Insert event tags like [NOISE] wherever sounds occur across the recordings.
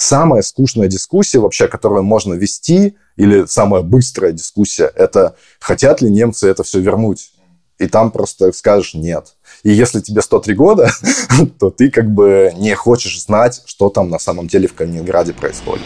Самая скучная дискуссия вообще, которую можно вести, или самая быстрая дискуссия, это хотят ли немцы это все вернуть. И там просто скажешь нет. И если тебе 103 года, [LAUGHS] то ты как бы не хочешь знать, что там на самом деле в Калининграде происходит.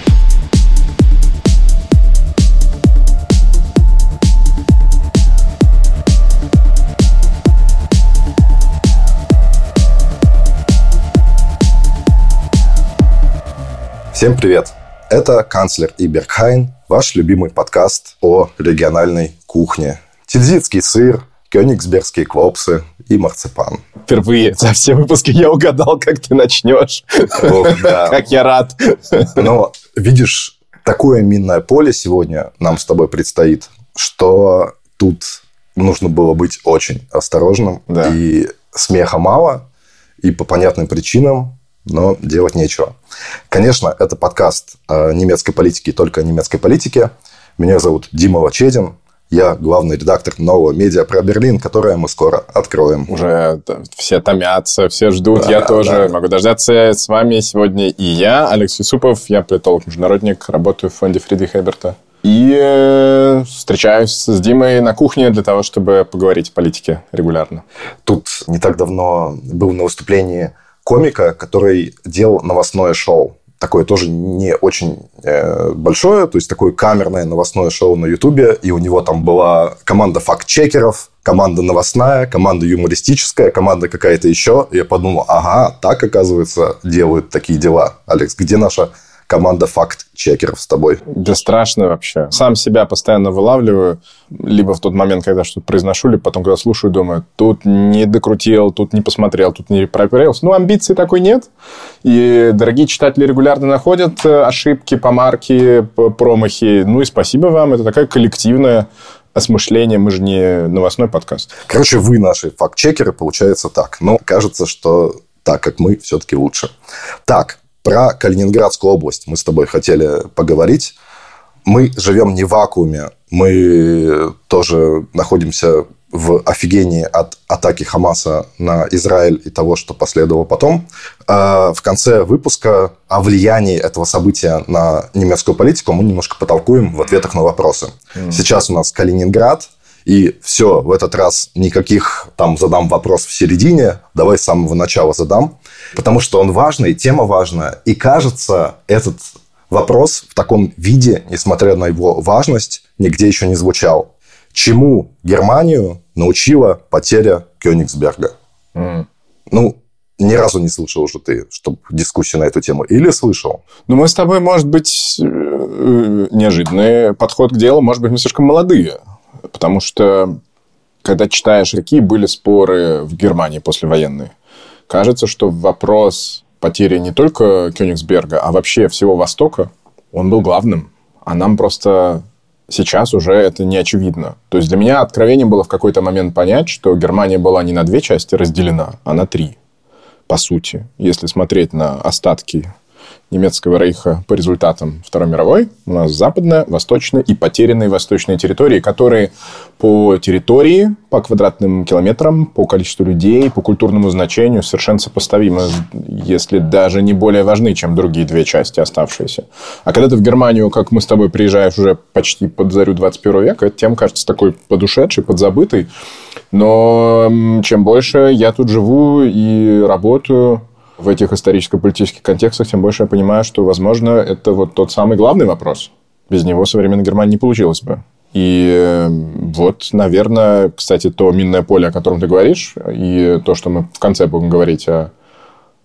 Всем привет! Это канцлер Иберхайн, ваш любимый подкаст о региональной кухне. Тильзитский сыр, кёнигсбергские клопсы и марципан. Впервые за все выпуски я угадал, как ты начнешь. Ох, да. [LAUGHS] Как я рад. Но видишь, такое минное поле сегодня нам с тобой предстоит, что тут нужно было быть очень осторожным. Да. И смеха мало, и по понятным причинам но делать нечего. Конечно, это подкаст о немецкой политике только о немецкой политике. Меня зовут Дима Вачедин. Я главный редактор нового медиа про Берлин, которое мы скоро откроем. Уже все томятся, все ждут. Да, я тоже да. могу дождаться. С вами сегодня и я, Алекс Юсупов. Я политолог-международник, работаю в фонде Фридриха Эберта. И э, встречаюсь с Димой на кухне для того, чтобы поговорить о политике регулярно. Тут не так давно был на выступлении комика, который делал новостное шоу. Такое тоже не очень э, большое, то есть такое камерное новостное шоу на Ютубе. И у него там была команда факт-чекеров, команда новостная, команда юмористическая, команда какая-то еще. И я подумал, ага, так, оказывается, делают такие дела. Алекс, где наша команда факт-чекеров с тобой? Да страшно вообще. Сам себя постоянно вылавливаю, либо в тот момент, когда что-то произношу, либо потом, когда слушаю, думаю, тут не докрутил, тут не посмотрел, тут не проверился. Ну, амбиций такой нет. И дорогие читатели регулярно находят э, ошибки, помарки, промахи. Ну и спасибо вам. Это такая коллективная осмышление, мы же не новостной подкаст. Короче, вы наши факт-чекеры, получается так. Но кажется, что так как мы все-таки лучше. Так, про Калининградскую область мы с тобой хотели поговорить. Мы живем не в вакууме. Мы тоже находимся в офигении от атаки Хамаса на Израиль и того, что последовало потом. А в конце выпуска о влиянии этого события на немецкую политику мы немножко потолкуем в ответах на вопросы. Сейчас у нас Калининград, и все, в этот раз никаких там задам вопрос в середине, давай с самого начала задам потому что он важный, тема важная. И кажется, этот вопрос в таком виде, несмотря на его важность, нигде еще не звучал. Чему Германию научила потеря Кёнигсберга? Mm. Ну, ни разу не слышал уже ты, чтобы дискуссию на эту тему. Или слышал? Ну, мы с тобой, может быть, э, неожиданный подход к делу. Может быть, мы слишком молодые. Потому что, когда читаешь, какие были споры в Германии послевоенные, Кажется, что вопрос потери не только Кёнигсберга, а вообще всего Востока, он был главным. А нам просто сейчас уже это не очевидно. То есть для меня откровением было в какой-то момент понять, что Германия была не на две части разделена, а на три. По сути, если смотреть на остатки немецкого рейха по результатам Второй мировой. У нас западная, восточная и потерянные восточные территории, которые по территории, по квадратным километрам, по количеству людей, по культурному значению совершенно сопоставимы, если даже не более важны, чем другие две части оставшиеся. А когда ты в Германию, как мы с тобой приезжаешь уже почти под зарю 21 века, эта тема кажется такой подушедшей, подзабытой. Но чем больше я тут живу и работаю, в этих историческо-политических контекстах, тем больше я понимаю, что, возможно, это вот тот самый главный вопрос. Без него современной Германии не получилось бы. И э, вот, наверное, кстати, то минное поле, о котором ты говоришь, и то, что мы в конце будем говорить о,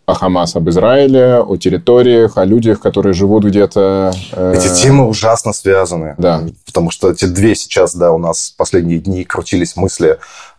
о Хамас, об Израиле, о территориях, о людях, которые живут где-то. Э... Эти темы ужасно связаны. Да. Потому что эти две сейчас, да, у нас последние дни крутились мысли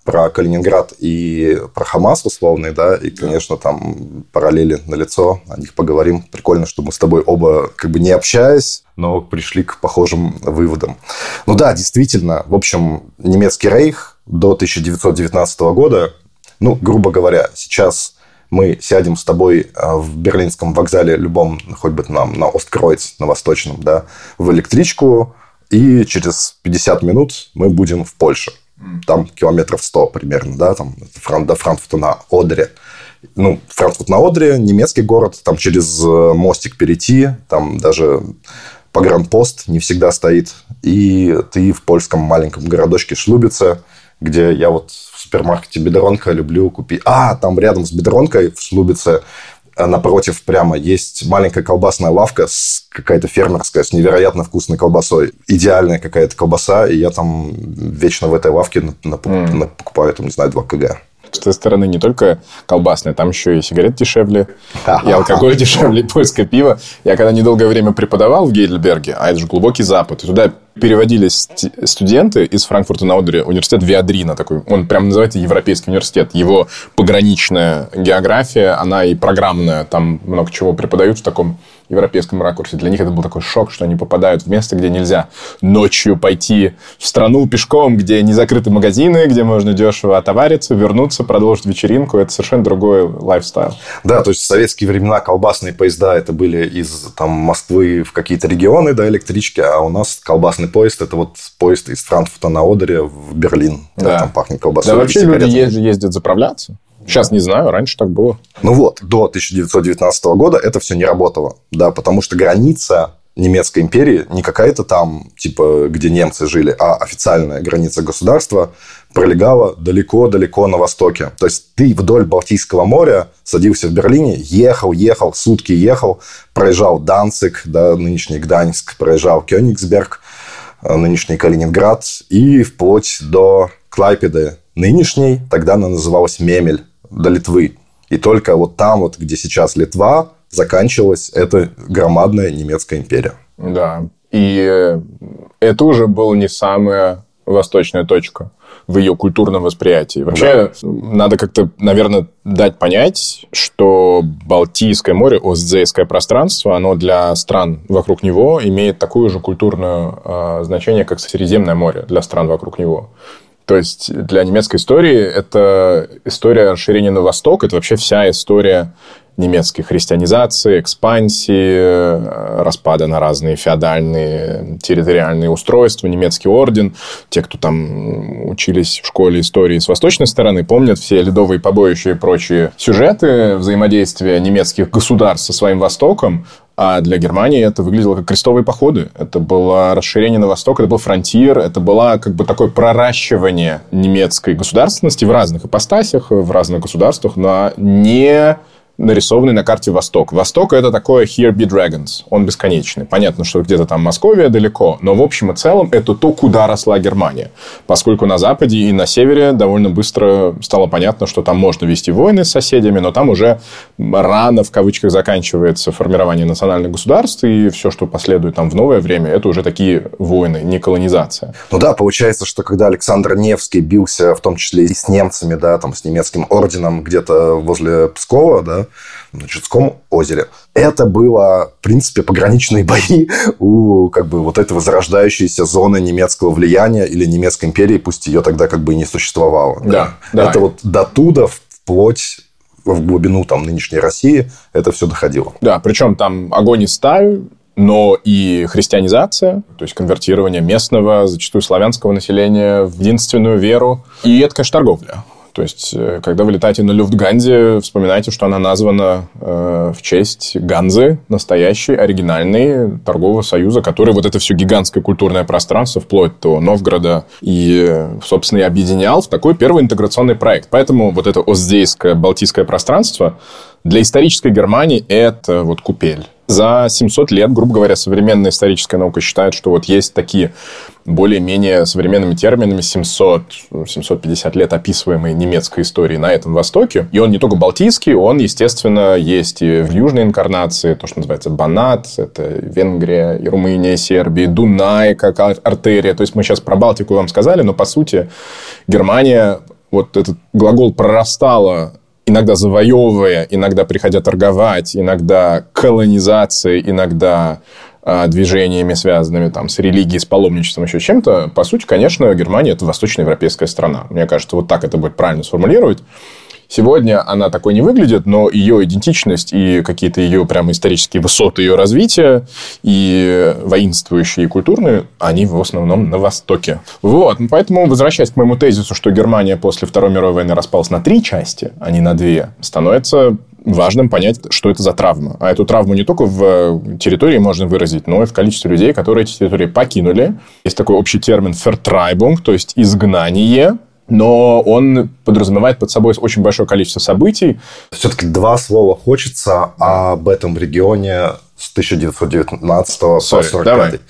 про Калининград и про Хамас условный, да, и, конечно, там параллели на лицо, о них поговорим. Прикольно, что мы с тобой оба, как бы не общаясь, но пришли к похожим выводам. Ну да, действительно, в общем, немецкий рейх до 1919 года, ну, грубо говоря, сейчас мы сядем с тобой а, в берлинском вокзале любом, хоть бы нам на Осткройц, на Восточном, да, в электричку, и через 50 минут мы будем в Польше там километров 100 примерно, да, там до Франкфурта на Одере. ну, Франкфурт на Одре, немецкий город, там через э, мостик перейти, там даже погранпост не всегда стоит. И ты в польском маленьком городочке Шлубице, где я вот в супермаркете Бедронка люблю купить... А, там рядом с Бедронкой в Шлубице а напротив прямо есть маленькая колбасная лавка с какая-то фермерская, с невероятно вкусной колбасой. Идеальная какая-то колбаса, и я там вечно в этой лавке покупаю, там, не знаю, 2 кг. С той стороны не только колбасная, там еще и сигарет дешевле, и алкоголь дешевле, и польское пиво. Я когда недолгое время преподавал в Гейдельберге, а это же глубокий запад, и туда переводились студенты из Франкфурта на Одере, университет Виадрина такой, он прям называется Европейский университет. Его пограничная география, она и программная, там много чего преподают в таком европейском ракурсе. Для них это был такой шок, что они попадают в место, где нельзя ночью пойти в страну пешком, где не закрыты магазины, где можно дешево отовариться, вернуться, продолжить вечеринку. Это совершенно другой лайфстайл. Да, то есть в советские времена колбасные поезда это были из там, Москвы в какие-то регионы, да, электрички, а у нас колбасный поезд это вот поезд из Франкфурта на Одере в Берлин. Да. да там пахнет колбасой. Да, вообще люди ездят заправляться. Сейчас не знаю, раньше так было. Ну вот, до 1919 года это все не работало, да, потому что граница немецкой империи не какая-то там, типа, где немцы жили, а официальная граница государства пролегала далеко-далеко на востоке. То есть ты вдоль Балтийского моря садился в Берлине, ехал, ехал, сутки ехал, проезжал Данцик, да, нынешний Гданьск, проезжал Кёнигсберг, э, нынешний Калининград, и вплоть до Клайпеды, нынешней, тогда она называлась Мемель до Литвы. И только вот там, вот, где сейчас Литва, заканчивалась эта громадная немецкая империя. Да. И это уже была не самая восточная точка в ее культурном восприятии. Вообще, да. надо как-то, наверное, дать понять, что Балтийское море, Остзейское пространство, оно для стран вокруг него имеет такое же культурное э, значение, как Средиземное море для стран вокруг него. То есть для немецкой истории это история расширения на восток, это вообще вся история немецкой христианизации, экспансии, э, распада на разные феодальные территориальные устройства, немецкий орден. Те, кто там учились в школе истории с восточной стороны, помнят все ледовые побоища и прочие сюжеты взаимодействия немецких государств со своим Востоком. А для Германии это выглядело как крестовые походы. Это было расширение на восток, это был фронтир, это было как бы такое проращивание немецкой государственности в разных ипостасях, в разных государствах, но не нарисованный на карте Восток. Восток — это такое Here be Dragons. Он бесконечный. Понятно, что где-то там Московия далеко, но в общем и целом это то, куда росла Германия. Поскольку на Западе и на Севере довольно быстро стало понятно, что там можно вести войны с соседями, но там уже рано, в кавычках, заканчивается формирование национальных государств, и все, что последует там в новое время, это уже такие войны, не колонизация. Ну да, получается, что когда Александр Невский бился в том числе и с немцами, да, там с немецким орденом где-то возле Пскова, да, на Чудском озере. Это было, в принципе, пограничные бои [LAUGHS] у как бы вот этой возрождающейся зоны немецкого влияния или немецкой империи, пусть ее тогда как бы и не существовало. Да, да. Это вот до туда вплоть в глубину там нынешней России это все доходило. Да, причем там огонь и сталь, но и христианизация, то есть конвертирование местного, зачастую славянского населения в единственную веру. И это, конечно, торговля. То есть, э, когда вы летаете на Люфтганзе, вспоминайте, что она названа э, в честь Ганзы, настоящей, оригинальной торгового союза, который вот это все гигантское культурное пространство, вплоть до Новгорода, и, собственно, и объединял в такой первый интеграционный проект. Поэтому вот это Оздейское, Балтийское пространство для исторической Германии это вот купель. За 700 лет, грубо говоря, современная историческая наука считает, что вот есть такие более-менее современными терминами 700, 750 лет описываемой немецкой истории на этом Востоке. И он не только балтийский, он, естественно, есть и в южной инкарнации, то, что называется Банат, это Венгрия, и Румыния, Сербия, Дунай как артерия. То есть мы сейчас про Балтику вам сказали, но, по сути, Германия вот этот глагол прорастала иногда завоевывая, иногда приходя торговать, иногда колонизацией, иногда а, движениями, связанными там, с религией, с паломничеством, еще чем-то, по сути, конечно, Германия – это восточноевропейская страна. Мне кажется, вот так это будет правильно сформулировать. Сегодня она такой не выглядит, но ее идентичность и какие-то ее прямо исторические высоты ее развития и воинствующие, и культурные, они в основном на Востоке. Вот, поэтому, возвращаясь к моему тезису, что Германия после Второй мировой войны распалась на три части, а не на две, становится важным понять, что это за травма. А эту травму не только в территории можно выразить, но и в количестве людей, которые эти территории покинули. Есть такой общий термин «фертрайбунг», то есть изгнание, но он подразумевает под собой очень большое количество событий. Все-таки два слова хочется об этом регионе с 1919 по 1945.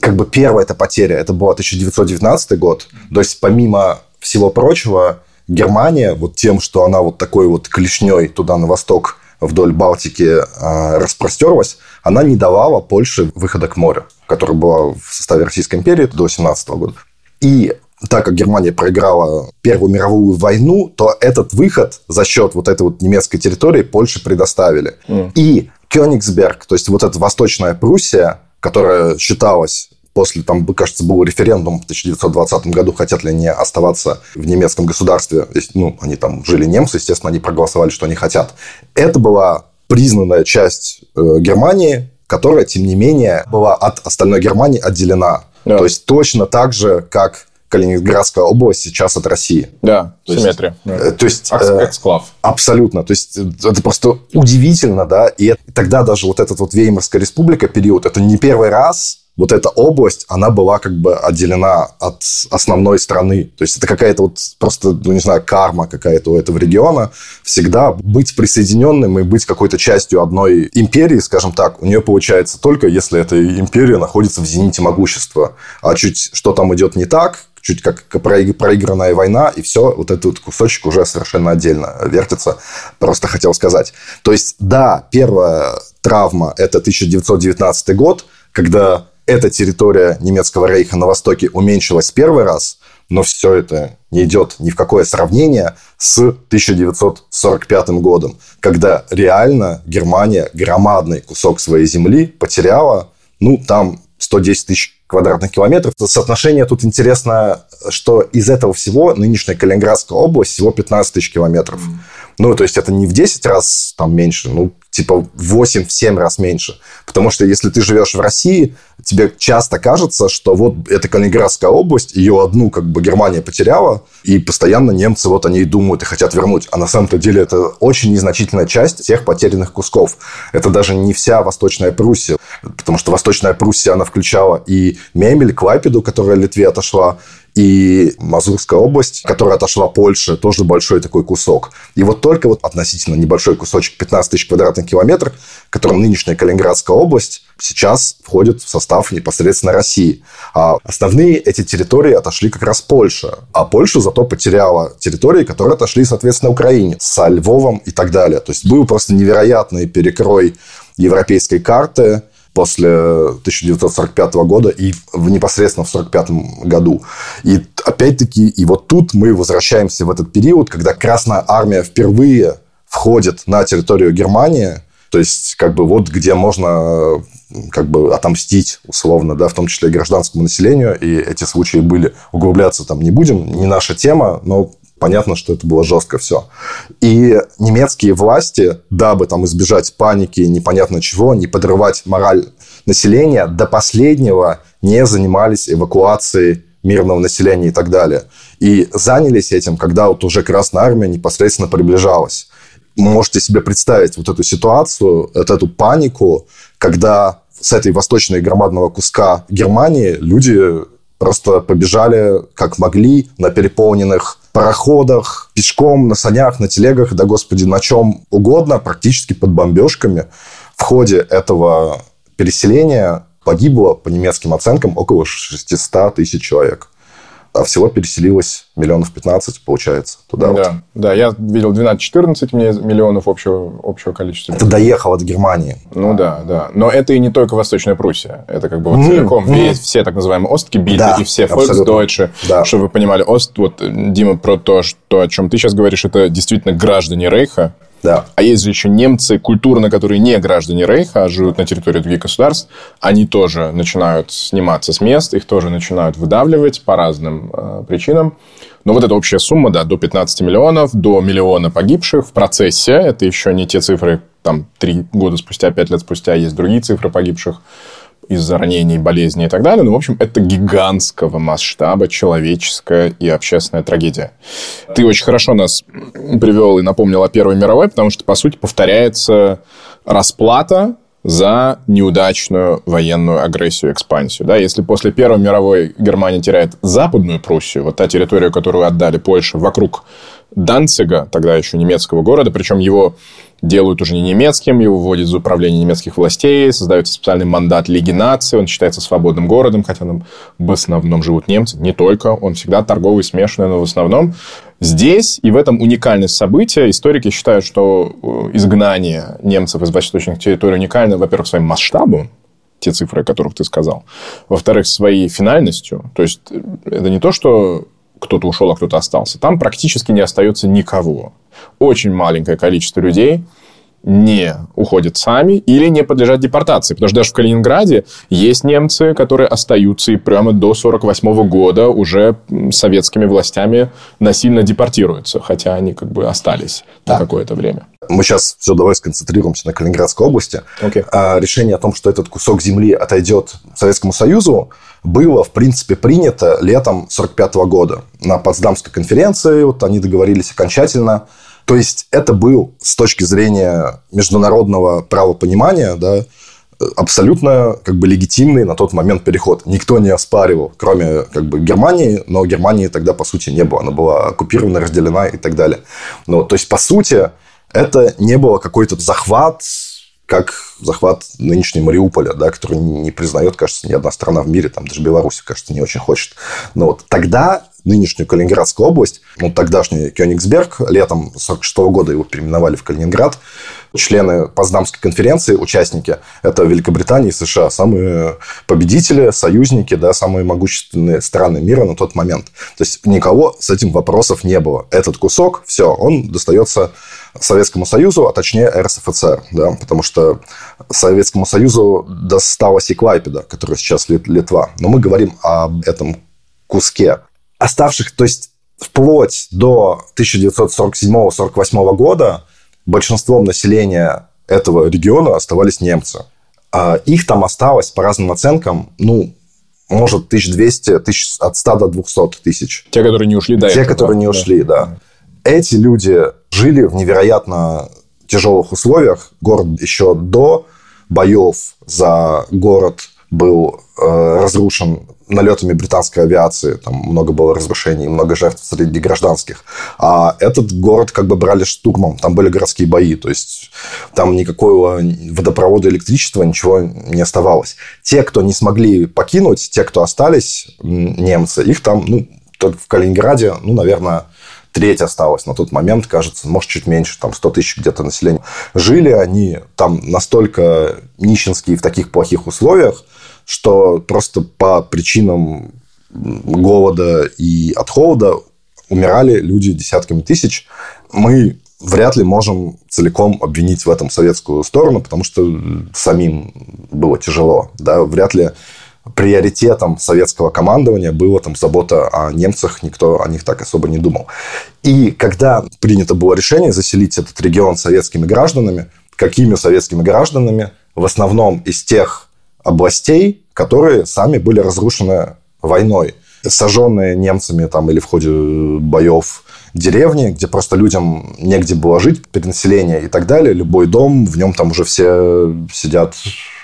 Как бы первая эта потеря, это был 1919 год. То есть, помимо всего прочего, Германия вот тем, что она вот такой вот клешней туда на восток вдоль Балтики э, распростерлась, она не давала Польше выхода к морю, которая была в составе Российской империи до 17 года. И так как Германия проиграла Первую мировую войну, то этот выход за счет вот этой вот немецкой территории Польше предоставили. Mm. И Кёнигсберг, то есть вот эта Восточная Пруссия, которая считалась после, там, кажется, был референдум в 1920 году, хотят ли они оставаться в немецком государстве. Ну, они там жили немцы, естественно, они проголосовали, что они хотят. Это была признанная часть э, Германии, которая, тем не менее, была от остальной Германии отделена. Да. То есть точно так же, как Калининградская область сейчас от России. Да, то симметрия. Есть, да. То есть, э, Эксклав. Абсолютно. То есть, это просто удивительно, да. И тогда даже вот этот вот Веймарская республика период, это не первый раз, вот эта область, она была как бы отделена от основной страны. То есть это какая-то вот просто, ну, не знаю, карма какая-то у этого региона. Всегда быть присоединенным и быть какой-то частью одной империи, скажем так, у нее получается только, если эта империя находится в зените могущества. А чуть что там идет не так, чуть как проигранная война, и все, вот этот кусочек уже совершенно отдельно вертится. Просто хотел сказать. То есть, да, первая травма – это 1919 год, когда эта территория немецкого рейха на востоке уменьшилась первый раз, но все это не идет ни в какое сравнение с 1945 годом, когда реально Германия громадный кусок своей земли потеряла, ну, там 110 тысяч квадратных километров. Соотношение тут интересно, что из этого всего нынешняя Калининградская область всего 15 тысяч километров. Mm. Ну, то есть, это не в 10 раз там меньше, ну, типа в 8-7 раз меньше. Потому что если ты живешь в России, тебе часто кажется, что вот эта Калининградская область, ее одну как бы Германия потеряла, и постоянно немцы вот о ней думают и хотят вернуть. А на самом-то деле это очень незначительная часть всех потерянных кусков. Это даже не вся Восточная Пруссия, потому что Восточная Пруссия, она включала и Мемель, Клайпеду, которая Литве отошла, и Мазурская область, которая отошла Польше, тоже большой такой кусок. И вот только вот относительно небольшой кусочек 15 тысяч квадратных километров, которым нынешняя Калининградская область сейчас входит в состав непосредственно России. А основные эти территории отошли как раз Польша. А Польша зато потеряла территории, которые отошли, соответственно, Украине, со Львовом и так далее. То есть был просто невероятный перекрой европейской карты – после 1945 года и в непосредственно в 1945 году. И опять-таки, и вот тут мы возвращаемся в этот период, когда Красная Армия впервые входит на территорию Германии, то есть, как бы вот где можно как бы отомстить условно, да, в том числе гражданскому населению, и эти случаи были. Углубляться там не будем, не наша тема, но понятно, что это было жестко все. И немецкие власти, дабы там избежать паники, непонятно чего, не подрывать мораль населения, до последнего не занимались эвакуацией мирного населения и так далее. И занялись этим, когда вот уже Красная Армия непосредственно приближалась. Можете себе представить вот эту ситуацию, вот эту панику, когда с этой восточной громадного куска Германии люди просто побежали как могли на переполненных пароходах, пешком, на санях, на телегах, да, господи, на чем угодно, практически под бомбежками. В ходе этого переселения погибло, по немецким оценкам, около 600 тысяч человек а всего переселилось миллионов 15, получается, туда да, вот. Да, я видел 12-14 миллионов общего, общего количества. Это доехало до Германии. Ну да, да. Но это и не только Восточная Пруссия. Это как бы вот mm-hmm. целиком mm-hmm. весь, все так называемые Остгебиты да, и все Volksdeutsche. Да. Чтобы вы понимали, Ост, вот, Дима, про то, что, о чем ты сейчас говоришь, это действительно граждане Рейха, Да. А есть же еще немцы культурно, которые не граждане Рейха, а живут на территории других государств. Они тоже начинают сниматься с мест, их тоже начинают выдавливать по разным э, причинам. Но вот эта общая сумма, да, до 15 миллионов, до миллиона погибших в процессе. Это еще не те цифры, там, три года спустя, пять лет спустя есть другие цифры погибших из-за ранений, болезней и так далее. Но, в общем, это гигантского масштаба человеческая и общественная трагедия. Ты очень хорошо нас привел и напомнил о Первой мировой, потому что, по сути, повторяется расплата за неудачную военную агрессию, экспансию. Да, если после Первой мировой Германия теряет Западную Пруссию, вот та территория, которую отдали Польше, вокруг Данцига, тогда еще немецкого города, причем его делают уже не немецким, его вводят из управления немецких властей, создается специальный мандат Лиги наций, он считается свободным городом, хотя там в основном живут немцы, не только, он всегда торговый, смешанный, но в основном. Здесь и в этом уникальность события. Историки считают, что э, изгнание немцев из восточных территорий уникально, во-первых, своим масштабом, те цифры, о которых ты сказал. Во-вторых, своей финальностью. То есть, э, это не то, что кто-то ушел, а кто-то остался. Там практически не остается никого. Очень маленькое количество людей не уходят сами или не подлежат депортации. Потому что даже в Калининграде есть немцы, которые остаются и прямо до 1948 года уже советскими властями насильно депортируются, хотя они как бы остались да. на какое-то время. Мы сейчас все давай сконцентрируемся на Калининградской области. Okay. А решение о том, что этот кусок земли отойдет Советскому Союзу, было, в принципе, принято летом 1945 года. На Потсдамской конференции вот они договорились окончательно. То есть, это был с точки зрения международного правопонимания, да, абсолютно как бы легитимный на тот момент переход. Никто не оспаривал, кроме как бы Германии, но Германии тогда, по сути, не было. Она была оккупирована, разделена и так далее. Ну, то есть, по сути, это не было какой-то захват, как захват нынешней Мариуполя, да, который не признает, кажется, ни одна страна в мире, там даже Беларусь, кажется, не очень хочет. Но вот тогда нынешнюю Калининградскую область, ну, тогдашний Кёнигсберг, летом 46 года его переименовали в Калининград, члены Поздамской конференции, участники, это Великобритания и США, самые победители, союзники, да, самые могущественные страны мира на тот момент. То есть, никого с этим вопросов не было. Этот кусок, все, он достается Советскому Союзу, а точнее РСФСР, да, потому что Советскому Союзу досталась и Клайпеда, которая сейчас Литва. Но мы говорим об этом куске. Оставших, то есть вплоть до 1947-48 года большинством населения этого региона оставались немцы. А их там осталось, по разным оценкам, ну, может, 1200, тысяч, от 100 до 200 тысяч. Те, которые не ушли до Те, этого. которые не ушли, да. да. Эти люди жили в невероятно тяжелых условиях. Город еще до боев за город был э, разрушен налетами британской авиации. Там много было разрушений, много жертв среди гражданских. А этот город как бы брали штурмом. Там были городские бои. То есть, там никакого водопровода, электричества, ничего не оставалось. Те, кто не смогли покинуть, те, кто остались, немцы, их там, ну, в Калининграде, ну, наверное, треть осталась на тот момент, кажется, может, чуть меньше, там 100 тысяч где-то населения. Жили они там настолько нищенские в таких плохих условиях, что просто по причинам голода и от холода умирали люди десятками тысяч. Мы вряд ли можем целиком обвинить в этом советскую сторону, потому что самим было тяжело. Да? Вряд ли приоритетом советского командования было там забота о немцах, никто о них так особо не думал. И когда принято было решение заселить этот регион советскими гражданами, какими советскими гражданами? В основном из тех областей, которые сами были разрушены войной, сожженные немцами там или в ходе боев деревни, где просто людям негде было жить, перенаселение и так далее. Любой дом, в нем там уже все сидят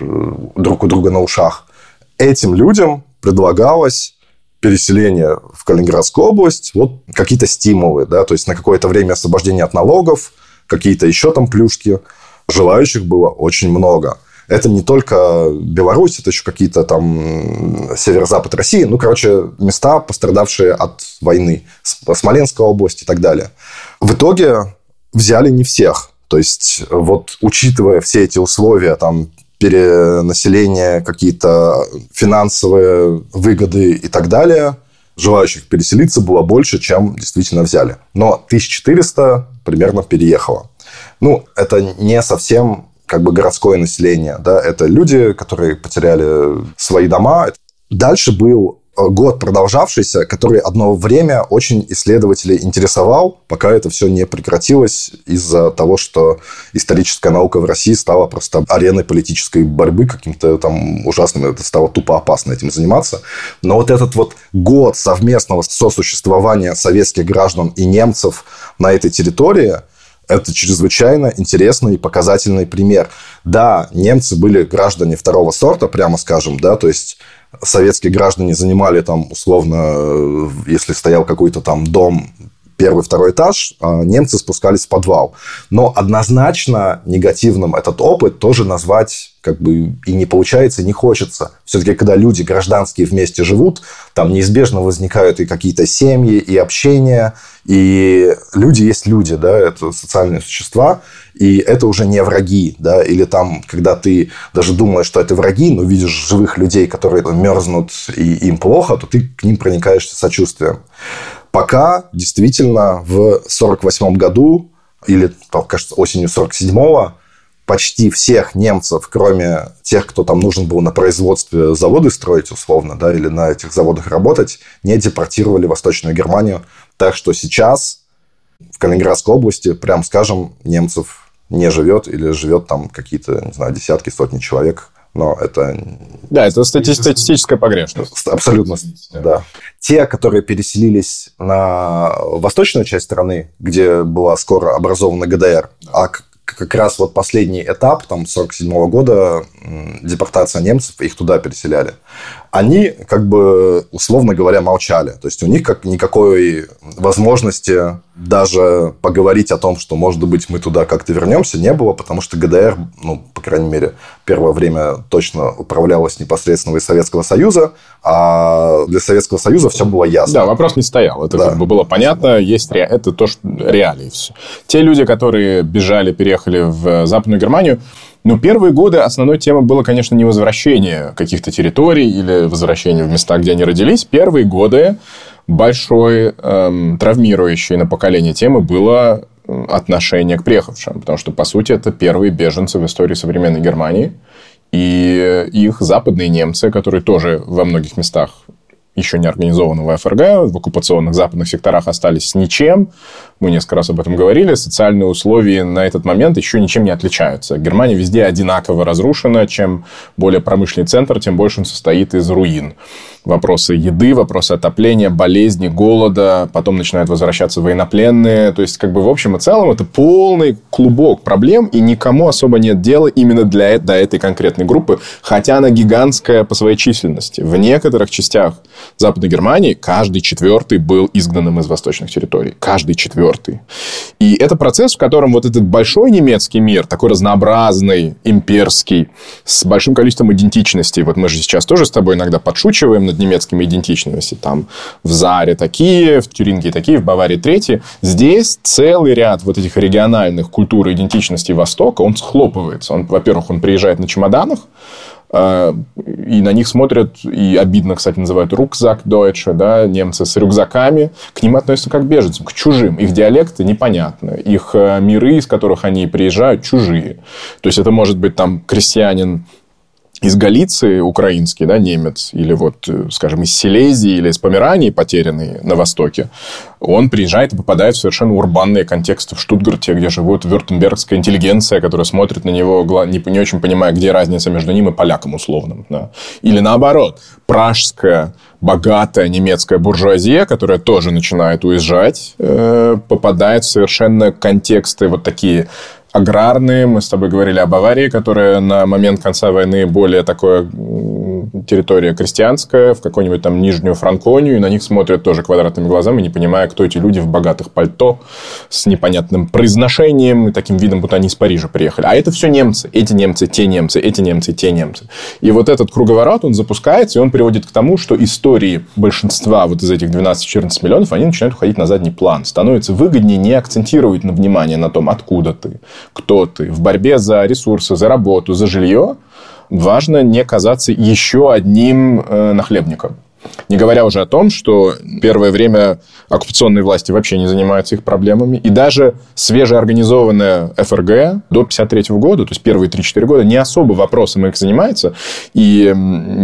э, друг у друга на ушах этим людям предлагалось переселение в Калининградскую область, вот какие-то стимулы, да, то есть на какое-то время освобождение от налогов, какие-то еще там плюшки. Желающих было очень много. Это не только Беларусь, это еще какие-то там северо-запад России. Ну, короче, места, пострадавшие от войны. Смоленская область и так далее. В итоге взяли не всех. То есть, вот учитывая все эти условия, там, перенаселение, какие-то финансовые выгоды и так далее, желающих переселиться было больше, чем действительно взяли. Но 1400 примерно переехало. Ну, это не совсем как бы городское население, да, это люди, которые потеряли свои дома. Дальше был год продолжавшийся, который одно время очень исследователей интересовал, пока это все не прекратилось из-за того, что историческая наука в России стала просто ареной политической борьбы каким-то там ужасным, это стало тупо опасно этим заниматься. Но вот этот вот год совместного сосуществования советских граждан и немцев на этой территории – это чрезвычайно интересный и показательный пример. Да, немцы были граждане второго сорта, прямо скажем, да, то есть советские граждане занимали там условно, э, если стоял какой-то там дом первый, второй этаж, а немцы спускались в подвал. Но однозначно негативным этот опыт тоже назвать как бы и не получается, и не хочется. Все-таки, когда люди гражданские вместе живут, там неизбежно возникают и какие-то семьи, и общение, и люди есть люди, да, это социальные существа, и это уже не враги, да, или там, когда ты даже думаешь, что это враги, но видишь живых людей, которые мерзнут, и им плохо, то ты к ним проникаешься сочувствием. Пока действительно в 1948 году или, кажется, осенью 47-го почти всех немцев, кроме тех, кто там нужен был на производстве заводы строить условно, да, или на этих заводах работать, не депортировали в Восточную Германию. Так что сейчас в Калининградской области, прям скажем, немцев не живет или живет там какие-то, не знаю, десятки, сотни человек но это... Да, это стати- статистическая погрешность. Абсолютно, да. Те, которые переселились на восточную часть страны, где была скоро образована ГДР, а как раз вот последний этап, там, 47 года, депортация немцев, их туда переселяли они, как бы, условно говоря, молчали. То есть у них как никакой возможности даже поговорить о том, что, может быть, мы туда как-то вернемся, не было, потому что ГДР, ну, по крайней мере, первое время точно управлялась непосредственно из Советского Союза, а для Советского Союза все было ясно. Да, вопрос не стоял. Это да. как бы было понятно, есть ре... это то, что реалии. Все. Те люди, которые бежали, переехали в Западную Германию, но первые годы основной темой было, конечно, не возвращение каких-то территорий или возвращение в места, где они родились. Первые годы большой эм, травмирующей на поколение темы было отношение к приехавшим. Потому что, по сути, это первые беженцы в истории современной Германии. И их западные немцы, которые тоже во многих местах еще не организованного ФРГ, в оккупационных западных секторах остались ничем. Мы несколько раз об этом говорили. Социальные условия на этот момент еще ничем не отличаются. Германия везде одинаково разрушена. Чем более промышленный центр, тем больше он состоит из руин вопросы еды, вопросы отопления, болезни, голода, потом начинают возвращаться военнопленные. То есть, как бы в общем и целом, это полный клубок проблем, и никому особо нет дела именно для, для этой конкретной группы, хотя она гигантская по своей численности. В некоторых частях Западной Германии каждый четвертый был изгнанным из восточных территорий. Каждый четвертый. И это процесс, в котором вот этот большой немецкий мир, такой разнообразный, имперский, с большим количеством идентичностей. Вот мы же сейчас тоже с тобой иногда подшучиваем над немецкими идентичностями. Там в Заре такие, в Тюринге такие, в Баварии третьи. Здесь целый ряд вот этих региональных культур и идентичностей Востока, он схлопывается. Он, во-первых, он приезжает на чемоданах, э, и на них смотрят, и обидно, кстати, называют рюкзак Deutsche, да, немцы с рюкзаками, к ним относятся как к беженцам, к чужим. Их диалекты непонятны, их э, миры, из которых они приезжают, чужие. То есть это может быть там крестьянин из Галиции украинский, да, немец, или вот, э, скажем, из Силезии или из Померании, потерянный на Востоке, он приезжает и попадает в совершенно урбанные контексты в Штутгарте, где живут вюртембергская интеллигенция, которая смотрит на него, не, не очень понимая, где разница между ним и поляком условным. Да. Или наоборот, пражская богатая немецкая буржуазия, которая тоже начинает уезжать, э, попадает в совершенно контексты вот такие аграрные. Мы с тобой говорили об Баварии, которая на момент конца войны более такое территория крестьянская, в какую-нибудь там Нижнюю Франконию, и на них смотрят тоже квадратными глазами, не понимая, кто эти люди в богатых пальто с непонятным произношением и таким видом, будто они из Парижа приехали. А это все немцы. Эти немцы, те немцы, эти немцы, те немцы. И вот этот круговорот, он запускается, и он приводит к тому, что истории большинства вот из этих 12-14 миллионов, они начинают уходить на задний план. Становится выгоднее не акцентировать на внимание на том, откуда ты, кто ты. В борьбе за ресурсы, за работу, за жилье важно не казаться еще одним э, нахлебником. Не говоря уже о том, что первое время оккупационные власти вообще не занимаются их проблемами. И даже свежеорганизованная ФРГ до 1953 года, то есть первые 3-4 года, не особо вопросом их занимается. И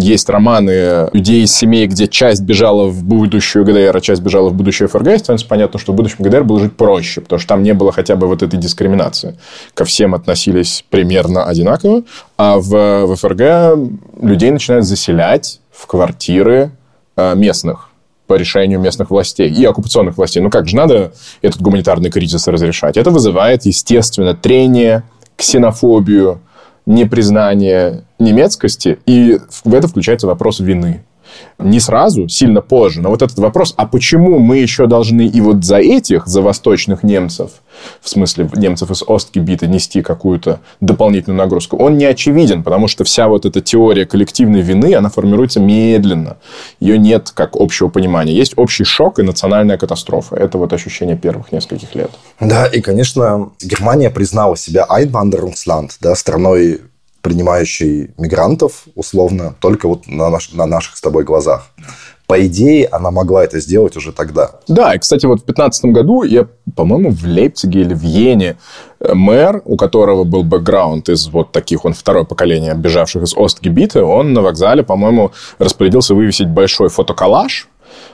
есть романы людей из семей, где часть бежала в будущую ГДР, а часть бежала в будущую ФРГ. И становится понятно, что в будущем ГДР было жить проще, потому что там не было хотя бы вот этой дискриминации. Ко всем относились примерно одинаково. А в, в ФРГ людей начинают заселять в квартиры местных по решению местных властей и оккупационных властей. Ну как же надо этот гуманитарный кризис разрешать? Это вызывает, естественно, трение, ксенофобию, непризнание немецкости, и в это включается вопрос вины не сразу, сильно позже, но вот этот вопрос, а почему мы еще должны и вот за этих, за восточных немцев, в смысле немцев из Остгибита, нести какую-то дополнительную нагрузку, он не очевиден, потому что вся вот эта теория коллективной вины, она формируется медленно. Ее нет как общего понимания. Есть общий шок и национальная катастрофа. Это вот ощущение первых нескольких лет. Да, и, конечно, Германия признала себя Einwanderungsland, да, страной принимающей мигрантов, условно, только вот на, наш, на наших с тобой глазах. По идее, она могла это сделать уже тогда. Да, и, кстати, вот в 2015 году я, по-моему, в Лейпциге или в Йене э, мэр, у которого был бэкграунд из вот таких, он второе поколение бежавших из Остгибита, он на вокзале, по-моему, распорядился вывесить большой фотоколлаж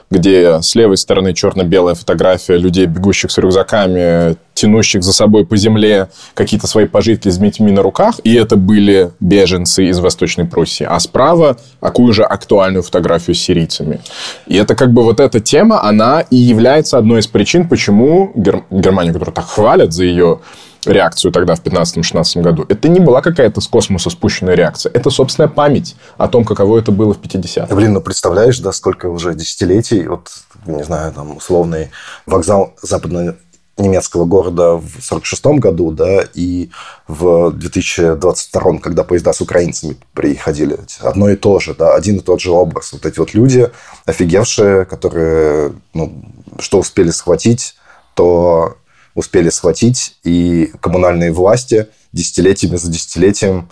где с левой стороны черно-белая фотография людей, бегущих с рюкзаками, тянущих за собой по земле какие-то свои пожитки с детьми на руках, и это были беженцы из Восточной Пруссии. А справа такую же актуальную фотографию с сирийцами. И это как бы вот эта тема, она и является одной из причин, почему Гер... Германию, которую так хвалят за ее реакцию тогда в 15-16 году, это не была какая-то с космоса спущенная реакция. Это собственная память о том, каково это было в 50-х. Блин, ну представляешь, да, сколько уже десятилетий, вот, не знаю, там, условный вокзал западно немецкого города в 46 году, да, и в 2022, когда поезда с украинцами приходили. Одно и то же, да, один и тот же образ. Вот эти вот люди, офигевшие, которые, ну, что успели схватить, то успели схватить, и коммунальные власти десятилетиями за десятилетием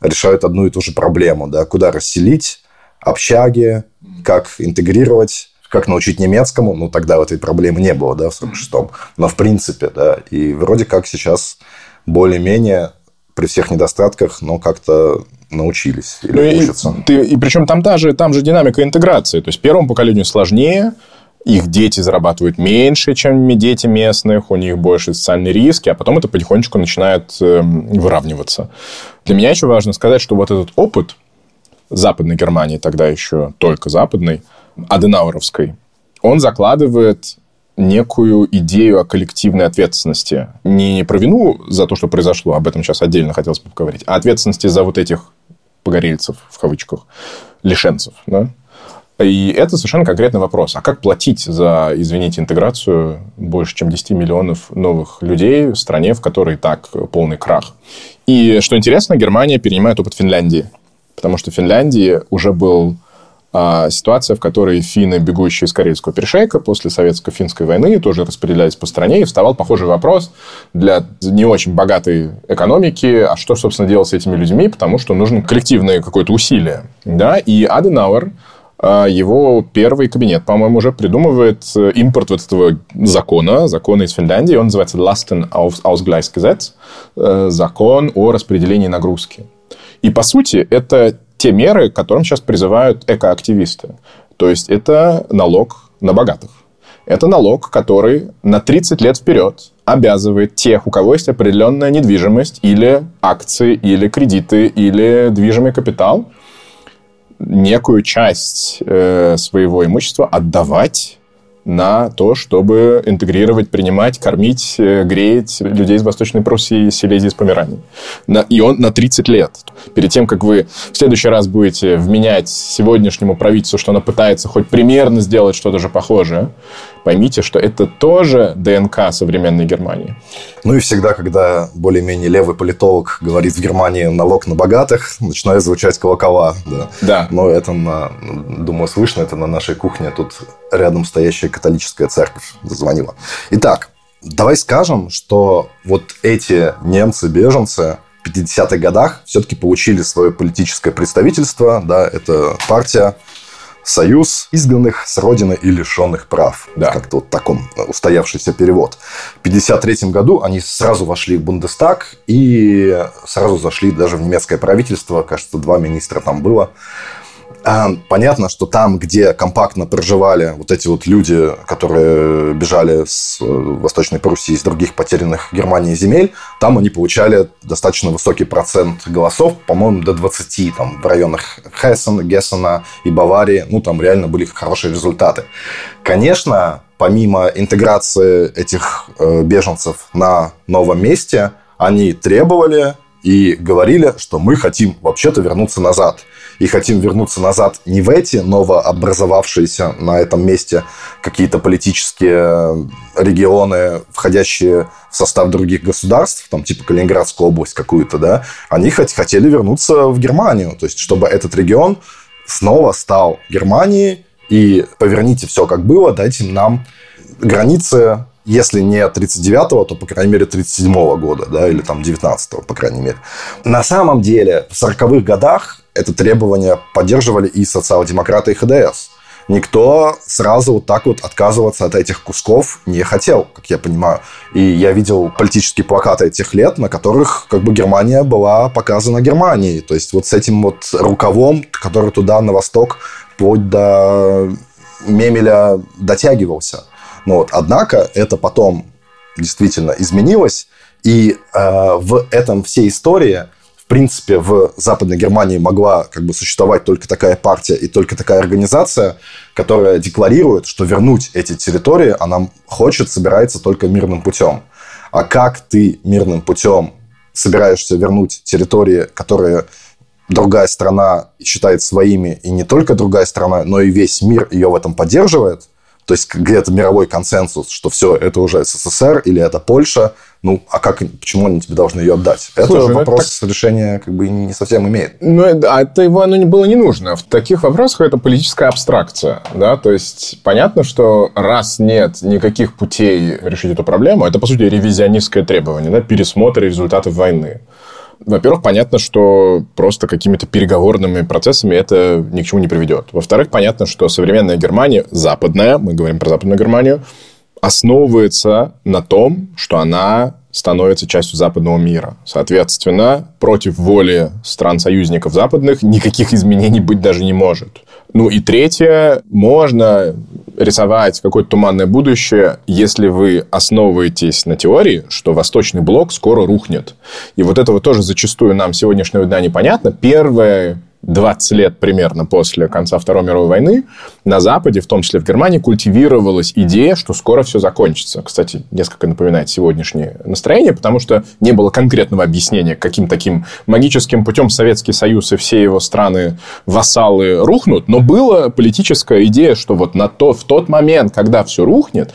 решают одну и ту же проблему. Да? Куда расселить общаги, как интегрировать, как научить немецкому. Ну, тогда этой проблемы не было, да, в 46-м. Но в принципе, да. И вроде как сейчас более-менее при всех недостатках, но как-то научились или ну, учатся. И, ты, и причем там, та же, там же динамика интеграции. То есть первому поколению сложнее, их дети зарабатывают меньше, чем дети местных, у них больше социальные риски, а потом это потихонечку начинает эм, выравниваться. Для меня еще важно сказать, что вот этот опыт Западной Германии, тогда еще только западной, Аденауровской, он закладывает некую идею о коллективной ответственности. Не про вину за то, что произошло, об этом сейчас отдельно хотелось бы поговорить, а ответственности за вот этих погорельцев, в кавычках, лишенцев. Да? И это совершенно конкретный вопрос. А как платить за, извините, интеграцию больше, чем 10 миллионов новых людей в стране, в которой так полный крах? И, что интересно, Германия перенимает опыт Финляндии. Потому что в Финляндии уже был а, ситуация, в которой финны, бегущие из Карельского перешейка после советско-финской войны, тоже распределялись по стране, и вставал похожий вопрос для не очень богатой экономики, а что, собственно, делать с этими людьми, потому что нужно коллективное какое-то усилие. Да? И Аденауэр а его первый кабинет, по-моему, уже придумывает э, импорт вот этого закона, закона из Финляндии. Он называется Lastenausgleichsgesetz, э, закон о распределении нагрузки. И, по сути, это те меры, к которым сейчас призывают экоактивисты. То есть, это налог на богатых. Это налог, который на 30 лет вперед обязывает тех, у кого есть определенная недвижимость или акции, или кредиты, или движимый капитал – некую часть э, своего имущества отдавать на то, чтобы интегрировать, принимать, кормить, э, греть людей из Восточной Пруссии, Силезии, из Померании. На, и он на 30 лет. Перед тем, как вы в следующий раз будете вменять сегодняшнему правительству, что оно пытается хоть примерно сделать что-то же похожее, поймите, что это тоже ДНК современной Германии. Ну и всегда, когда более-менее левый политолог говорит в Германии налог на богатых, начинает звучать колокола. Да. да. Но это, на, думаю, слышно, это на нашей кухне. Тут рядом стоящая католическая церковь зазвонила. Итак, давай скажем, что вот эти немцы-беженцы в 50-х годах все-таки получили свое политическое представительство. Да, это партия Союз изгнанных с родины и лишенных прав. Да. Как-то вот таком устоявшийся перевод. В 1953 году они сразу вошли в Бундестаг и сразу зашли даже в немецкое правительство. Кажется, два министра там было. А, понятно, что там, где компактно проживали вот эти вот люди, которые бежали с э, Восточной Пруссии, из других потерянных Германии земель, там они получали достаточно высокий процент голосов, по-моему, до 20, там, в районах Хессена, Гессена и Баварии. Ну, там реально были хорошие результаты. Конечно, помимо интеграции этих э, беженцев на новом месте, они требовали и говорили, что мы хотим вообще-то вернуться назад. И хотим вернуться назад не в эти новообразовавшиеся на этом месте какие-то политические регионы, входящие в состав других государств, там типа Калининградскую область какую-то, да, они хотели вернуться в Германию. То есть, чтобы этот регион снова стал Германией, и поверните все как было, дайте нам границы если не 39-го, то, по крайней мере, 37-го года, да, или там 19-го, по крайней мере. На самом деле, в 40-х годах это требование поддерживали и социал-демократы, и ХДС. Никто сразу вот так вот отказываться от этих кусков не хотел, как я понимаю. И я видел политические плакаты этих лет, на которых как бы Германия была показана Германией. То есть вот с этим вот рукавом, который туда на восток, вплоть до Мемеля дотягивался. Но вот, однако это потом действительно изменилось, и э, в этом всей истории, в принципе, в Западной Германии могла как бы существовать только такая партия и только такая организация, которая декларирует, что вернуть эти территории она хочет, собирается только мирным путем. А как ты мирным путем собираешься вернуть территории, которые другая страна считает своими, и не только другая страна, но и весь мир ее в этом поддерживает – то есть где-то мировой консенсус, что все, это уже СССР или это Польша. Ну, а как, почему они тебе должны ее отдать? Это Слушай, ну, вопрос так... решения как бы не совсем имеет. Ну, а это его оно не было не нужно. В таких вопросах это политическая абстракция. Да? То есть понятно, что раз нет никаких путей решить эту проблему, это, по сути, ревизионистское требование, да? пересмотр результатов войны. Во-первых, понятно, что просто какими-то переговорными процессами это ни к чему не приведет. Во-вторых, понятно, что современная Германия, западная, мы говорим про западную Германию, основывается на том, что она становится частью западного мира. Соответственно, против воли стран-союзников западных никаких изменений быть даже не может. Ну и третье, можно рисовать какое-то туманное будущее, если вы основываетесь на теории, что Восточный блок скоро рухнет. И вот этого тоже зачастую нам сегодняшнего дня непонятно. Первое 20 лет примерно после конца Второй мировой войны на Западе, в том числе в Германии, культивировалась идея, что скоро все закончится. Кстати, несколько напоминает сегодняшнее настроение, потому что не было конкретного объяснения, каким таким магическим путем Советский Союз и все его страны-вассалы рухнут, но была политическая идея, что вот на то, в тот момент, когда все рухнет,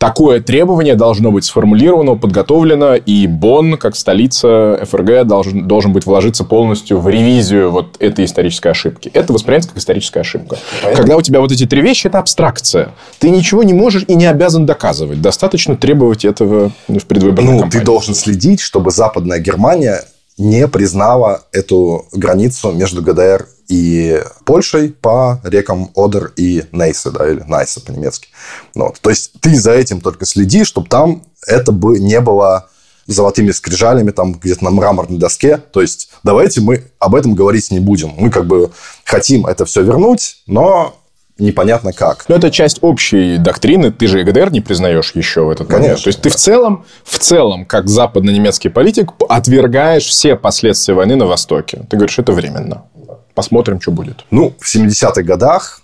такое требование должно быть сформулировано, подготовлено, и Бонн, как столица ФРГ, должен, должен быть вложиться полностью в ревизию вот этой исторической ошибки. Это воспринимается как историческая ошибка. Поэтому... Когда у тебя вот эти три вещи, это абстракция. Ты ничего не можешь и не обязан доказывать. Достаточно требовать этого в предвыборной Ну, ты должен следить, чтобы Западная Германия не признала эту границу между ГДР и Польшей по рекам Одер и Нейсе, да, или Найса по-немецки. Ну, вот. То есть ты за этим только следи, чтобы там это бы не было золотыми скрижалями там где-то на мраморной доске. То есть давайте мы об этом говорить не будем. Мы как бы хотим это все вернуть, но непонятно как. Но это часть общей доктрины. Ты же и ГДР не признаешь еще в этот Конечно, момент. То есть, да. ты в целом, в целом, как западно-немецкий политик, отвергаешь все последствия войны на Востоке. Ты говоришь, это временно. Посмотрим, что будет. Ну, в 70-х годах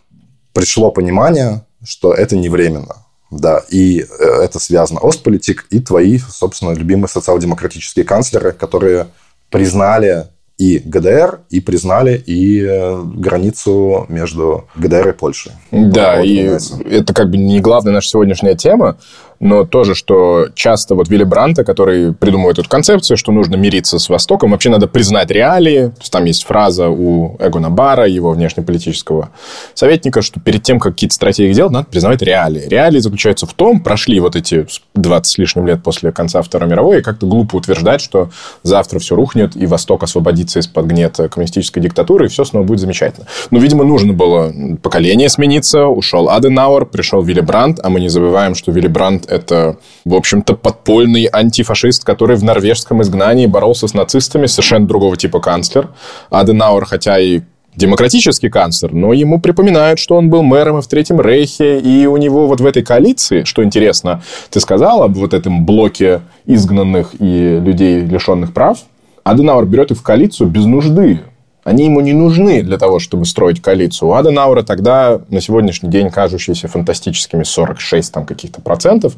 пришло понимание, что это не временно. Да, и э, это связано Остполитик и твои, собственно, любимые социал-демократические канцлеры, которые признали и ГДР, и признали и э, границу между ГДР и Польшей. Да, и это как бы не главная наша сегодняшняя тема, но тоже, что часто вот Вилли Бранта, который придумывает эту концепцию, что нужно мириться с Востоком, вообще надо признать реалии. То есть там есть фраза у Эгона Бара, его внешнеполитического советника, что перед тем, как какие-то стратегии делать, надо признавать реалии. Реалии заключаются в том, прошли вот эти 20 с лишним лет после конца Второй мировой, и как-то глупо утверждать, что завтра все рухнет, и Восток освободится из-под гнета коммунистической диктатуры, и все снова будет замечательно. Но, видимо, нужно было поколение смениться, ушел Аденауэр, пришел Вилли Брандт, а мы не забываем, что Вилли Брандт – это, в общем-то, подпольный антифашист, который в норвежском изгнании боролся с нацистами, совершенно другого типа канцлер. Аденауэр, хотя и демократический канцлер, но ему припоминают, что он был мэром и в Третьем Рейхе, и у него вот в этой коалиции, что интересно, ты сказал об вот этом блоке изгнанных и людей, лишенных прав, Аденауэр берет их в коалицию без нужды. Они ему не нужны для того, чтобы строить коалицию. У Аденаура тогда на сегодняшний день кажущиеся фантастическими 46 там каких-то процентов.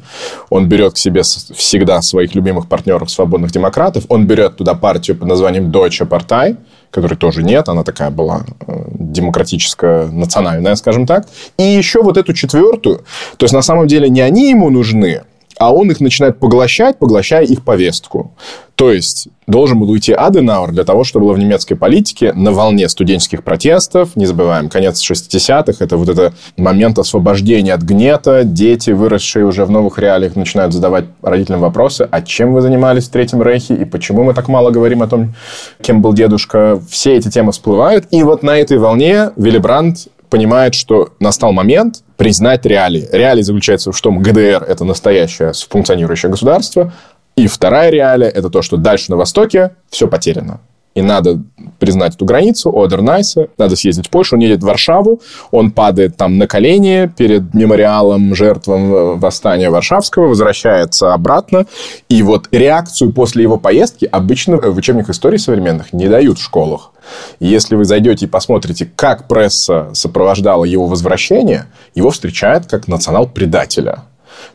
Он берет к себе всегда своих любимых партнеров свободных демократов. Он берет туда партию под названием Deutsche Partei, которой тоже нет, она такая была э, демократическая, национальная, скажем так. И еще вот эту четвертую. То есть, на самом деле, не они ему нужны, а он их начинает поглощать, поглощая их повестку. То есть должен был уйти Аденауэр для того, чтобы было в немецкой политике на волне студенческих протестов. Не забываем, конец 60-х, это вот это момент освобождения от гнета. Дети, выросшие уже в новых реалиях, начинают задавать родителям вопросы, а чем вы занимались в Третьем Рейхе, и почему мы так мало говорим о том, кем был дедушка. Все эти темы всплывают. И вот на этой волне Вилли Брандт понимает, что настал момент признать реалии. Реалии заключается в том, ГДР – это настоящее функционирующее государство, и вторая реалия – это то, что дальше на Востоке все потеряно и надо признать эту границу, Одернайса, надо съездить в Польшу, он едет в Варшаву, он падает там на колени перед мемориалом жертвам э, восстания Варшавского, возвращается обратно, и вот реакцию после его поездки обычно в учебниках истории современных не дают в школах. если вы зайдете и посмотрите, как пресса сопровождала его возвращение, его встречают как национал-предателя.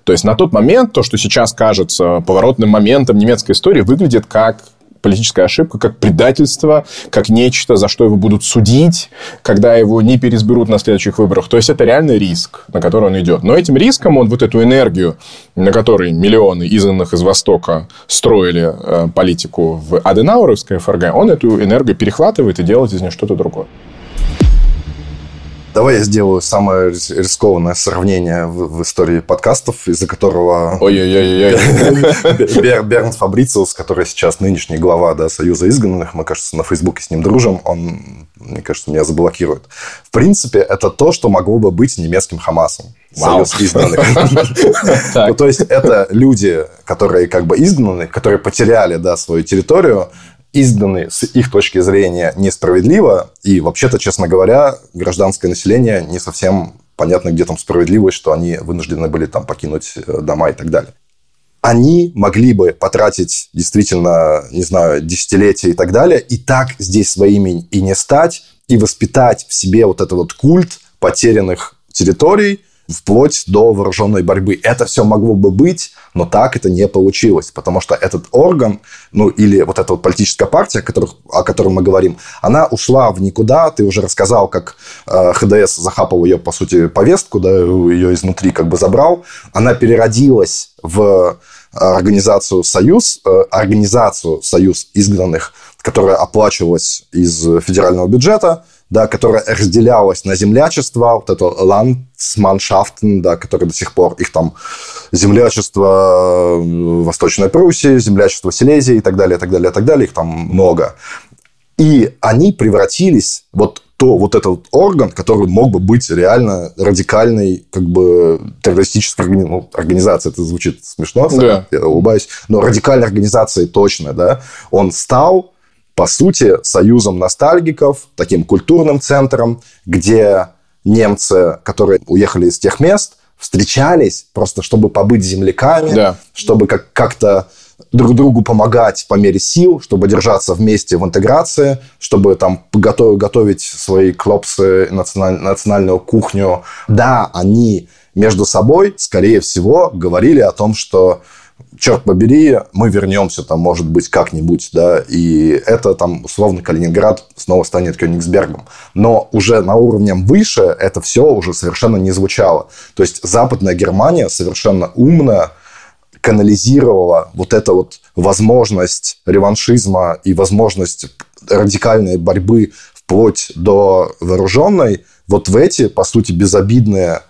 То есть на тот момент то, что сейчас кажется поворотным моментом немецкой истории, выглядит как политическая ошибка, как предательство, как нечто, за что его будут судить, когда его не переизберут на следующих выборах. То есть это реальный риск, на который он идет. Но этим риском он вот эту энергию, на которой миллионы изгнанных из Востока строили э, политику в Аденауровской ФРГ, он эту энергию перехватывает и делает из нее что-то другое. Давай я сделаю самое рискованное сравнение в, в истории подкастов, из-за которого... Ой-ой-ой. Бер, Берн Фабрициус, который сейчас нынешний глава да, Союза изгнанных, мы, кажется, на Фейсбуке с ним дружим, он, мне кажется, меня заблокирует. В принципе, это то, что могло бы быть немецким Хамасом. Союз изгнанных. [LAUGHS] Ну, то есть, это люди, которые как бы изгнаны, которые потеряли свою территорию, изданы с их точки зрения несправедливо. И вообще-то, честно говоря, гражданское население не совсем понятно, где там справедливость, что они вынуждены были там покинуть э, дома и так далее. Они могли бы потратить действительно, не знаю, десятилетия и так далее, и так здесь своими и не стать, и воспитать в себе вот этот вот культ потерянных территорий – вплоть до вооруженной борьбы. Это все могло бы быть, но так это не получилось, потому что этот орган, ну или вот эта вот политическая партия, о, которых, о которой мы говорим, она ушла в никуда. Ты уже рассказал, как э, ХДС захапал ее, по сути, повестку, да, ее изнутри как бы забрал. Она переродилась в организацию «Союз», э, организацию «Союз изгнанных», которая оплачивалась из федерального бюджета – да, которая разделялась на землячество, вот это Landsmannschaften, да, которые до сих пор, их там землячество э, Восточной Пруссии, землячество Силезии и так далее, и так далее, и так далее, их там много. И они превратились, вот то вот этот орган, который мог бы быть реально радикальной, как бы террористической ну, организацией. Это звучит смешно, да. я улыбаюсь, но радикальной организацией точно, да, он стал по сути, союзом ностальгиков, таким культурным центром, где немцы, которые уехали из тех мест, встречались просто, чтобы побыть земляками, да. чтобы как- как-то друг другу помогать по мере сил, чтобы держаться вместе в интеграции, чтобы там готов, готовить свои клопсы, националь, национальную кухню. Да, они между собой, скорее всего, говорили о том, что черт побери, мы вернемся там, может быть, как-нибудь, да, и это там, условно, Калининград снова станет Кёнигсбергом. Но уже на уровне выше это все уже совершенно не звучало. То есть Западная Германия совершенно умно канализировала вот эту вот возможность реваншизма и возможность радикальной борьбы вплоть до вооруженной вот в эти, по сути, безобидные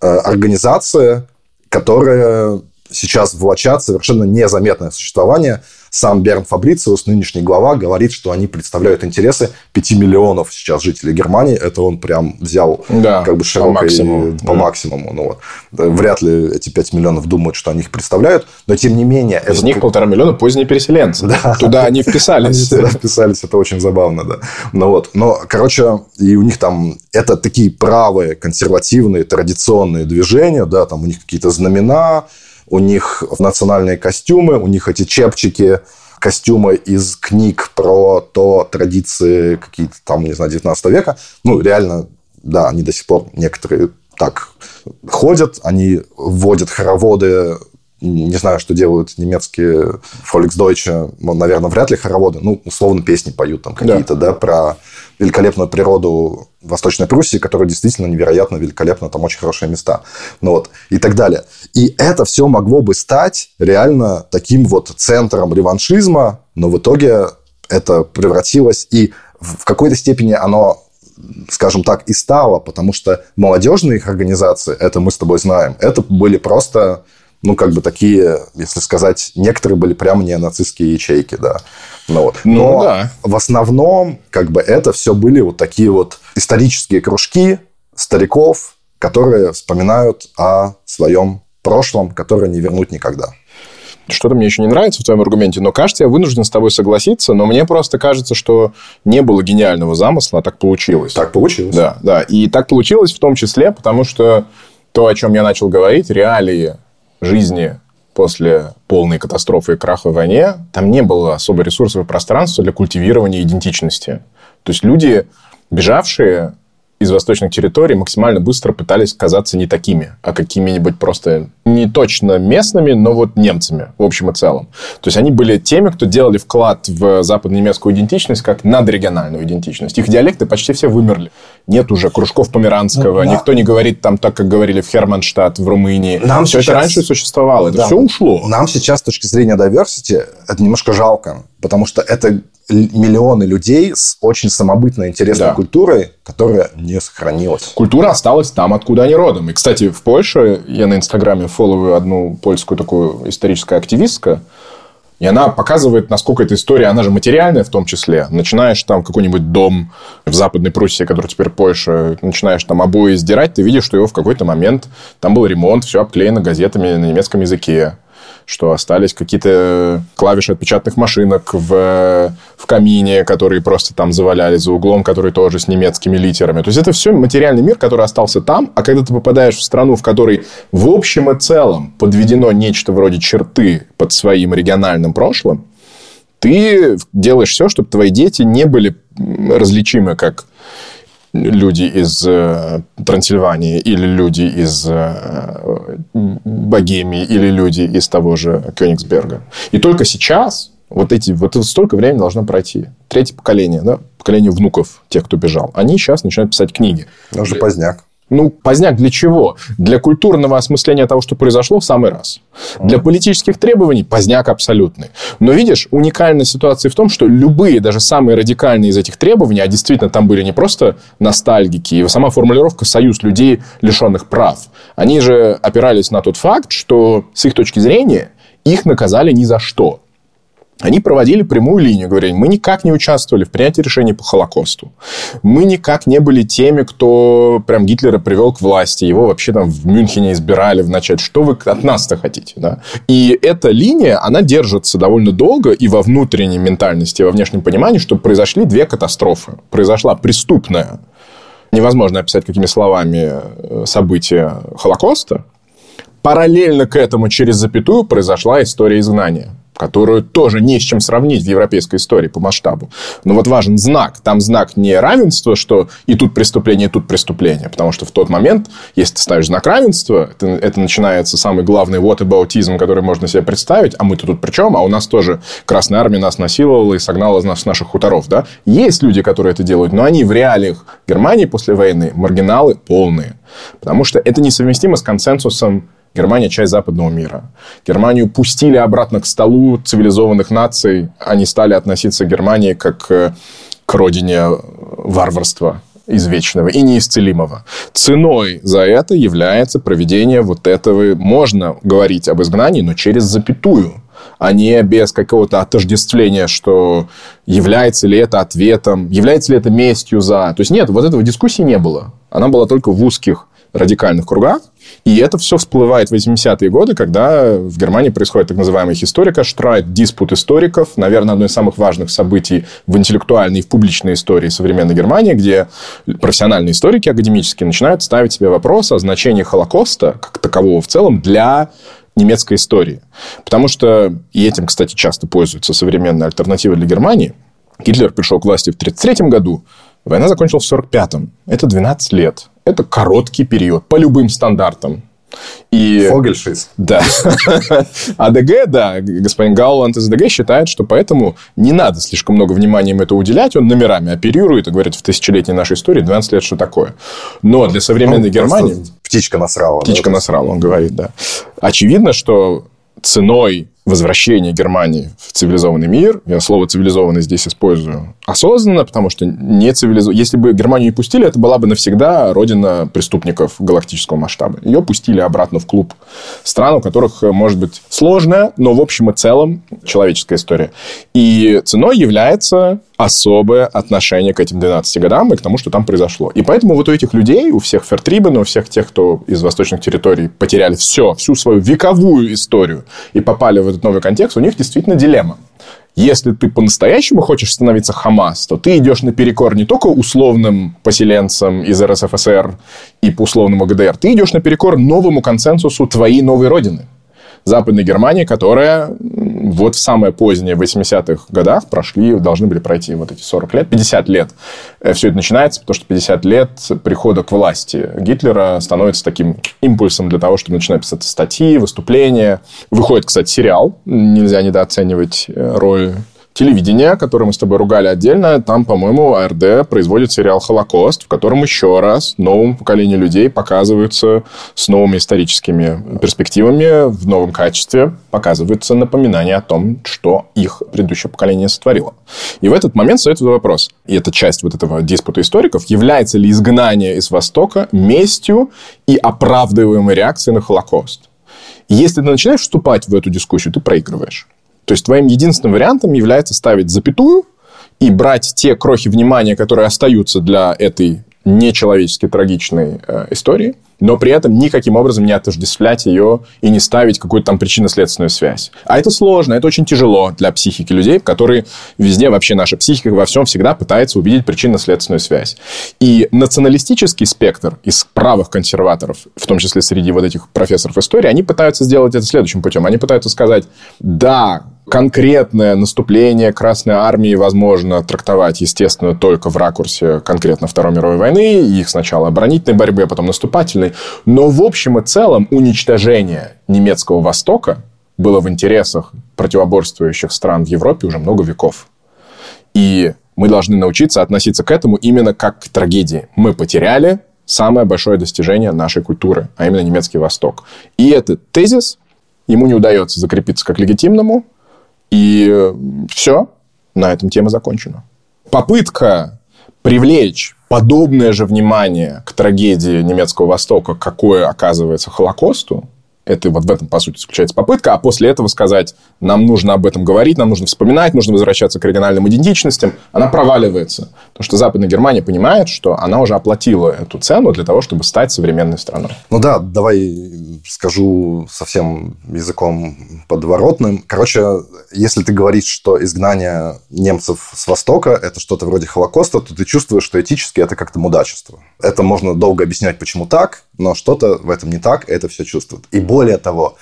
э, организации, которые сейчас влачат совершенно незаметное существование. Сам Берн Фабрициус, нынешний глава, говорит, что они представляют интересы 5 миллионов сейчас жителей Германии. Это он прям взял да, как бы широкой, по максимуму. По да. максимуму. Ну, вот. Вряд ли эти 5 миллионов думают, что они их представляют, но тем не менее... Из это... них полтора миллиона поздние переселенцы. Да. Туда они вписались. Они вписались, это очень забавно, да. Ну, вот. Но, короче, и у них там... Это такие правые, консервативные, традиционные движения, да, там у них какие-то знамена, у них национальные костюмы, у них эти чепчики, костюмы из книг про то традиции какие-то там, не знаю, 19 века. Ну, реально, да, они до сих пор некоторые так ходят, они вводят хороводы не знаю, что делают немецкие Volksdeutsche, ну, наверное, вряд ли хороводы, ну, условно, песни поют там какие-то, да, да про великолепную природу Восточной Пруссии, которая действительно невероятно великолепна, там очень хорошие места, ну вот, и так далее. И это все могло бы стать реально таким вот центром реваншизма, но в итоге это превратилось, и в какой-то степени оно скажем так, и стало, потому что молодежные их организации, это мы с тобой знаем, это были просто ну, как бы такие, если сказать, некоторые были прямо не нацистские ячейки, да. Ну, вот. Ну Но ну, да. в основном, как бы, это все были вот такие вот исторические кружки стариков, которые вспоминают о своем прошлом, которое не вернуть никогда. Что-то мне еще не нравится в твоем аргументе, но кажется, я вынужден с тобой согласиться, но мне просто кажется, что не было гениального замысла, а так получилось. Так получилось. Да, да. И так получилось в том числе, потому что то, о чем я начал говорить, реалии жизни после полной катастрофы и краха в войне, там не было особо ресурсов и пространства для культивирования идентичности. То есть люди, бежавшие из восточных территорий максимально быстро пытались казаться не такими, а какими-нибудь просто не точно местными, но вот немцами в общем и целом. То есть они были теми, кто делали вклад в западно-немецкую идентичность как надрегиональную идентичность. Их диалекты почти все вымерли. Нет уже кружков померанского, ну, никто не говорит там так, как говорили в Херманштадт, в Румынии. Нам все сейчас... это раньше существовало, это да. все ушло. Нам сейчас с точки зрения diversity это немножко жалко, потому что это миллионы людей с очень самобытной, интересной да. культурой, которая не сохранилась. Культура осталась там, откуда они родом. И, кстати, в Польше я на Инстаграме фолловую одну польскую такую историческую активистку, и она показывает, насколько эта история, она же материальная в том числе. Начинаешь там какой-нибудь дом в Западной Пруссии, который теперь Польша, начинаешь там обои сдирать, ты видишь, что его в какой-то момент, там был ремонт, все обклеено газетами на немецком языке что остались какие-то клавиши отпечатных машинок в, в камине, которые просто там завалялись за углом, которые тоже с немецкими литерами. То есть это все материальный мир, который остался там, а когда ты попадаешь в страну, в которой в общем и целом подведено нечто вроде черты под своим региональным прошлым, ты делаешь все, чтобы твои дети не были различимы как люди из э, Трансильвании или люди из э, Богемии или люди из того же Кёнигсберга. И только сейчас вот эти вот столько времени должно пройти. Третье поколение, да, поколение внуков тех, кто бежал, они сейчас начинают писать книги. Уже поздняк. Ну, поздняк для чего? Для культурного осмысления того, что произошло, в самый раз. Для политических требований поздняк абсолютный. Но видишь, уникальная ситуация в том, что любые, даже самые радикальные из этих требований, а действительно там были не просто ностальгики, и сама формулировка «союз людей, лишенных прав», они же опирались на тот факт, что с их точки зрения их наказали ни за что они проводили прямую линию, говорили, мы никак не участвовали в принятии решений по Холокосту. Мы никак не были теми, кто прям Гитлера привел к власти. Его вообще там в Мюнхене избирали в. Что вы от нас-то хотите? Да? И эта линия, она держится довольно долго и во внутренней ментальности, и во внешнем понимании, что произошли две катастрофы. Произошла преступная, невозможно описать какими словами, э, события Холокоста. Параллельно к этому через запятую произошла история изгнания которую тоже не с чем сравнить в европейской истории по масштабу. Но вот важен знак. Там знак не равенства, что и тут преступление, и тут преступление. Потому что в тот момент, если ты ставишь знак равенства, это, это начинается самый главный whataboutism, который можно себе представить. А мы-то тут при чем? А у нас тоже Красная Армия нас насиловала и согнала нас с наших хуторов. Да? Есть люди, которые это делают, но они в реалиях Германии после войны маргиналы полные. Потому что это несовместимо с консенсусом Германия – часть западного мира. Германию пустили обратно к столу цивилизованных наций. Они стали относиться к Германии как э, к родине варварства извечного и неисцелимого. Ценой за это является проведение вот этого... Можно говорить об изгнании, но через запятую а не без какого-то отождествления, что является ли это ответом, является ли это местью за... То есть нет, вот этого дискуссии не было. Она была только в узких радикальных кругах. И это все всплывает в 80-е годы, когда в Германии происходит так называемый историка штрайт, диспут историков. Наверное, одно из самых важных событий в интеллектуальной и в публичной истории современной Германии, где профессиональные историки академические начинают ставить себе вопрос о значении Холокоста как такового в целом для немецкой истории. Потому что, и этим, кстати, часто пользуются современные альтернативы для Германии, Гитлер пришел к власти в 1933 году, война закончилась в 1945. Это 12 лет. Это короткий период по любым стандартам. И... Фогельшиц. Да. [LAUGHS] АДГ, да, господин Гауланд из АДГ считает, что поэтому не надо слишком много внимания им это уделять. Он номерами оперирует и говорит, в тысячелетней нашей истории 12 лет, что такое. Но для современной ну, Германии... Птичка насрала. Птичка да, насрала, он говорит, да. Очевидно, что ценой возвращения Германии в цивилизованный мир, я слово цивилизованный здесь использую осознанно, потому что не цивилизов... если бы Германию не пустили, это была бы навсегда родина преступников галактического масштаба. Ее пустили обратно в клуб стран, у которых может быть сложная, но в общем и целом человеческая история. И ценой является особое отношение к этим 12 годам и к тому, что там произошло. И поэтому вот у этих людей, у всех Фертрибена, у всех тех, кто из восточных территорий потеряли все, всю свою вековую историю и попали в этот новый контекст, у них действительно дилемма. Если ты по-настоящему хочешь становиться Хамас, то ты идешь наперекор не только условным поселенцам из РСФСР и по условному ГДР, ты идешь наперекор новому консенсусу твоей новой родины. Западной Германии, которая вот в самое позднее, в 80-х годах прошли, должны были пройти вот эти 40 лет, 50 лет. Э, Все это начинается, потому что 50 лет прихода к власти Гитлера становится таким импульсом для того, чтобы начинать писать статьи, выступления. Выходит, кстати, сериал. Нельзя недооценивать э, роль телевидение, которое мы с тобой ругали отдельно, там, по-моему, АРД производит сериал «Холокост», в котором еще раз новому поколению людей показываются с новыми историческими перспективами, в новом качестве показывается напоминание о том, что их предыдущее поколение сотворило. И в этот момент стоит вопрос, и это часть вот этого диспута историков, является ли изгнание из Востока местью и оправдываемой реакцией на Холокост? Если ты начинаешь вступать в эту дискуссию, ты проигрываешь. То есть твоим единственным вариантом является ставить запятую и брать те крохи внимания, которые остаются для этой нечеловечески трагичной э, истории, но при этом никаким образом не отождествлять ее и не ставить какую-то там причинно-следственную связь. А это сложно, это очень тяжело для психики людей, которые везде вообще наша психика во всем всегда пытается увидеть причинно-следственную связь. И националистический спектр из правых консерваторов, в том числе среди вот этих профессоров истории, они пытаются сделать это следующим путем. Они пытаются сказать, да, конкретное наступление Красной Армии возможно трактовать, естественно, только в ракурсе конкретно Второй мировой войны, их сначала оборонительной борьбы, а потом наступательной. Но в общем и целом уничтожение немецкого Востока было в интересах противоборствующих стран в Европе уже много веков. И мы должны научиться относиться к этому именно как к трагедии. Мы потеряли самое большое достижение нашей культуры, а именно немецкий Восток. И этот тезис ему не удается закрепиться как легитимному, и э, все, на этом тема закончена. Попытка привлечь подобное же внимание к трагедии немецкого Востока, какое оказывается Холокосту, это вот в этом, по сути, заключается попытка, а после этого сказать, нам нужно об этом говорить, нам нужно вспоминать, нужно возвращаться к региональным идентичностям, она проваливается. Потому что Западная Германия понимает, что она уже оплатила эту цену для того, чтобы стать современной страной. Ну да, давай скажу совсем языком подворотным. Короче, если ты говоришь, что изгнание немцев с Востока – это что-то вроде Холокоста, то ты чувствуешь, что этически это как-то мудачество. Это можно долго объяснять, почему так, но что-то в этом не так, это все чувствует. И более того,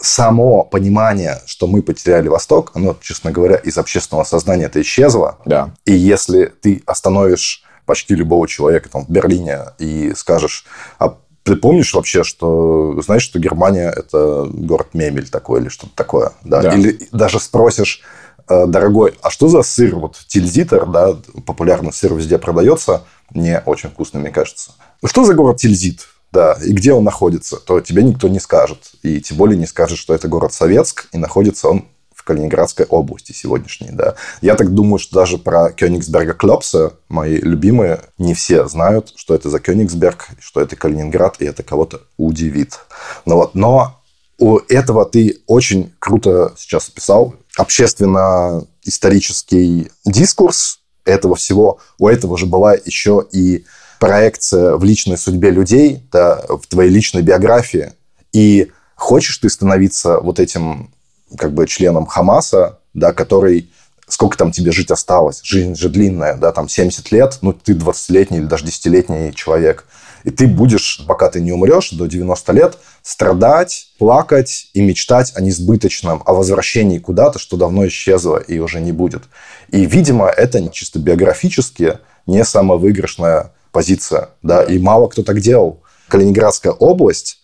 само понимание, что мы потеряли Восток, оно, честно говоря, из общественного сознания это исчезло. Да. И если ты остановишь почти любого человека там в Берлине и скажешь, а ты помнишь вообще, что знаешь, что Германия это город мемель такой или что-то такое, да? Да. Или даже спросишь, «Э, дорогой, а что за сыр? Вот тильзитер, да, популярный сыр везде продается, не очень вкусный, мне кажется. Что за город Тильзит? Да, и где он находится, то тебе никто не скажет. И тем более не скажет, что это город Советск, и находится он в Калининградской области сегодняшней, да. Я так думаю, что даже про Кёнигсберга Клопса, мои любимые, не все знают, что это за Кёнигсберг, что это Калининград, и это кого-то удивит. Но вот, но у этого ты очень круто сейчас описал общественно-исторический дискурс этого всего. У этого же была еще и проекция в личной судьбе людей, да, в твоей личной биографии. И хочешь ты становиться вот этим как бы членом Хамаса, да, который сколько там тебе жить осталось? Жизнь же длинная, да, там 70 лет, ну, ты 20-летний или даже 10-летний человек. И ты будешь, пока ты не умрешь, до 90 лет, страдать, плакать и мечтать о несбыточном, о возвращении куда-то, что давно исчезло и уже не будет. И, видимо, это чисто биографически не самая выигрышная позиция. Да? И мало кто так делал. Калининградская область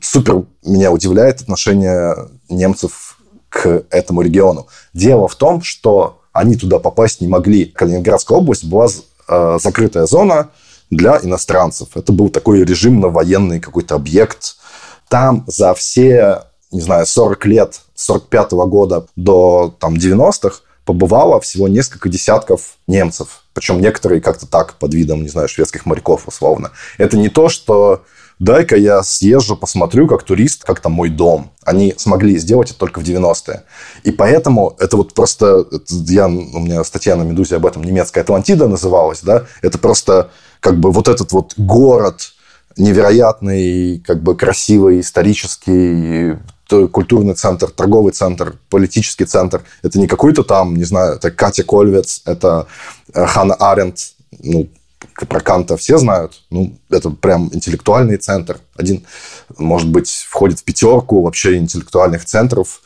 супер меня удивляет отношение немцев к этому региону. Дело в том, что они туда попасть не могли. Калининградская область была э, закрытая зона для иностранцев. Это был такой режимно-военный какой-то объект. Там за все, не знаю, 40 лет, с 45 -го года до там, 90-х побывало всего несколько десятков немцев. Причем некоторые как-то так, под видом, не знаю, шведских моряков условно. Это не то, что дай-ка я съезжу, посмотрю, как турист, как там мой дом. Они смогли сделать это только в 90-е. И поэтому это вот просто... Я, у меня статья на «Медузе» об этом, немецкая Атлантида называлась, да? Это просто как бы вот этот вот город невероятный, как бы красивый, исторический, культурный центр, торговый центр, политический центр. Это не какой-то там, не знаю, это Катя Кольвец, это Ханна Аренд, ну, про Канта все знают. Ну, это прям интеллектуальный центр. Один, может быть, входит в пятерку вообще интеллектуальных центров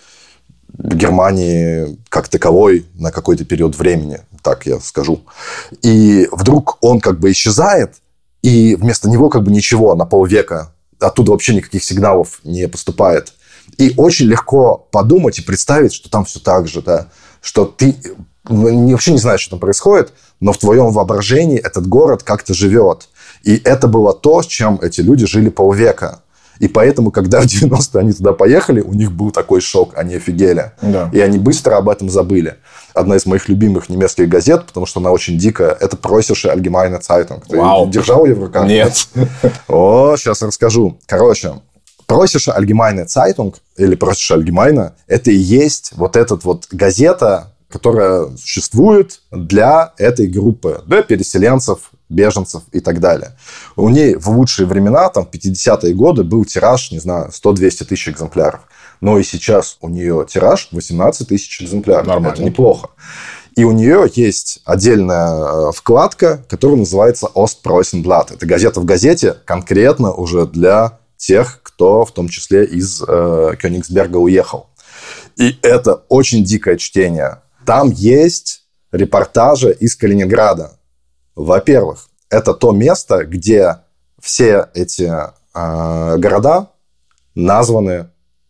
Германии как таковой на какой-то период времени, так я скажу. И вдруг он как бы исчезает, и вместо него как бы ничего на полвека. Оттуда вообще никаких сигналов не поступает. И очень легко подумать и представить, что там все так же, да, что ты вообще не знаешь, что там происходит, но в твоем воображении этот город как-то живет. И это было то, с чем эти люди жили полвека. И поэтому, когда в 90-е они туда поехали, у них был такой шок, они офигели. Да. И они быстро об этом забыли. Одна из моих любимых немецких газет, потому что она очень дикая, это «Просише Allgemeine Zeitung». Ты Вау. держал ее в руках? Нет. [LAUGHS] О, сейчас расскажу. Короче, Просише Allgemeine Zeitung или Просише Allgemeine – это и есть вот этот вот газета, которая существует для этой группы, для переселенцев, беженцев и так далее. У ней в лучшие времена, там, в 50-е годы, был тираж, не знаю, 100-200 тысяч экземпляров. Но и сейчас у нее тираж 18 тысяч экземпляров. Нормально. Это неплохо. И у нее есть отдельная э, вкладка, которая называется Ostpreußenblatt. Это газета в газете конкретно уже для тех, кто в том числе из э, Кёнигсберга уехал. И это очень дикое чтение. Там есть репортажи из Калининграда. Во-первых, это то место, где все эти э, города названы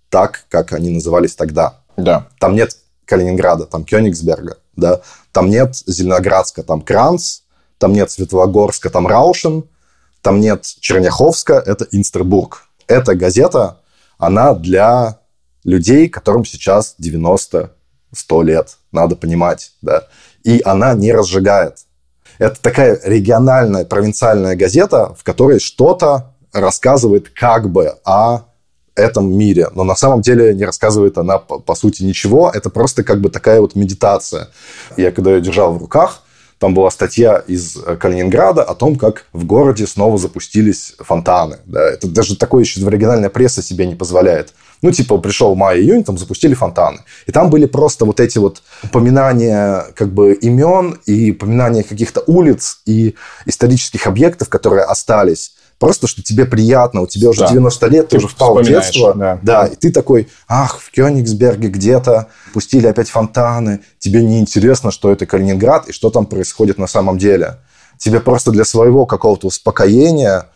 так, как они назывались тогда. Да. Там нет Калининграда, там Кёнигсберга, да. Там нет Зеленоградска, там Кранц, там нет Светлогорска, там Раушен, там нет Черняховска, это Инстербург. Эта газета, она для людей, которым сейчас 90 100 лет, надо понимать, да. И она не разжигает. Это такая региональная, провинциальная газета, в которой что-то рассказывает как бы о этом мире. Но на самом деле не рассказывает она, по, по сути, ничего. Это просто как бы такая вот медитация. Я когда ее держал в руках, там была статья из Калининграда о том, как в городе снова запустились фонтаны. Да, это даже такое еще региональная пресса себе не позволяет. Ну, типа, пришел май-июнь, там запустили фонтаны. И там были просто вот эти вот упоминания как бы имен и упоминания каких-то улиц и исторических объектов, которые остались. Просто, что тебе приятно, у тебя уже да. 90 лет, ты, ты уже впал в детство. Да. да, и ты такой, ах, в Кёнигсберге где-то пустили опять фонтаны, тебе не интересно, что это Калининград и что там происходит на самом деле. Тебе просто для своего какого-то успокоения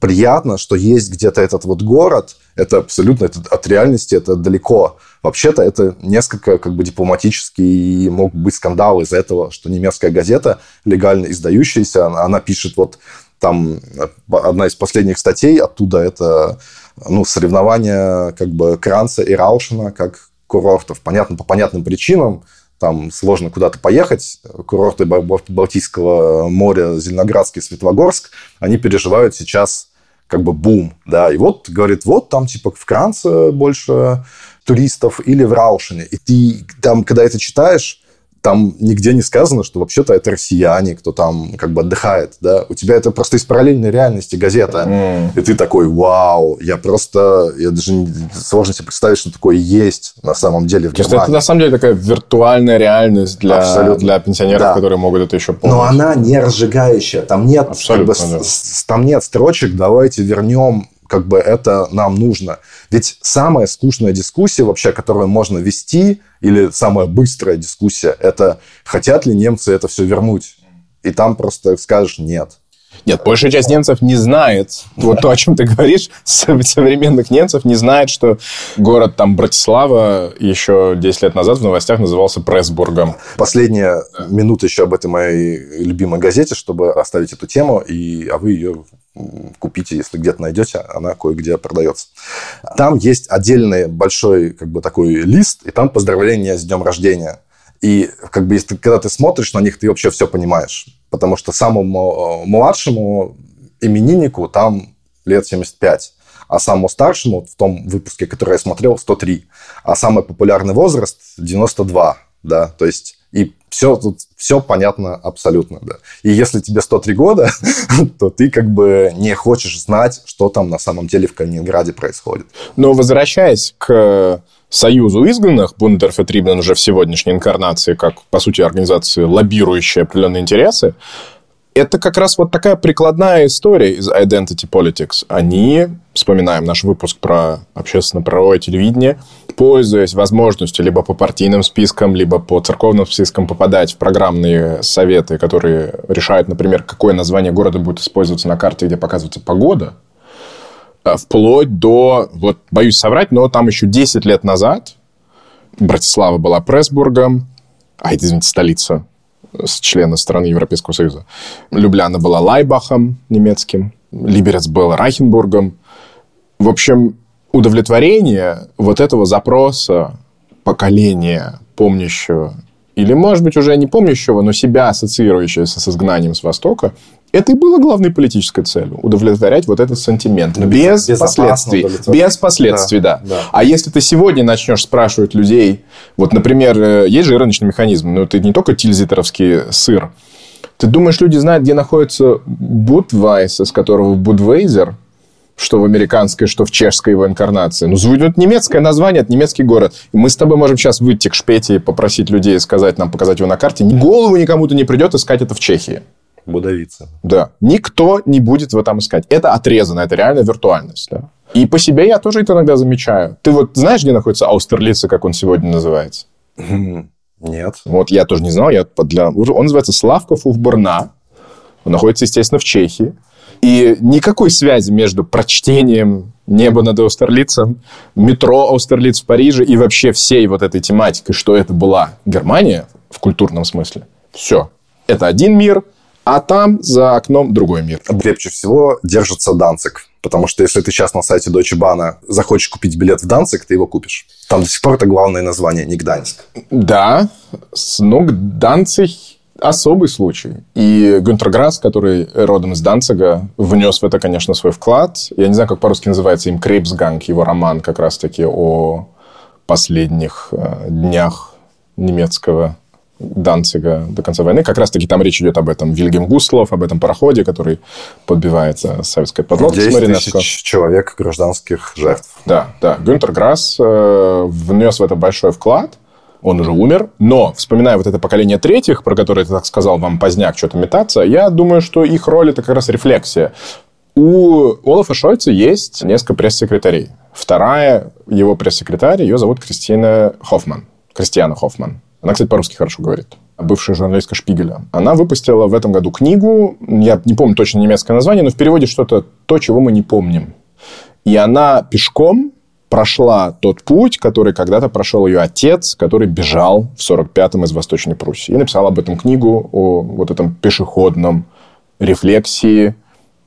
приятно, что есть где-то этот вот город, это абсолютно это от реальности, это далеко. Вообще-то это несколько как бы дипломатически и мог быть скандал из-за этого, что немецкая газета, легально издающаяся, она, она пишет вот там одна из последних статей оттуда это ну, соревнования как бы Кранца и Раушина как курортов. Понятно, по понятным причинам там сложно куда-то поехать. Курорты Балтийского моря, Зеленоградский, Светлогорск, они переживают сейчас как бы бум, да, и вот, говорит, вот там типа в Кранце больше туристов или в Раушине. И ты там, когда это читаешь, там нигде не сказано, что вообще-то это россияне, кто там как бы отдыхает, да. У тебя это просто из параллельной реальности газета. Mm. И ты такой, вау, я просто... Я даже не, сложно себе представить, что такое есть на самом деле в То Германии. это на самом деле такая виртуальная реальность для, для пенсионеров, да. которые могут это еще помнить. Но она не разжигающая. Там нет, как бы, да. там нет строчек, давайте вернем как бы это нам нужно. Ведь самая скучная дискуссия вообще, которую можно вести, или самая быстрая дискуссия, это хотят ли немцы это все вернуть. И там просто скажешь нет. Нет, большая часть немцев не знает, вот то, о чем ты говоришь, современных немцев не знает, что город там Братислава еще 10 лет назад в новостях назывался Пресбургом. Последняя минута еще об этой моей любимой газете, чтобы оставить эту тему, и, а вы ее купите, если где-то найдете, она кое-где продается. Там есть отдельный большой как бы такой лист, и там поздравления с днем рождения. И как бы если, когда ты смотришь на них, ты вообще все понимаешь. Потому что самому э, младшему имениннику там лет 75, а самому старшему в том выпуске, который я смотрел, 103. А самый популярный возраст 92, да, то есть и все тут все понятно абсолютно, да. И если тебе 103 года, [LAUGHS] то ты как бы не хочешь знать, что там на самом деле в Калининграде происходит. Но возвращаясь к Союзу изгнанных, Бундерфетрибен уже в сегодняшней инкарнации, как, по сути, организации, лоббирующие определенные интересы, это как раз вот такая прикладная история из Identity Politics. Они, вспоминаем наш выпуск про общественно-правовое телевидение, пользуясь возможностью либо по партийным спискам, либо по церковным спискам попадать в программные советы, которые решают, например, какое название города будет использоваться на карте, где показывается погода, э, вплоть до, вот боюсь соврать, но там еще 10 лет назад Братислава была Пресбургом, а, извините, столица с члена страны Европейского Союза. Любляна была Лайбахом немецким, Либерец был Райхенбургом. В общем, удовлетворение вот этого запроса поколения, помнящего, или, может быть, уже не помнящего, но себя ассоциирующегося с изгнанием с Востока, это и было главной политической целью – удовлетворять вот этот сентимент. Но без, без последствий. Без последствий, да, да. да. А если ты сегодня начнешь спрашивать людей, вот, например, э, есть же рыночный механизм, но это не только тильзитеровский сыр. Ты думаешь, люди знают, где находится Будвайс, из которого Будвейзер, что в американской, что в чешской его инкарнации. Ну, звучит немецкое название, это немецкий город. И мы с тобой можем сейчас выйти к Шпете и попросить людей сказать нам, показать его на карте. Голову никому-то не придет искать это в Чехии. Будовица. Да. Никто не будет в этом искать. Это отрезано, это реально виртуальность. Да. И по себе я тоже это иногда замечаю. Ты вот знаешь, где находится Аустерлице, как он сегодня называется? [LAUGHS] Нет. Вот я тоже не знал. Я для... Он называется Славков Увборна. Он находится, естественно, в Чехии. И никакой связи между прочтением «Небо над Аустерлицем», метро Аустерлиц в Париже и вообще всей вот этой тематикой, что это была Германия в культурном смысле. Все. Это один мир, а там за окном другой мир. Крепче всего держится Данцик. Потому что если ты сейчас на сайте Deutsche Bahn захочешь купить билет в Данцик, ты его купишь. Там до сих пор это главное название, не Гданьск. Да, но Данциг особый случай. И Гюнтер Грасс, который родом из Данцига, внес в это, конечно, свой вклад. Я не знаю, как по-русски называется Im Krebsgang, его роман как раз-таки о последних э, днях немецкого Данцига до конца войны. Как раз-таки там речь идет об этом Вильгельм Густлов, об этом пароходе, который подбивается советской подлодкой 10 тысяч человек гражданских жертв. Да, да. Гюнтер Грасс э, внес в это большой вклад. Он уже умер. Но, вспоминая вот это поколение третьих, про которое ты так сказал, вам поздняк что-то метаться, я думаю, что их роль это как раз рефлексия. У Олафа Шольца есть несколько пресс-секретарей. Вторая его пресс-секретарь, ее зовут Кристина Хоффман. Кристиана Хоффман. Она, кстати, по-русски хорошо говорит. Бывшая журналистка Шпигеля. Она выпустила в этом году книгу, я не помню точно немецкое название, но в переводе что-то то, чего мы не помним. И она пешком прошла тот путь, который когда-то прошел ее отец, который бежал в 45-м из Восточной Пруссии. И написал об этом книгу, о вот этом пешеходном рефлексии,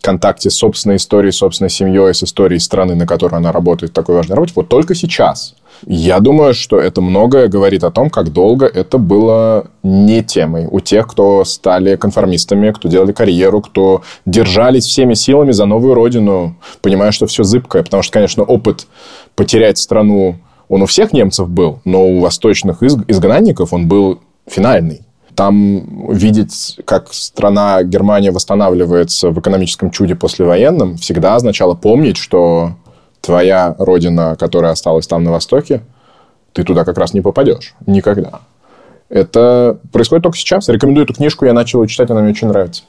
контакте с собственной историей, собственной семьей, с историей страны, на которой она работает такой важной работе, вот только сейчас. Я думаю, что это многое говорит о том, как долго это было не темой у тех, кто стали конформистами, кто делали карьеру, кто держались всеми силами за новую родину, понимая, что все зыбкое. Потому что, конечно, опыт потерять страну, он у всех немцев был, но у восточных изгнанников он был финальный. Там видеть, как страна Германия восстанавливается в экономическом чуде послевоенном, всегда означало помнить, что твоя родина, которая осталась там на Востоке, ты туда как раз не попадешь. Никогда. Это происходит только сейчас. Рекомендую эту книжку, я начал ее читать, она мне очень нравится.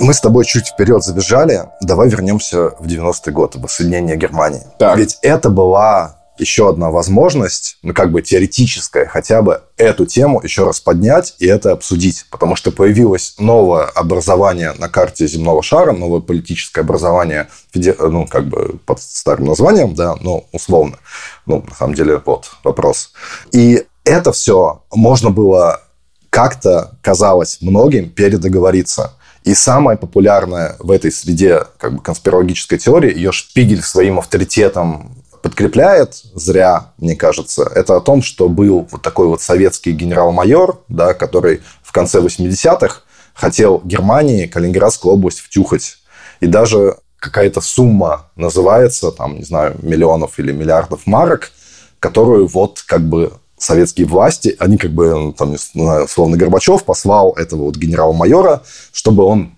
Мы с тобой чуть вперед забежали. Давай вернемся в 90-й год, воссоединение Германии. Так. Ведь это была еще одна возможность, ну, как бы теоретическая, хотя бы эту тему еще раз поднять и это обсудить. Потому что появилось новое образование на карте земного шара, новое политическое образование, ну, как бы под старым названием, да, ну, условно. Ну, на самом деле, вот вопрос. И это все можно было как-то, казалось многим, передоговориться. И самая популярная в этой среде как бы, конспирологической теории, ее Шпигель своим авторитетом подкрепляет зря, мне кажется, это о том, что был вот такой вот советский генерал-майор, да, который в конце 80-х хотел Германии Калининградскую область втюхать. И даже какая-то сумма называется, там, не знаю, миллионов или миллиардов марок, которую вот как бы советские власти, они как бы, ну, там, словно Горбачев послал этого вот генерал-майора, чтобы он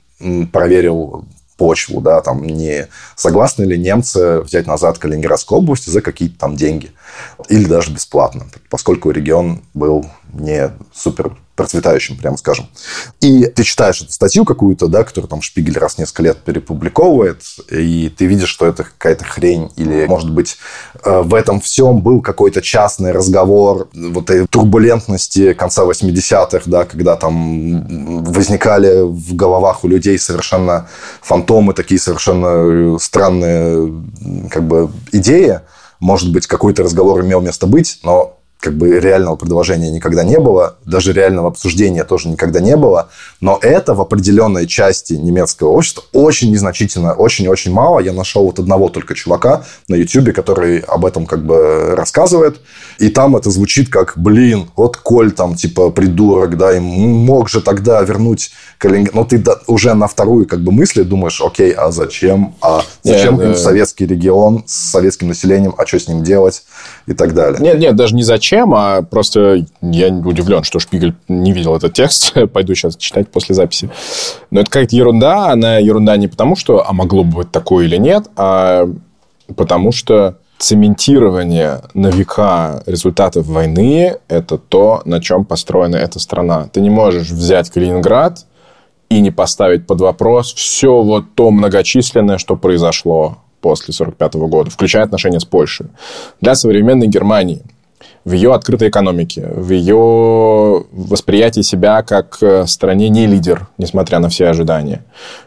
проверил почву, да, там не согласны ли немцы взять назад Калининградскую область за какие-то там деньги или даже бесплатно, поскольку регион был не супер процветающим, прямо скажем. И ты читаешь эту статью какую-то, да, которую там Шпигель раз в несколько лет перепубликовывает, и ты видишь, что это какая-то хрень, или, может быть, э, в этом всем был какой-то частный разговор вот этой турбулентности конца 80-х, да, когда там возникали в головах у людей совершенно фантомы, такие совершенно странные как бы идеи. Может быть, какой-то разговор имел место быть, но как бы реального предложения никогда не было, даже реального обсуждения тоже никогда не было, но это в определенной части немецкого общества очень незначительно, очень-очень мало. Я нашел вот одного только чувака на YouTube, который об этом как бы рассказывает, и там это звучит как, блин, вот Коль там типа придурок, да, и мог же тогда вернуть Калининград. Но ты уже на вторую как бы мысли думаешь, окей, а зачем? А зачем yeah, им советский регион с советским населением, а что с ним делать? И так далее. Нет, нет, даже не зачем зачем, а просто я удивлен, что Шпигель не видел этот текст. [LAUGHS] Пойду сейчас читать после записи. Но это какая-то ерунда. Она ерунда не потому, что а могло бы быть такое или нет, а потому что цементирование на века результатов войны – это то, на чем построена эта страна. Ты не можешь взять Калининград и не поставить под вопрос все вот то многочисленное, что произошло после 1945 года, включая отношения с Польшей. Для современной Германии – в ее открытой экономике, в ее восприятии себя как э, стране не лидер, несмотря на все ожидания,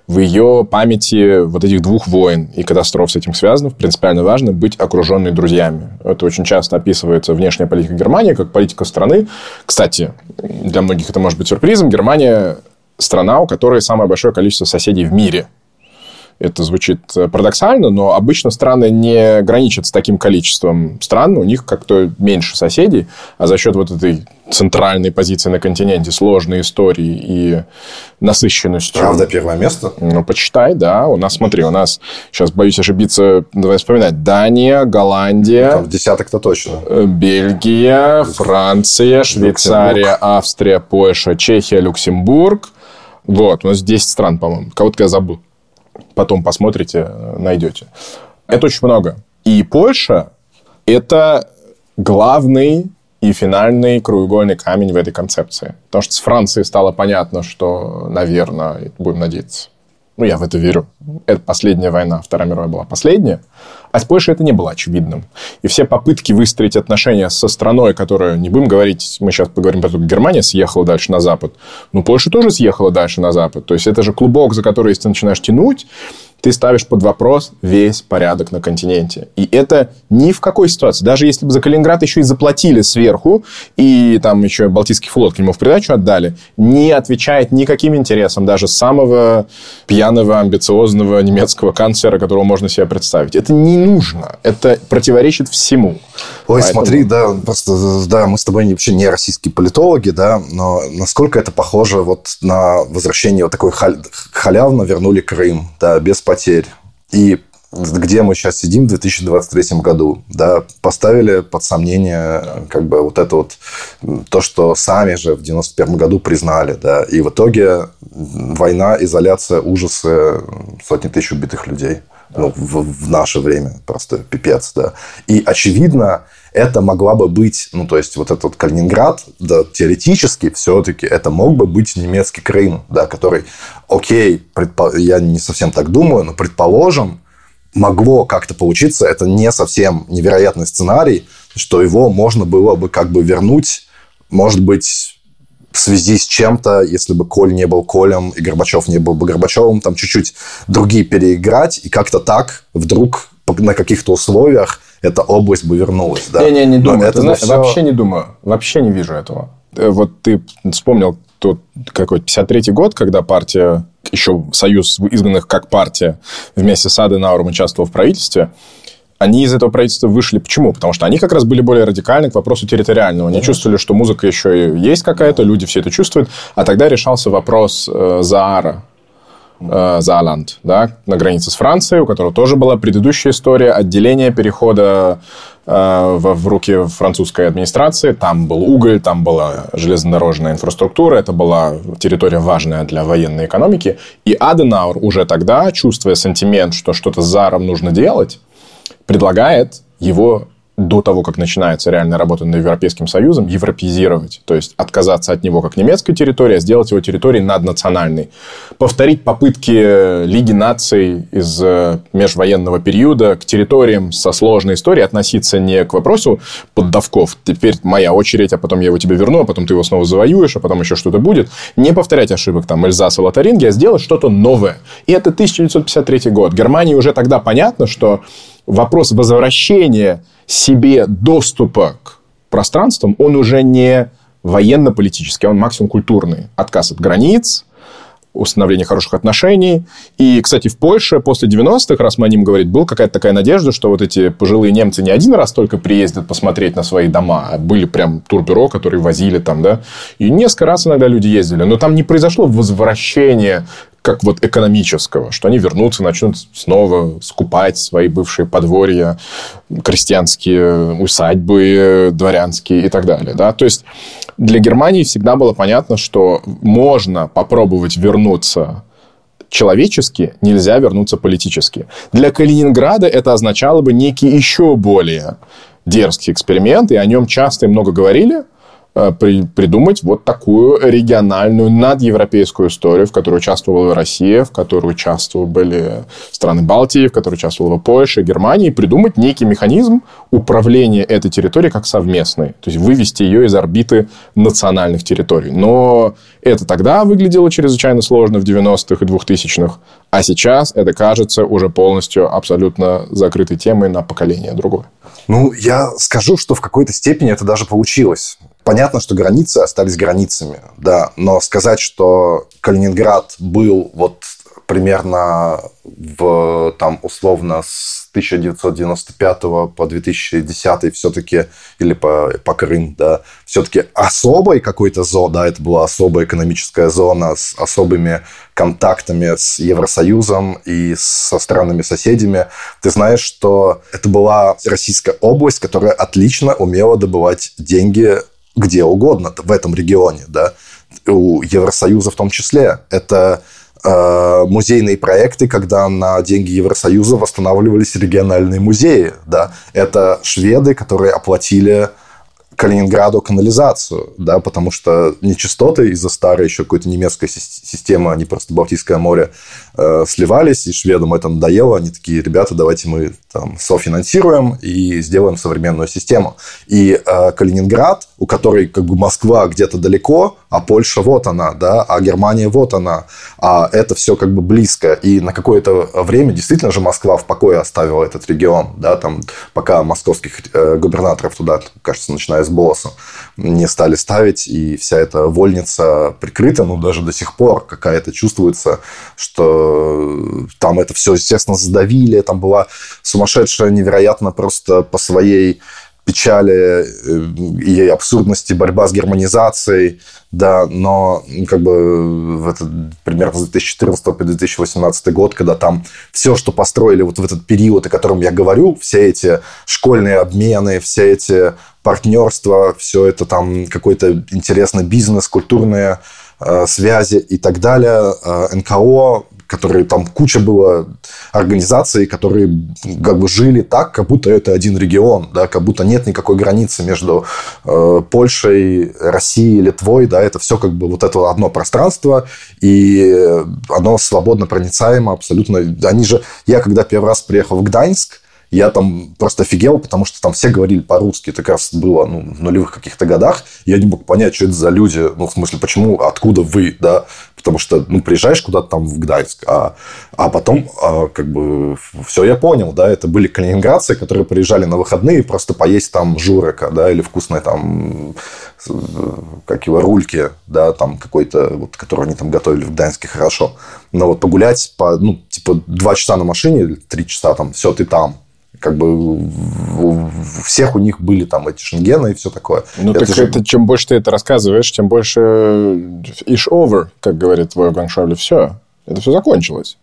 в ее памяти вот этих двух войн и катастроф с этим связанных, принципиально важно быть окруженной друзьями. Это очень часто описывается внешняя политика Германии как политика страны. Кстати, для многих это может быть сюрпризом. Германия страна, у которой самое большое количество соседей в мире – это звучит э, парадоксально, но обычно страны не граничат с таким количеством стран, у них как-то меньше соседей, а за счет вот этой центральной позиции на континенте, сложной истории и насыщенностью. Правда, первое место? Ну, почитай, да. У нас, смотри, у нас, сейчас боюсь ошибиться, давай вспоминать, Дания, Голландия. Там десяток-то точно. Э, Бельгия, Франция, Швейцария, Австрия, Польша, Чехия, Люксембург. Вот, у нас 10 стран, по-моему. Кого-то я забыл потом посмотрите, найдете. Это очень много. И Польша – это главный и финальный краеугольный камень в этой концепции. Потому что с Францией стало понятно, что, наверное, будем надеяться, ну, я в это верю. Это последняя война, Вторая мировая была последняя. А с Польшей это не было очевидным. И все попытки выстроить отношения со страной, которая, не будем говорить, мы сейчас поговорим про то, как Германия съехала дальше на Запад, ну, Польша тоже съехала дальше на Запад. То есть, это же клубок, за который, если ты начинаешь тянуть, ты ставишь под вопрос весь порядок на континенте. И это ни в какой ситуации. Даже если бы за Калининград еще и заплатили сверху, и там еще Балтийский флот к нему в придачу отдали, не отвечает никаким интересам даже самого пьяного, амбициозного немецкого канцлера, которого можно себе представить. Это не нужно. Это противоречит всему. Ой, Поэтому... смотри, да, просто, да, мы с тобой вообще не российские политологи, да, но насколько это похоже вот на возвращение вот такой халявно вернули Крым, да, без потерь. И где мы сейчас сидим в 2023 году, да, поставили под сомнение как бы вот это вот то, что сами же в 91 году признали, да, и в итоге война, изоляция, ужасы, сотни тысяч убитых людей ну, в, в наше время просто пипец, да. И очевидно, это могла бы быть, ну, то есть, вот этот Калининград, да, теоретически все-таки это мог бы быть немецкий Крым, да, который, окей, предпо... я не совсем так думаю, но предположим, могло как-то получиться, это не совсем невероятный сценарий, что его можно было бы как бы вернуть, может быть, в связи с чем-то, если бы Коль не был Колем и Горбачев не был бы Горбачевым, там чуть-чуть другие переиграть, и как-то так вдруг на каких-то условиях эта область бы вернулась. Да. Не, не, не думаю. это знаешь, все... Вообще не думаю. Вообще не вижу этого. Э, вот ты вспомнил тот какой 53-й год, когда партия, еще Союз изгнанных как партия, вместе с Аденауром участвовал в правительстве они из этого правительства вышли. Почему? Потому что они как раз были более радикальны к вопросу территориального. Они чувствовали, что музыка еще и есть какая-то, люди все это чувствуют. А тогда решался вопрос э, Заара, э, Зааланд, да, на границе с Францией, у которого тоже была предыдущая история отделения, перехода э, в, в руки французской администрации. Там был уголь, там была железнодорожная инфраструктура, это была территория важная для военной экономики. И Аденаур уже тогда, чувствуя сантимент, что что-то с Зааром нужно делать, предлагает его до того, как начинается реальная работа над Европейским Союзом, европеизировать, то есть отказаться от него как немецкой территории, а сделать его территорией наднациональной. Повторить попытки Лиги наций из э, межвоенного периода к территориям со сложной историей относиться не к вопросу поддавков, теперь моя очередь, а потом я его тебе верну, а потом ты его снова завоюешь, а потом еще что-то будет. Не повторять ошибок там Эльзаса, Лотарингии, а сделать что-то новое. И это 1953 год. Германии уже тогда понятно, что вопрос возвращения себе доступа к пространствам, он уже не военно-политический, он максимум культурный. Отказ от границ, установление хороших отношений. И, кстати, в Польше после 90-х, раз мы о ним говорить, была какая-то такая надежда, что вот эти пожилые немцы не один раз только приездят посмотреть на свои дома, а были прям турбюро, которые возили там, да. И несколько раз иногда люди ездили. Но там не произошло возвращение как вот экономического, что они вернутся, начнут снова скупать свои бывшие подворья, крестьянские усадьбы, дворянские и так далее. Да? То есть для Германии всегда было понятно, что можно попробовать вернуться человечески, нельзя вернуться политически. Для Калининграда это означало бы некий еще более дерзкий эксперимент, и о нем часто и много говорили – при, придумать вот такую региональную надевропейскую историю, в которой участвовала Россия, в которой участвовали страны Балтии, в которой участвовала Польша, Германия, и придумать некий механизм управления этой территорией как совместной. То есть вывести ее из орбиты национальных территорий. Но это тогда выглядело чрезвычайно сложно в 90-х и 2000-х, а сейчас это кажется уже полностью абсолютно закрытой темой на поколение другое. Ну, я скажу, что в какой-то степени это даже получилось. Понятно, что границы остались границами, да, но сказать, что Калининград был вот примерно в, там, условно, с 1995 по 2010 все-таки, или по, по Крым, да, все-таки особой какой-то зоной, да, это была особая экономическая зона с особыми контактами с Евросоюзом и со странами-соседями. Ты знаешь, что это была российская область, которая отлично умела добывать деньги где угодно в этом регионе, да, у Евросоюза в том числе. Это э, музейные проекты, когда на деньги Евросоюза восстанавливались региональные музеи, да. Это шведы, которые оплатили Калининграду канализацию, да, потому что нечистоты из-за старой еще какой-то немецкой системы, они просто Балтийское море э, сливались, и шведам это надоело, они такие, ребята, давайте мы там софинансируем и сделаем современную систему. И э, Калининград, у которой как бы Москва где-то далеко, а Польша вот она, да, а Германия вот она, а это все как бы близко. И на какое-то время действительно же Москва в покое оставила этот регион, да, там, пока московских э, губернаторов туда, кажется, начиная с Болоса, не стали ставить, и вся эта вольница прикрыта, ну, даже до сих пор какая-то чувствуется, что там это все, естественно, задавили, там была сумасшедшая, невероятно просто по своей печали э, и абсурдности борьба с германизацией, да, но как бы в этот, примерно с 2014 по 2018 год, когда там все, что построили вот в этот период, о котором я говорю, все эти школьные обмены, все эти партнерства, все это там какой-то интересный бизнес, культурные э, связи и так далее, э, НКО, которые там куча было организаций, которые как бы жили так, как будто это один регион, да, как будто нет никакой границы между э, Польшей, Россией, Литвой, да, это все как бы вот это одно пространство, и оно свободно проницаемо абсолютно. Они же, я когда первый раз приехал в Гданьск, я там просто офигел, потому что там все говорили по-русски. Это как раз было ну, в нулевых каких-то годах. Я не мог понять, что это за люди. Ну, в смысле, почему, откуда вы, да? Потому что, ну, приезжаешь куда-то там в Гданьск, а, а потом, а, как бы, все я понял, да, это были калининградцы, которые приезжали на выходные просто поесть там журека, да, или вкусной там, как его, рульки, да, там какой-то, вот, который они там готовили в Гданьске хорошо. Но вот погулять по, ну, типа, два часа на машине, три часа там, все, ты там, как бы у всех у них были там эти шенгены и все такое. Ну, это так же... это, чем больше ты это рассказываешь, тем больше ish over, как говорит твой Шавли, все. Это все закончилось.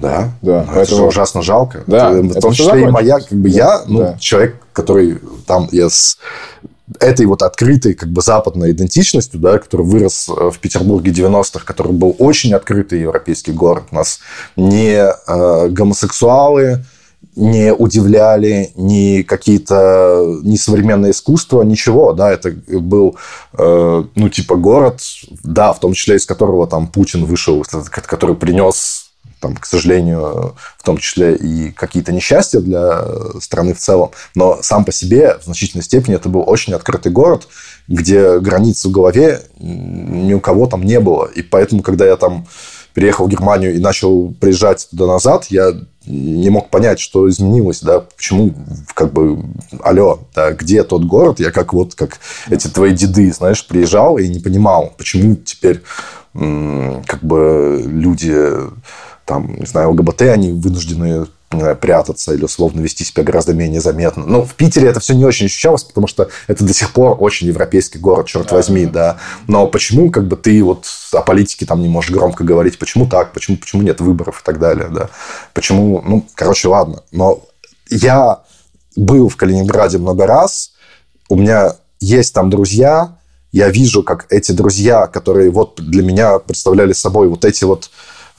Да, да. Но это же ужасно жалко. Да, это, в том числе и моя, как бы я, ну, да. человек, который там я с этой вот открытой как бы западной идентичностью, да, который вырос э, в Петербурге 90-х, который был очень открытый европейский город. У нас не э, гомосексуалы, не удивляли ни какие-то ни современное искусство, ничего, да, это был, э, ну, типа город, да, в том числе из которого там Путин вышел, который принес там, к сожалению, в том числе и какие-то несчастья для страны в целом. Но сам по себе в значительной степени это был очень открытый город, где границ в голове ни у кого там не было. И поэтому, когда я там переехал в Германию и начал приезжать туда назад, я не мог понять, что изменилось, да, почему, как бы, алло, да, где тот город? Я как вот, как эти твои деды, знаешь, приезжал и не понимал, почему теперь как бы люди там, не знаю, ЛГБТ, они вынуждены прятаться или условно вести себя гораздо менее заметно. Но в Питере это все не очень ощущалось, потому что это до сих пор очень европейский город, черт да, возьми, да. да. Но почему как бы ты вот о политике там не можешь громко говорить? Почему так? Почему, почему нет выборов и так далее, да? Почему? Ну, короче, ладно. Но я был в Калининграде много раз, у меня есть там друзья, я вижу, как эти друзья, которые вот для меня представляли собой вот эти вот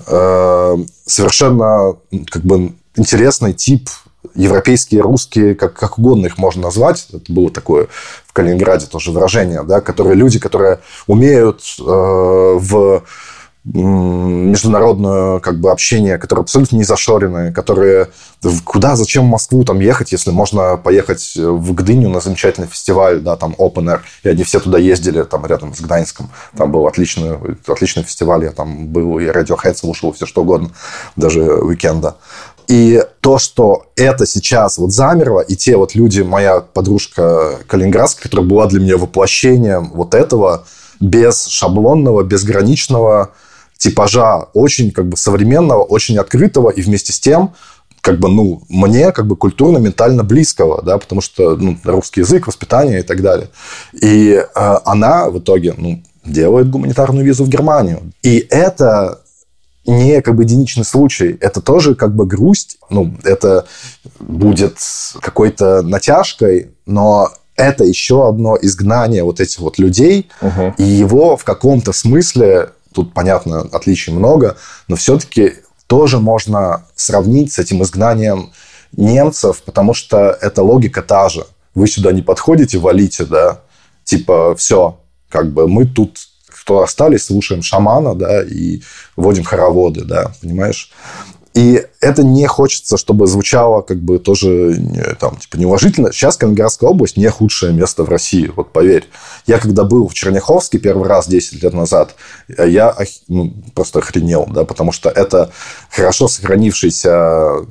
э, совершенно как бы интересный тип европейские, русские, как, как угодно их можно назвать. Это было такое в Калининграде тоже выражение, да, которые люди, которые умеют э, в международное как бы общение, которые абсолютно не зашорены, которые куда, зачем в Москву там ехать, если можно поехать в Гдыню на замечательный фестиваль, да, там Open Air, и они все туда ездили, там рядом с Гданьском, там был отличный, отличный фестиваль, я там был и Radiohead слушал, все что угодно, даже уикенда. И то, что это сейчас вот замерло, и те вот люди, моя подружка Калининградская, которая была для меня воплощением вот этого без шаблонного, безграничного типажа, очень как бы современного, очень открытого, и вместе с тем как бы, ну, мне как бы культурно-ментально близкого, да, потому что ну, русский язык, воспитание и так далее. И э, она в итоге, ну, делает гуманитарную визу в Германию. И это не как бы единичный случай. Это тоже как бы грусть. Ну, это будет какой-то натяжкой, но это еще одно изгнание вот этих вот людей, угу. и его в каком-то смысле, тут, понятно, отличий много, но все-таки тоже можно сравнить с этим изгнанием немцев, потому что эта логика та же. Вы сюда не подходите, валите, да, типа, все, как бы мы тут кто остались, слушаем шамана, да, и вводим хороводы, да, понимаешь? И это не хочется, чтобы звучало как бы тоже там, типа, неуважительно. Сейчас Калининградская область не худшее место в России, вот поверь. Я когда был в Черняховске первый раз 10 лет назад, я ну, просто охренел, да, потому что это хорошо сохранившийся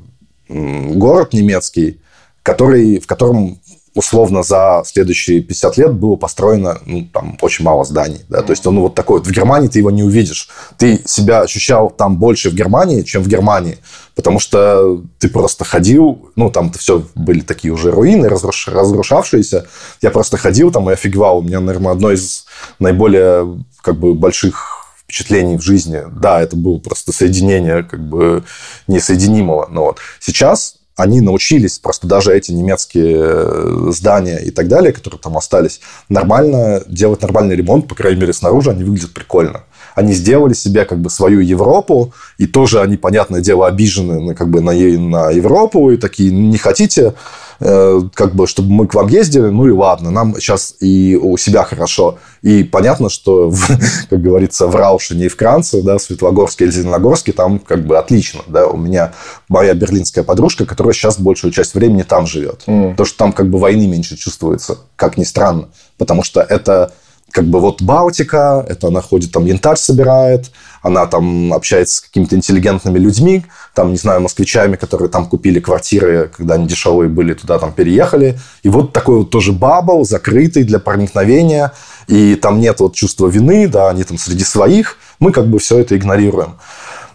город немецкий, который, в котором условно за следующие 50 лет было построено ну, там, очень мало зданий. Да? То есть он вот такой. Вот в Германии ты его не увидишь. Ты себя ощущал там больше в Германии, чем в Германии. Потому что ты просто ходил, ну, там все были такие уже руины, разруш... разрушавшиеся. Я просто ходил там и офигевал. У меня, наверное, одно из наиболее как бы больших впечатлений в жизни. Да, это было просто соединение как бы несоединимого. Но вот сейчас они научились просто даже эти немецкие э, здания и так далее, которые там остались, нормально делать нормальный ремонт, по крайней мере, снаружи они выглядят прикольно. Они сделали себе как бы свою Европу, и тоже они, понятное дело, обижены на, как бы, на, на Европу, и такие, не хотите Э, как бы, чтобы мы к вам ездили, ну и ладно, нам сейчас и у себя хорошо. И понятно, что, в, [LAUGHS] как говорится, в Раушине и в Кранце, да, в Светлогорске или Зеленогорске там как бы отлично. Да. У меня моя берлинская подружка, которая сейчас большую часть времени там живет. Mm. То, что там как бы войны меньше чувствуется, как ни странно. Потому что это как бы вот Балтика, это она ходит там янтарь собирает, она там общается с какими-то интеллигентными людьми, там, не знаю, москвичами, которые там купили квартиры, когда они дешевые были, туда там переехали. И вот такой вот тоже бабл, закрытый для проникновения, и там нет вот чувства вины, да, они там среди своих, мы как бы все это игнорируем.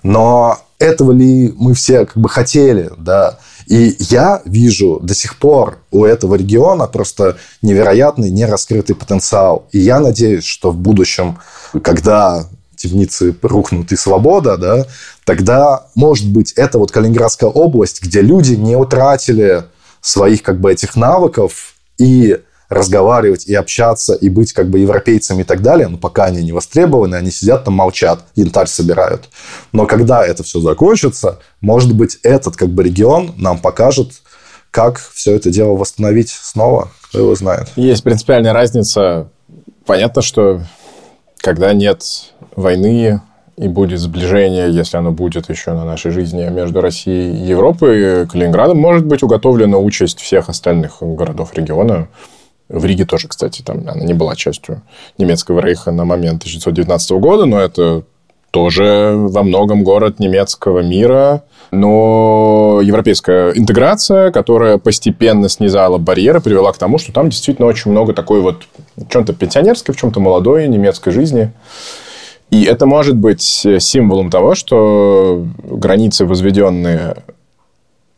Но этого ли мы все как бы хотели, да, и я вижу до сих пор у этого региона просто невероятный нераскрытый потенциал. И я надеюсь, что в будущем, когда темницы рухнут и свобода, да, тогда, может быть, это вот Калининградская область, где люди не утратили своих как бы этих навыков и разговаривать и общаться, и быть как бы европейцами и так далее, но пока они не востребованы, они сидят там, молчат, янтарь собирают. Но когда это все закончится, может быть, этот как бы регион нам покажет, как все это дело восстановить снова, кто его знает. Есть принципиальная разница. Понятно, что когда нет войны и будет сближение, если оно будет еще на нашей жизни между Россией и Европой, Калининградом может быть уготовлена участь всех остальных городов региона. В Риге тоже, кстати, там она не была частью немецкого рейха на момент 1919 года, но это тоже во многом город немецкого мира, но европейская интеграция, которая постепенно снизала барьеры, привела к тому, что там действительно очень много такой вот в чем-то пенсионерской, в чем-то молодой немецкой жизни. И это может быть символом того, что границы, возведенные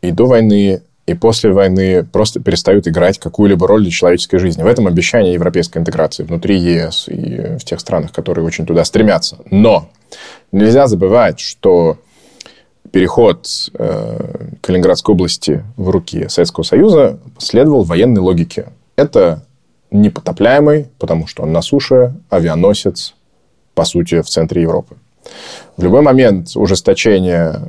и до войны, и после войны просто перестают играть какую-либо роль для человеческой жизни. В этом обещание европейской интеграции внутри ЕС и в тех странах, которые очень туда стремятся. Но нельзя забывать, что переход э, Калининградской области в руки Советского Союза следовал военной логике. Это непотопляемый, потому что он на суше, авианосец, по сути, в центре Европы. В любой момент ужесточения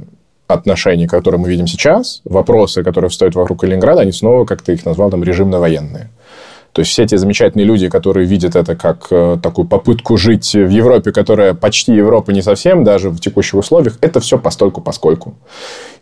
отношений, которые мы видим сейчас, вопросы, которые встают вокруг Калининграда, они снова, как ты их назвал, там, режимно-военные. То есть все эти замечательные люди, которые видят это как э, такую попытку жить в Европе, которая почти Европа не совсем, даже в текущих условиях, это все постольку поскольку.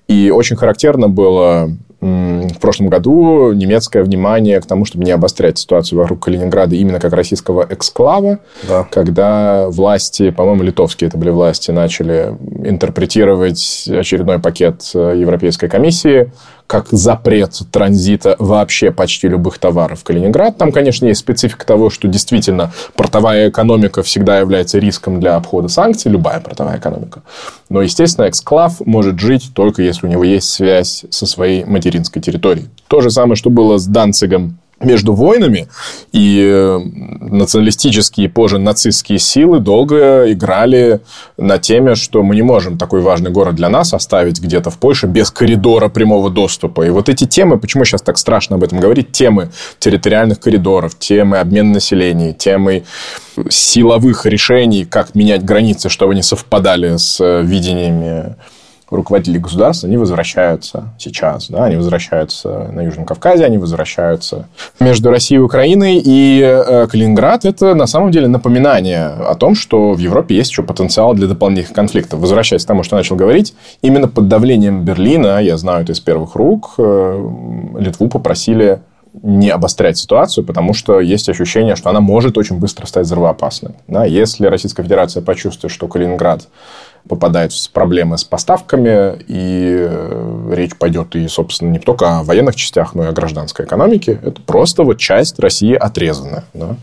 И очень характерно было в прошлом году немецкое внимание к тому, чтобы не обострять ситуацию вокруг Калининграда именно как российского эксклава, да. когда власти, по-моему, литовские это были власти, начали интерпретировать очередной пакет э, Европейской комиссии как запрет транзита вообще почти любых товаров в Калининград. Там, конечно, есть специфика того, что действительно портовая экономика всегда является риском для обхода санкций, любая портовая экономика. Но, естественно, эксклав может жить только если у него есть связь со своей материнской территорией. То же самое, что было с Данцигом между войнами, и э, националистические, позже нацистские силы долго играли на теме, что мы не можем такой важный город для нас оставить где-то в Польше без коридора прямого доступа. И вот эти темы, почему сейчас так страшно об этом говорить, темы территориальных коридоров, темы обмена населения, темы силовых решений, как менять границы, чтобы они совпадали с э, видениями руководители государства, они возвращаются сейчас. Да? Они возвращаются на Южном Кавказе, они возвращаются между Россией и Украиной. И э, Калининград – это на самом деле напоминание о том, что в Европе есть еще потенциал для дополнительных конфликтов. Возвращаясь к тому, что начал говорить, именно под давлением Берлина, я знаю это из первых рук, э, Литву попросили не обострять ситуацию, потому что есть ощущение, что она может очень быстро стать взрывоопасной. Да? Если Российская Федерация почувствует, что Калининград попадает в проблемы с поставками, и э, речь пойдет и, собственно, не только о военных частях, но и о гражданской экономике, это просто вот часть России отрезана. Да?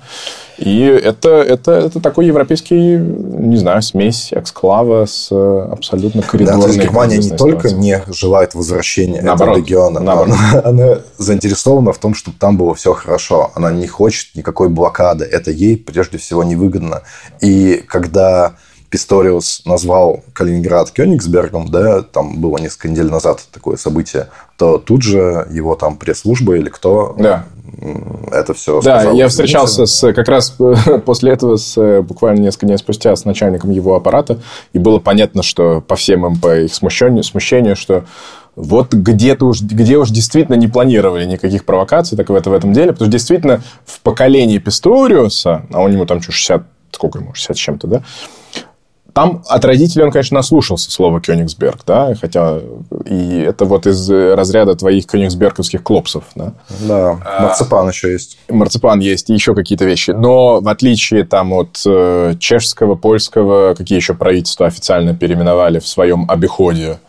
И это, это, это такой европейский, не знаю, смесь эксклава с абсолютно коридорной... Да, то есть Германия не только не желает возвращения наоборот, этого региона, наоборот. Она, она заинтересована в том, чтобы там было все хорошо. Она не хочет никакой блокады. Это ей прежде всего невыгодно. И когда Писториус назвал Калининград Кёнигсбергом, да, там было несколько недель назад такое событие, то тут же его там пресс-служба или кто да. это все Да, сказал, я встречался с, как раз [LAUGHS] после этого с, буквально несколько дней спустя с начальником его аппарата, и было понятно, что по всем им, по их смущению, смущению что вот где-то уж, где уж действительно не планировали никаких провокаций, так в, это, в этом деле, потому что действительно в поколении Писториуса, а у него там что, 60, сколько ему, 60 с чем-то, да, там от родителей он, конечно, наслушался слова Кёнигсберг, да, хотя и это вот из разряда твоих кёнигсберговских клопсов, да. Да, а, марципан а, еще есть. Марципан есть, и еще какие-то вещи. Но в отличие там от э, чешского, польского, какие еще правительства официально переименовали в своем обиходе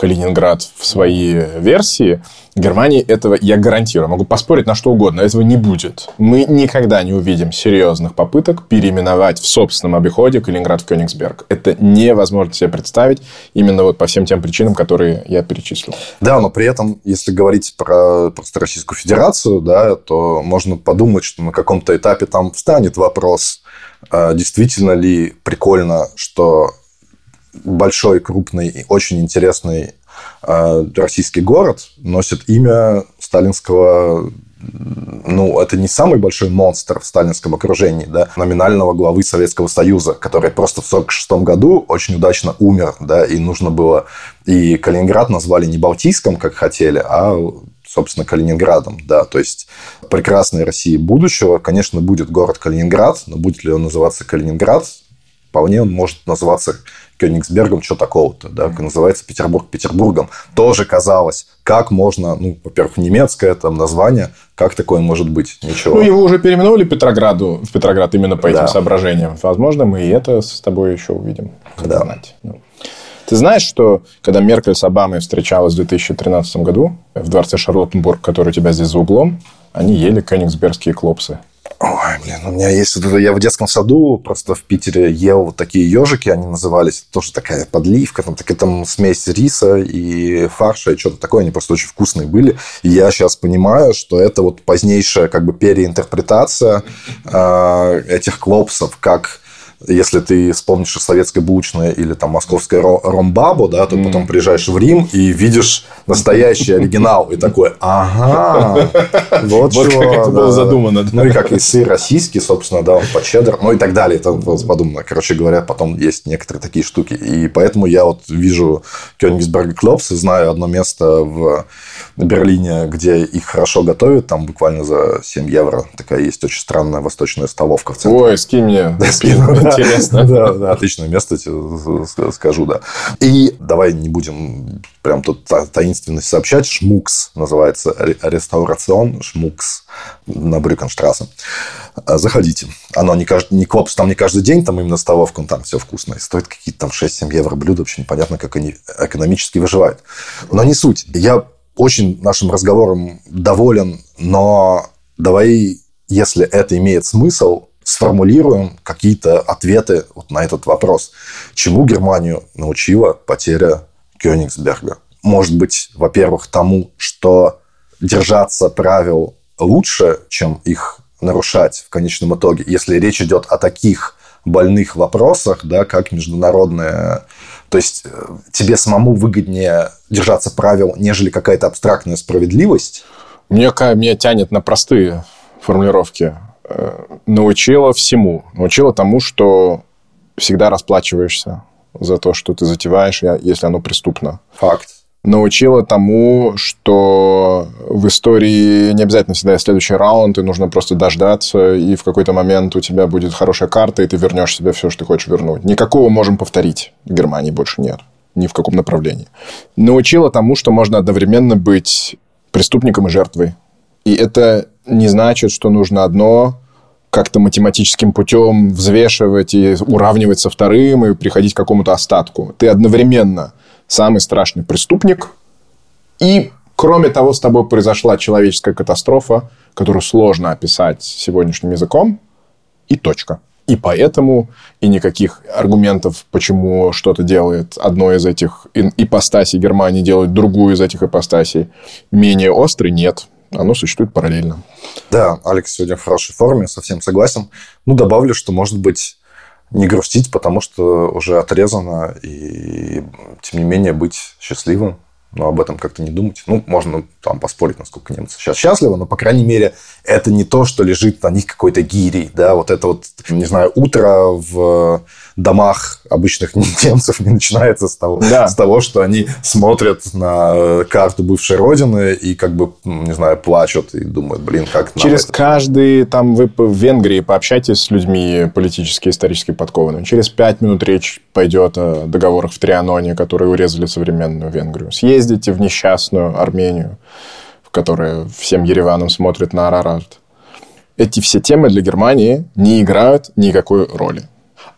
Калининград в свои версии. Германии этого, я гарантирую, могу поспорить на что угодно, этого не будет. Мы никогда не увидим серьезных попыток переименовать в собственном обиходе Калининград в Кёнигсберг. Это невозможно себе представить именно вот по всем тем причинам, которые я перечислил. Да, но при этом, если говорить про просто Российскую Федерацию, да, то можно подумать, что на каком-то этапе там встанет вопрос, а действительно ли прикольно, что большой, крупный, очень интересный э, российский город носит имя сталинского ну, это не самый большой монстр в сталинском окружении, да, номинального главы Советского Союза, который просто в 1946 году очень удачно умер, да, и нужно было... И Калининград назвали не Балтийском, как хотели, а собственно, Калининградом, да, то есть прекрасной России будущего, конечно, будет город Калининград, но будет ли он называться Калининград, вполне он может называться Кёнигсбергом, что такого-то, да, называется Петербург Петербургом. Тоже казалось, как можно, ну, во-первых, немецкое там название, как такое может быть? Ничего. Ну, его уже переименовали Петрограду, в Петроград именно по этим да. соображениям. Возможно, мы и это с тобой еще увидим. Да. Знать. Ну. Ты знаешь, что когда Меркель с Обамой встречалась в 2013 году в дворце Шарлоттенбург, который у тебя здесь за углом, они ели кёнигсбергские клопсы. Ой, блин, у меня есть я в детском саду просто в Питере ел вот такие ежики, они назывались, тоже такая подливка, там такая там смесь риса и фарша и что-то такое, они просто очень вкусные были. И я сейчас понимаю, что это вот позднейшая как бы переинтерпретация э, этих клопсов, как если ты вспомнишь советское булочное или там московское ромбабо, да, то mm. потом приезжаешь в Рим и видишь настоящий оригинал и такой, ага, вот как это было задумано. Ну и как и сыр российский, собственно, да, он по чеддер, ну и так далее. Это подумано. Короче говоря, потом есть некоторые такие штуки. И поэтому я вот вижу Кёнигсберг Клопс и знаю одно место в Берлине, где их хорошо готовят, там буквально за 7 евро. Такая есть очень странная восточная столовка в центре. Ой, скинь мне. Да, скинь, [LAUGHS] Интересно. Да, да, отличное место, скажу, да. И давай не будем прям тут таинственность сообщать. Шмукс называется реставрацион. Шмукс на Брюкенштрассе. Заходите. Оно не, каждый, не клопс там не каждый день, там именно столовка, там все вкусно. И стоит какие-то там 6-7 евро блюдо. Вообще непонятно, как они экономически выживают. Но не суть. Я очень нашим разговором доволен, но давай, если это имеет смысл, сформулируем какие-то ответы вот на этот вопрос. Чему Германию научила потеря Кёнигсберга? Может быть, во-первых, тому, что держаться правил лучше, чем их нарушать в конечном итоге, если речь идет о таких больных вопросах, да, как международная... То есть э, тебе самому выгоднее держаться правил, нежели какая-то абстрактная справедливость? Мне, меня тянет на простые формулировки. Э, научила всему. Научила тому, что всегда расплачиваешься за то, что ты затеваешь, если оно преступно. Факт. Научила тому, что в истории не обязательно всегда есть следующий раунд, и нужно просто дождаться, и в какой-то момент у тебя будет хорошая карта, и ты вернешь себе все, что ты хочешь вернуть. Никакого можем повторить. В Германии больше нет. Ни в каком направлении. Научила тому, что можно одновременно быть преступником и жертвой. И это не значит, что нужно одно как-то математическим путем взвешивать и уравнивать со вторым и приходить к какому-то остатку. Ты одновременно самый страшный преступник, и, кроме того, с тобой произошла человеческая катастрофа, которую сложно описать сегодняшним языком, и точка. И поэтому и никаких аргументов, почему что-то делает одно из этих ипостасей Германии, делает другую из этих ипостасей менее острый, нет оно существует параллельно. Да, Алекс сегодня в хорошей форме, совсем согласен. Ну, добавлю, что, может быть, не грустить, потому что уже отрезано, и тем не менее быть счастливым но об этом как-то не думать. Ну, можно там поспорить, насколько немцы сейчас счастливы, но, по крайней мере, это не то, что лежит на них какой-то гирей, да, вот это вот, не знаю, утро в домах обычных [LAUGHS] немцев не начинается с того, да. с того, что они смотрят на карту бывшей родины и как бы, не знаю, плачут и думают, блин, как Через это... каждый, там, вы в Венгрии пообщайтесь с людьми политически, исторически подкованными. Через пять минут речь пойдет о договорах в Трианоне, которые урезали современную Венгрию. Съездите в несчастную Армению, в которой всем Ереваном смотрит на Арарат. Эти все темы для Германии не играют никакой роли.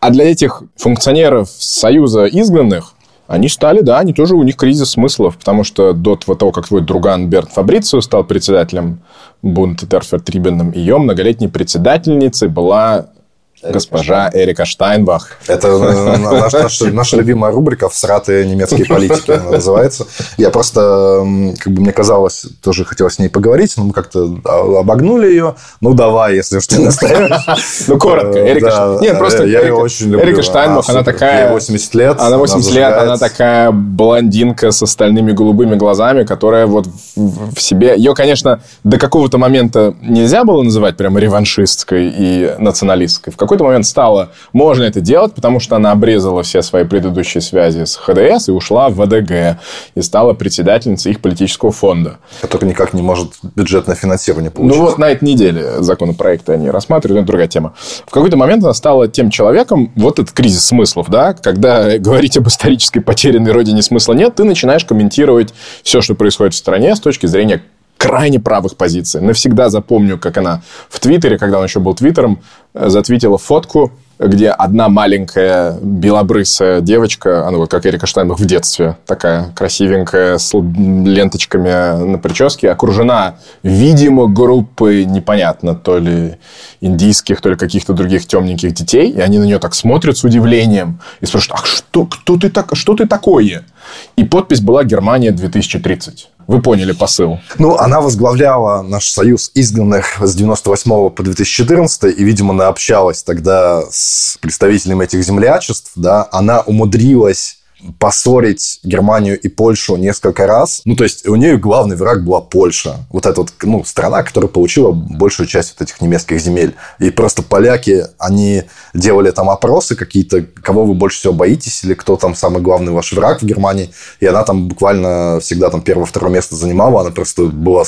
А для этих функционеров Союза изгнанных они стали, да, они тоже, у них кризис смыслов, потому что до того, как твой друган Берт Фабрицио стал председателем Бунта Терфертрибеном, ее многолетней председательницей была Госпожа Эрика Штайнбах. Это э, наша, наша, наша любимая рубрика «Всратые немецкие политики» она называется. Я просто, как бы мне казалось, тоже хотел с ней поговорить, но мы как-то обогнули ее. Ну, давай, если уж ты [LAUGHS] настаиваешь. Ну, коротко. Э, Эрика Нет, просто я ее очень люблю. Эрика Штайнбах, она такая... 80 лет. Она 80 лет, она такая блондинка с остальными голубыми глазами, которая вот в себе... Ее, конечно, до какого-то момента нельзя было называть прямо реваншистской и националистской. В какой какой-то момент стало можно это делать, потому что она обрезала все свои предыдущие связи с ХДС и ушла в ВДГ. И стала председательницей их политического фонда. Который никак не может бюджетное финансирование получить. Ну вот на этой неделе законопроекты они рассматривают, это другая тема. В какой-то момент она стала тем человеком, вот этот кризис смыслов, да, когда говорить об исторической потерянной родине смысла нет, ты начинаешь комментировать все, что происходит в стране с точки зрения крайне правых позиций. Навсегда запомню, как она в Твиттере, когда он еще был Твиттером, э, затвитила фотку, где одна маленькая белобрысая девочка, она вот как Эрика Штайнбах в детстве, такая красивенькая, с ленточками на прическе, окружена, видимо, группой непонятно, то ли индийских, то ли каких-то других темненьких детей, и они на нее так смотрят с удивлением и спрашивают, а что, кто ты так, что ты такое? И подпись была «Германия 2030». Вы поняли посыл. Ну, она возглавляла наш союз изгнанных с 98 по 2014, и, видимо, она общалась тогда с представителями этих землячеств, да, она умудрилась поссорить Германию и Польшу несколько раз. Ну, то есть, у нее главный враг была Польша. Вот эта вот, ну, страна, которая получила большую часть вот этих немецких земель. И просто поляки, они делали там опросы какие-то, кого вы больше всего боитесь, или кто там самый главный ваш враг в Германии. И она там буквально всегда там первое-второе место занимала. Она просто была...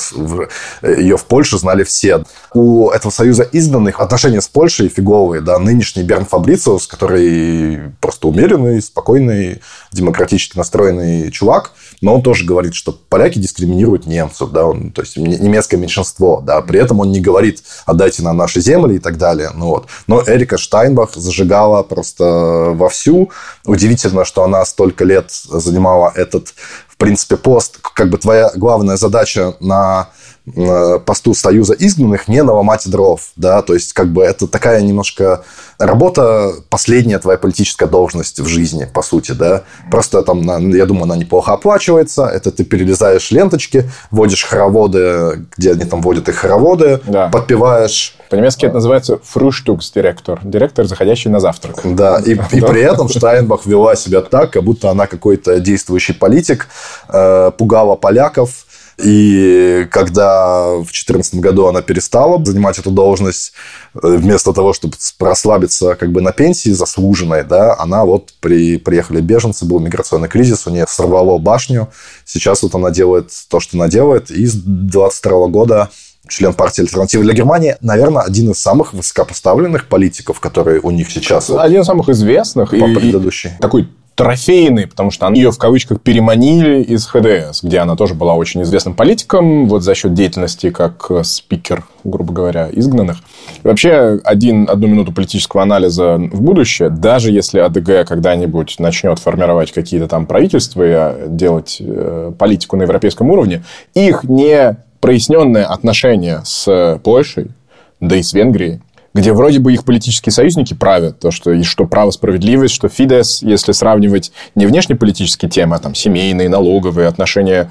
Ее в Польше знали все. У этого союза изданных отношения с Польшей фиговые, да. Нынешний Берн Фабрициус, который просто умеренный, спокойный, демократически настроенный чувак, но он тоже говорит, что поляки дискриминируют немцев, да, он, то есть немецкое меньшинство, да, при этом он не говорит, отдайте нам наши земли и так далее, ну вот. Но Эрика Штайнбах зажигала просто вовсю. Удивительно, что она столько лет занимала этот, в принципе, пост. Как бы твоя главная задача на посту Союза изгнанных не наломать дров, да, то есть как бы это такая немножко работа, последняя твоя политическая должность в жизни, по сути, да, просто там, я думаю, она неплохо оплачивается, это ты перелезаешь ленточки, вводишь хороводы, где они там вводят их хороводы, да. подпеваешь. По-немецки это называется фруштукс-директор, директор, заходящий на завтрак. Да, и, [LAUGHS] и при этом Штайнбах вела себя так, как будто она какой-то действующий политик, э, пугала поляков, И когда в 2014 году она перестала занимать эту должность, э, вместо того, чтобы расслабиться как бы на пенсии заслуженной, да, она вот при, приехали беженцы, был миграционный кризис, у нее сорвало башню. Сейчас вот она делает то, что она делает. И с 22 года член партии «Альтернатива для Германии», наверное, один из самых высокопоставленных политиков, которые у них сейчас. Один из самых известных. По и, предыдущий. Такой трофейный, потому что ее в кавычках переманили из ХДС, где она тоже была очень известным политиком, вот за счет деятельности как спикер, грубо говоря, изгнанных. И вообще, один, одну минуту политического анализа в будущее, даже если АДГ когда-нибудь начнет формировать какие-то там правительства и а, делать э, политику на европейском уровне, их не проясненное отношение с Польшей, да и с Венгрией, где вроде бы их политические союзники правят, то, что, и что право, справедливость, что Фидес, если сравнивать не внешнеполитические темы, а там семейные, налоговые отношения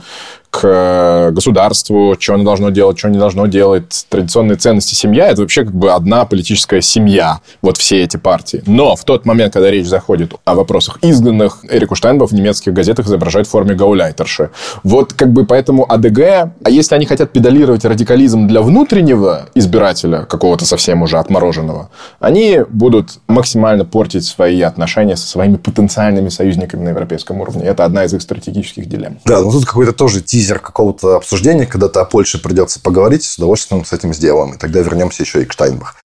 к э, государству, что оно должно делать, что не должно делать, традиционные ценности семья, это вообще как бы одна политическая семья, вот все эти партии. Но в тот момент, когда речь заходит о вопросах изгнанных, Эрику Штайнбов в немецких газетах изображает в форме гауляйтерши. Вот как бы поэтому АДГ, а если они хотят педалировать радикализм для внутреннего избирателя, какого-то совсем уже отмороженного, они будут максимально портить свои отношения со своими потенциальными союзниками на европейском уровне. Это одна из их стратегических дилемм. Да, но тут какой-то тоже тизер тизер какого-то обсуждения, когда-то о Польше придется поговорить, с удовольствием с этим сделаем. И тогда вернемся еще и к Штайнбах.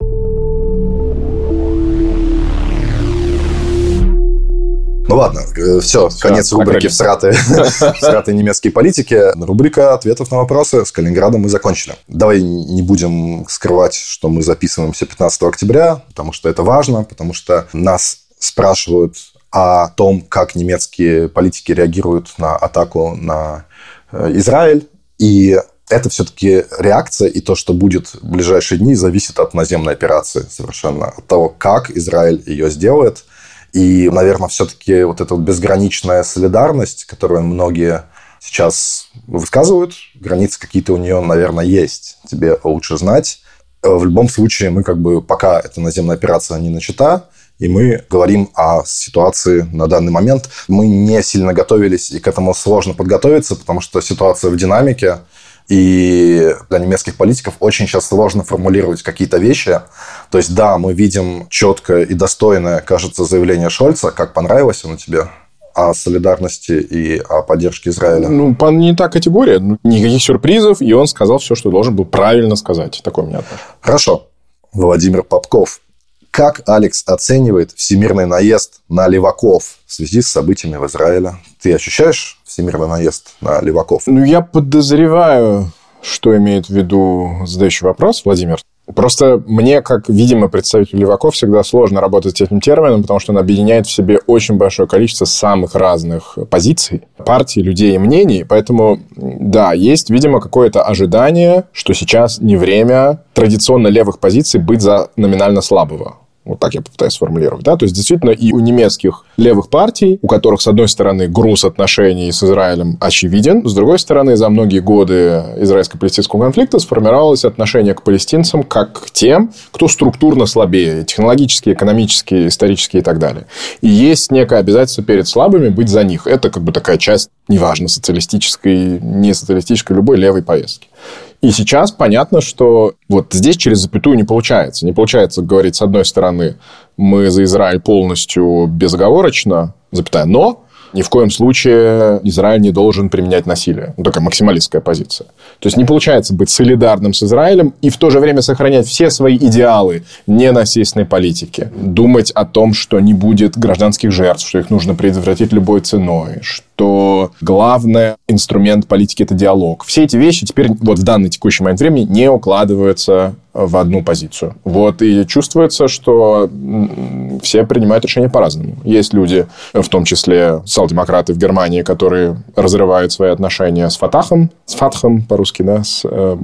Ну ладно, э, все, все конец рубрики «Всраты, всраты [LAUGHS] немецкие политики». Рубрика ответов на вопросы с Калининградом мы закончили. Давай не будем скрывать, что мы записываемся 15 октября, потому что это важно, потому что нас спрашивают о том, как немецкие политики реагируют на атаку на Израиль. И это все-таки реакция, и то, что будет в ближайшие дни, зависит от наземной операции совершенно. От того, как Израиль ее сделает. И, наверное, все-таки вот эта вот безграничная солидарность, которую многие сейчас высказывают, границы какие-то у нее, наверное, есть. Тебе лучше знать. Э, в любом случае, мы как бы, пока эта наземная операция не начата, и мы говорим о ситуации на данный момент. Мы не сильно готовились, и к этому сложно подготовиться, потому что ситуация в динамике, и для немецких политиков очень сейчас сложно формулировать какие-то вещи. То есть, да, мы видим четкое и достойное, кажется, заявление Шольца. Как понравилось оно тебе? о солидарности и о поддержке Израиля? Ну, не та категория. Ну, никаких сюрпризов, и он сказал все, что должен был правильно сказать. Такое у меня отношение. Хорошо. Владимир Попков, как Алекс оценивает всемирный наезд на леваков в связи с событиями в Израиле? Ты ощущаешь всемирный наезд на леваков? Ну, я подозреваю, что имеет в виду задающий вопрос, Владимир. Просто мне, как, видимо, представителю леваков, всегда сложно работать с этим термином, потому что он объединяет в себе очень большое количество самых разных позиций, партий, людей и мнений. Поэтому, да, есть, видимо, какое-то ожидание, что сейчас не время традиционно левых позиций быть за номинально слабого. Вот так я попытаюсь сформулировать. Да? То есть, действительно, и у немецких левых партий, у которых, с одной стороны, груз отношений с Израилем очевиден, с другой стороны, за многие годы израильско-палестинского конфликта сформировалось отношение к палестинцам как к тем, кто структурно слабее, технологически, экономически, исторически и так далее. И есть некое обязательство перед слабыми быть за них. Это как бы такая часть, неважно, социалистической, не социалистической, любой левой повестки. И сейчас понятно, что вот здесь через запятую не получается. Не получается говорить, с одной стороны, мы за Израиль полностью безоговорочно, запятая, но ни в коем случае Израиль не должен применять насилие. Ну, такая максималистская позиция. То есть не получается быть солидарным с Израилем и в то же время сохранять все свои идеалы ненасильственной политики. Думать о том, что не будет гражданских жертв, что их нужно предотвратить любой ценой, что главный инструмент политики – это диалог. Все эти вещи теперь вот в данный текущий момент времени не укладываются в одну позицию. Вот, и чувствуется, что все принимают решения по-разному. Есть люди, в том числе социал-демократы в Германии, которые разрывают свои отношения с Фатахом, с Фатхом по-русски, да, с э,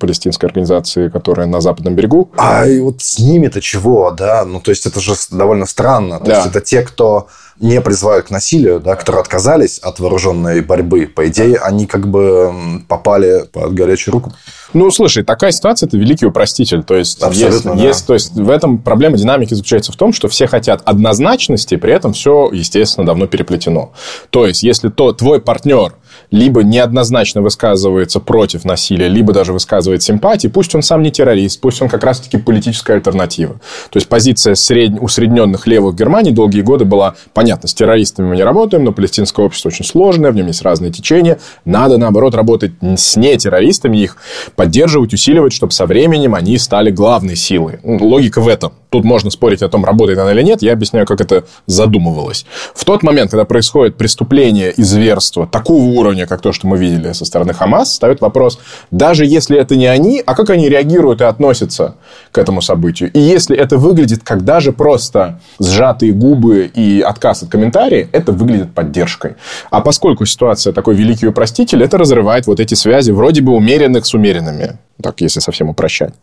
палестинской организацией, которая на западном берегу. А и вот с ними-то чего, да? Ну, то есть, это же довольно странно. То да. есть, это те, кто не призывают к насилию, да, которые отказались от вооруженной борьбы, по идее, они как бы попали под горячую руку. Ну, слушай, такая ситуация – это великий упроститель. То есть, Абсолютно, есть, да. есть, то есть, в этом проблема динамики заключается в том, что все хотят однозначности, при этом все, естественно, давно переплетено. То есть, если то твой партнер либо неоднозначно высказывается против насилия, либо даже высказывает симпатии, пусть он сам не террорист, пусть он как раз-таки политическая альтернатива. То есть позиция сред... усредненных левых Германии долгие годы была, понятно, с террористами мы не работаем, но палестинское общество очень сложное, в нем есть разные течения, надо, наоборот, работать с нетеррористами, их поддерживать, усиливать, чтобы со временем они стали главной силой. Логика в этом. Тут можно спорить о том, работает она или нет, я объясняю, как это задумывалось. В тот момент, когда происходит преступление и зверство такого уровня, как то, что мы видели со стороны Хамас, ставит вопрос, даже если это не они, а как они реагируют и относятся к этому событию? И если это выглядит как даже просто сжатые губы и отказ от комментариев, это выглядит поддержкой. А поскольку ситуация такой великий упроститель, это разрывает вот эти связи вроде бы умеренных с умеренными, так если совсем упрощать.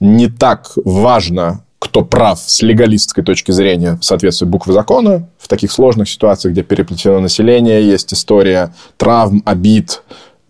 Не так важно кто прав с легалистской точки зрения в соответствии буквы закона. В таких сложных ситуациях, где переплетено население, есть история травм, обид,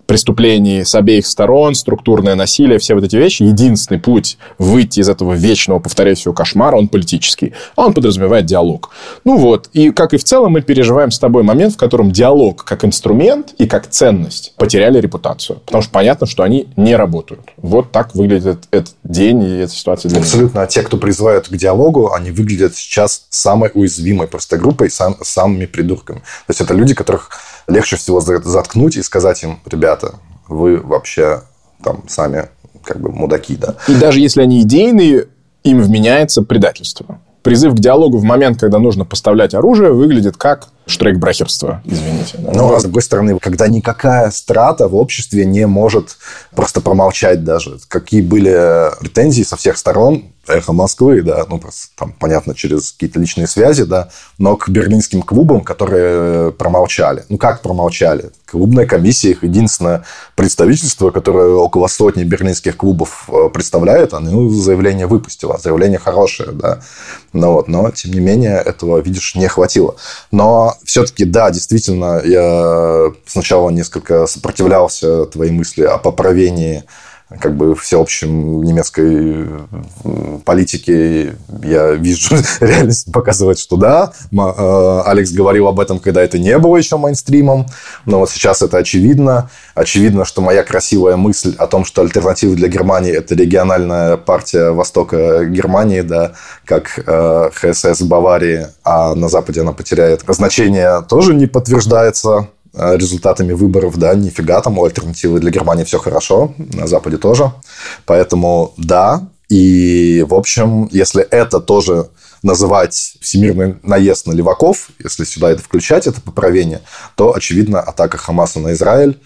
преступлений с обеих сторон, структурное насилие, все вот эти вещи. Единственный путь выйти из этого вечного, повторяюсь, кошмара, он политический. А он подразумевает диалог. Ну вот. И как и в целом мы переживаем с тобой момент, в котором диалог как инструмент и как ценность потеряли репутацию. Потому что понятно, что они не работают. Вот так выглядит этот день и эта ситуация. Для Абсолютно. А те, кто призывают к диалогу, они выглядят сейчас самой уязвимой просто группой, сам, самыми придурками. То есть это люди, которых легче всего заткнуть и сказать им, ребята, вы вообще там сами как бы мудаки, да. И даже если они идейные, им вменяется предательство. Призыв к диалогу в момент, когда нужно поставлять оружие, выглядит как штрейкбрахерство, извините. Да? Но, а с другой стороны, когда никакая страта в обществе не может просто промолчать даже. Какие были претензии со всех сторон, эхо Москвы, да, ну, просто там, понятно, через какие-то личные связи, да, но к берлинским клубам, которые промолчали. Ну, как промолчали? Клубная комиссия, их единственное представительство, которое около сотни берлинских клубов э, представляет, оно заявление выпустило. Заявление хорошее, да. Ну, вот, но, тем не менее, этого, видишь, не хватило. Но все-таки, да, действительно, я сначала несколько сопротивлялся твоей мысли о поправении как бы всеобщем немецкой политике я вижу, [LAUGHS] реальность показывает, что да. Э, Алекс говорил об этом, когда это не было еще мейнстримом, но вот сейчас это очевидно. Очевидно, что моя красивая мысль о том, что альтернатива для Германии – это региональная партия Востока Германии, да, как э, ХСС Баварии, а на Западе она потеряет значение, тоже не подтверждается результатами выборов, да, нифига там у альтернативы для Германии все хорошо, на Западе тоже. Поэтому да, и, в общем, если это тоже называть всемирный наезд на леваков, если сюда это включать, это поправение, то, очевидно, атака Хамаса на Израиль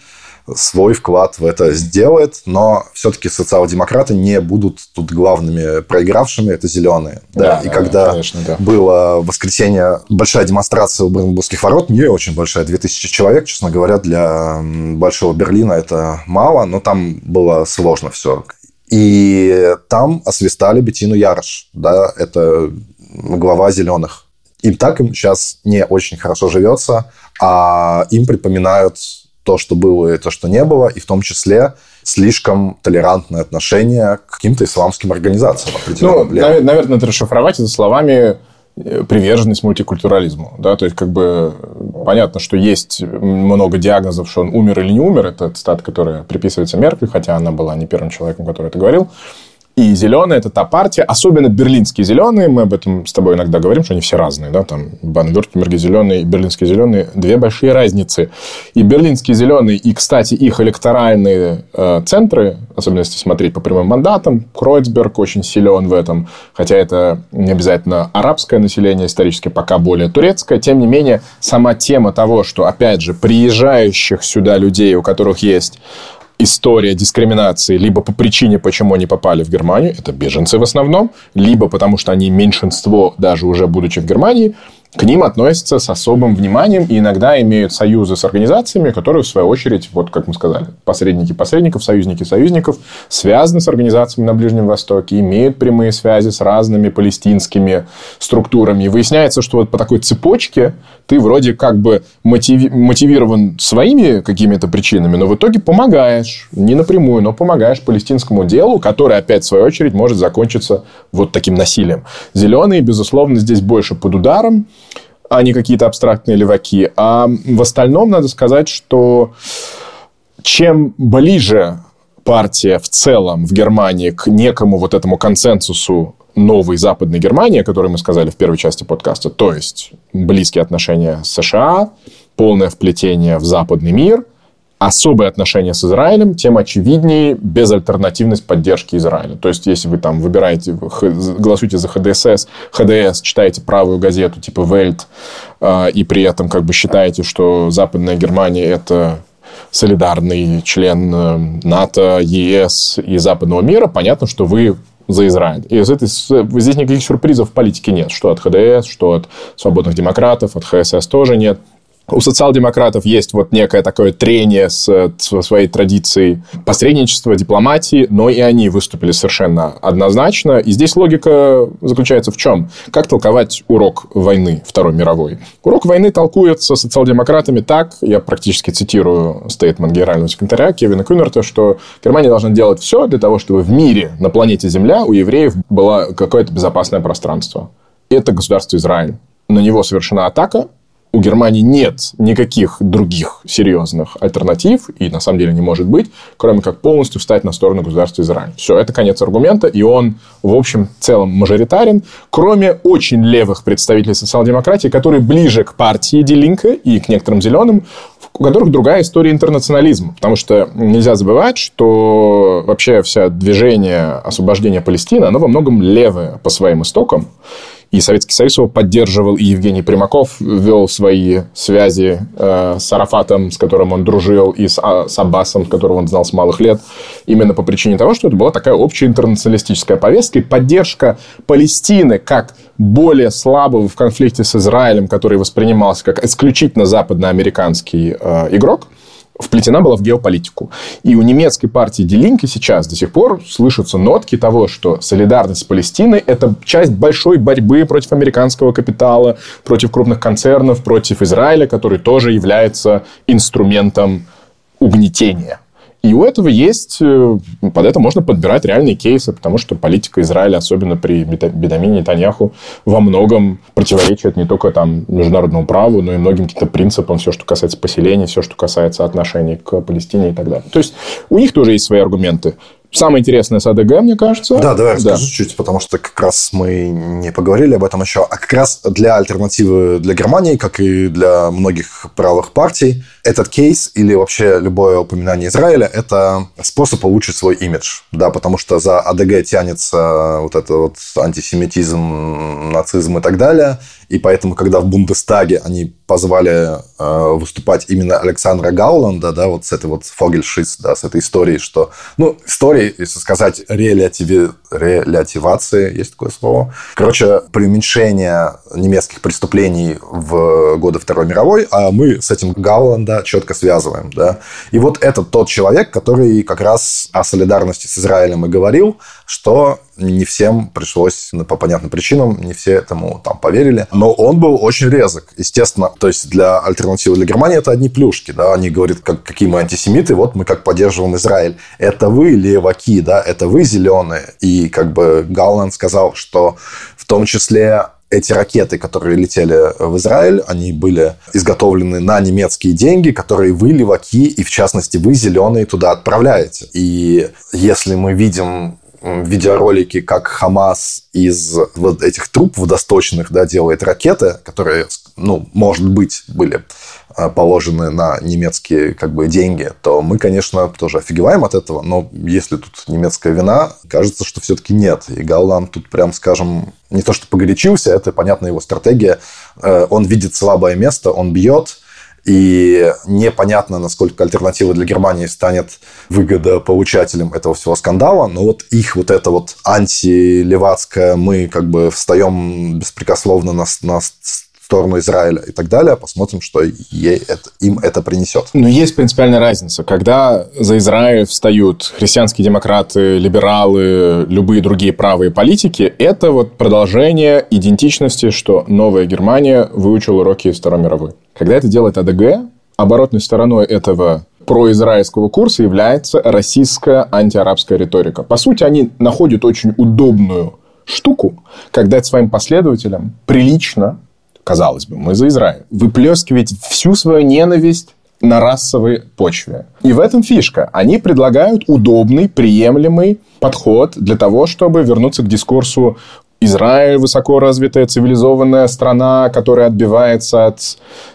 свой вклад в это сделает, но все-таки социал-демократы не будут тут главными проигравшими, это зеленые. Да, да и да, когда конечно, да. было в воскресенье большая демонстрация у Бранденбургских ворот, не очень большая, 2000 человек, честно говоря, для Большого Берлина это мало, но там было сложно все. И там освистали Бетину Ярош, да, это глава зеленых. Им так им сейчас не очень хорошо живется, а им припоминают то, что было и то, что не было, и в том числе слишком толерантное отношение к каким-то исламским организациям. Ну, наверное, это расшифровать это словами э, приверженность мультикультурализму. Да? То есть, как бы понятно, что есть много диагнозов, что он умер или не умер. Это цитата, которая приписывается Меркель, хотя она была не первым человеком, который это говорил. И зеленые – это та партия, особенно берлинские зеленые, мы об этом с тобой иногда говорим, что они все разные, да, там Бан-Вюртемберги зеленые и берлинские зеленые – две большие разницы. И берлинские зеленые, и, кстати, их электоральные э, центры, особенно если смотреть по прямым мандатам, Кройцберг очень силен в этом, хотя это не обязательно арабское население, исторически пока более турецкое, тем не менее, сама тема того, что, опять же, приезжающих сюда людей, у которых есть история дискриминации либо по причине, почему они попали в Германию, это беженцы в основном, либо потому что они меньшинство, даже уже будучи в Германии, к ним относятся с особым вниманием и иногда имеют союзы с организациями, которые, в свою очередь, вот как мы сказали, посредники посредников, союзники союзников, связаны с организациями на Ближнем Востоке, имеют прямые связи с разными палестинскими структурами. И выясняется, что вот по такой цепочке ты вроде как бы мотиви- мотивирован своими какими-то причинами, но в итоге помогаешь, не напрямую, но помогаешь палестинскому делу, которое, опять, в свою очередь, может закончиться вот таким насилием. Зеленые, безусловно, здесь больше под ударом, а не какие-то абстрактные леваки. А в остальном надо сказать, что чем ближе партия в целом в Германии к некому вот этому консенсусу новой Западной Германии, о которой мы сказали в первой части подкаста, то есть близкие отношения с США, полное вплетение в западный мир, особые отношения с Израилем, тем очевиднее безальтернативность поддержки Израиля. То есть, если вы там выбираете, голосуете за ХДСС, ХДС, читаете правую газету типа Вельт, а, и при этом как бы считаете, что Западная Германия – это солидарный член э, НАТО, ЕС и западного мира, понятно, что вы за Израиль. И из этой, здесь никаких сюрпризов в политике нет. Что от ХДС, что от свободных демократов, от ХСС тоже нет у социал-демократов есть вот некое такое трение с, с своей традицией посредничества, дипломатии, но и они выступили совершенно однозначно. И здесь логика заключается в чем? Как толковать урок войны Второй мировой? Урок войны толкуется социал-демократами так, я практически цитирую стейтмент генерального секретаря Кевина Кюнерта, что Германия должна делать все для того, чтобы в мире, на планете Земля, у евреев было какое-то безопасное пространство. Это государство Израиль. На него совершена атака, у Германии нет никаких других серьезных альтернатив, и на самом деле не может быть, кроме как полностью встать на сторону государства Израиль. Все, это конец аргумента, и он, в общем, целом мажоритарен, кроме очень левых представителей социал-демократии, которые ближе к партии Делинка и к некоторым зеленым, у которых другая история интернационализма. Потому что нельзя забывать, что вообще вся движение освобождения Палестины, оно во многом левое по своим истокам. И Советский Союз его поддерживал, и Евгений Примаков вел свои связи э, с Арафатом, с которым он дружил, и с, а, с Аббасом, которого он знал с малых лет, именно по причине того, что это была такая общая интернационалистическая повестка, и поддержка Палестины как более слабого в конфликте с Израилем, который воспринимался как исключительно западноамериканский э, игрок – вплетена была в геополитику. И у немецкой партии Делинки сейчас до сих пор слышатся нотки того, что солидарность с Палестиной – это часть большой борьбы против американского капитала, против крупных концернов, против Израиля, который тоже является инструментом угнетения. И у этого есть, э, под это можно подбирать реальные кейсы, потому что политика Израиля, особенно при Бедамине Нетаньяху, во многом противоречит не только там, международному праву, но и многим каким-то принципам, все, что касается поселения, все, что касается отношений к Палестине и так далее. То есть, у них тоже есть свои аргументы. Самое интересное с АДГ, мне кажется. Да, давай расскажу да. чуть, потому что как раз мы не поговорили об этом еще. А как раз для альтернативы для Германии, как и для многих правых партий, этот кейс или вообще любое упоминание Израиля – это способ улучшить свой имидж. Да, потому что за АДГ тянется вот это вот антисемитизм, нацизм и так далее. И поэтому, когда в Бундестаге они позвали э, выступать именно Александра Гауланда, да, вот с этой вот Фогельшиц, да, с этой историей, что, ну, истории, если сказать, релятиви, релятивации, есть такое слово. Короче, преуменьшение немецких преступлений в годы Второй мировой, а мы с этим Гауланда четко связываем, да. И вот это тот человек, который как раз о солидарности с Израилем и говорил, что не всем пришлось, ну, по понятным причинам, не все этому там поверили. Но он был очень резок, естественно. То есть для альтернативы для Германии это одни плюшки, да. Они говорят, как, какие мы антисемиты, вот мы как поддерживаем Израиль. Это вы леваки, да, это вы зеленые. И как бы Галланд сказал, что в том числе эти ракеты, которые летели в Израиль, они были изготовлены на немецкие деньги, которые вы, леваки, и в частности вы, зеленые, туда отправляете. И если мы видим видеоролики, как Хамас из вот этих труб водосточных да, делает ракеты, которые, ну, может быть, были а, положены на немецкие как бы деньги, то мы, конечно, тоже офигеваем от этого. Но если тут немецкая вина, кажется, что все-таки нет. И Галлан тут прям, скажем, не то что погорячился, это, понятно, его стратегия. Э, он видит слабое место, он бьет, и непонятно, насколько альтернатива для Германии станет выгодополучателем этого всего скандала. Но вот их вот это вот антилевацкое мы как бы встаем беспрекословно на, на сторону Израиля и так далее. Посмотрим, что ей это, им это принесет. Но есть принципиальная разница. Когда за Израиль встают христианские демократы, либералы, любые другие правые политики, это вот продолжение идентичности, что новая Германия выучила уроки из Второй мировой. Когда это делает АДГ, оборотной стороной этого произраильского курса является российская антиарабская риторика. По сути, они находят очень удобную штуку, когда своим последователям прилично казалось бы, мы за Израиль. Выплескиваете всю свою ненависть на расовой почве. И в этом фишка. Они предлагают удобный, приемлемый подход для того, чтобы вернуться к дискурсу Израиль высоко развитая цивилизованная страна, которая отбивается от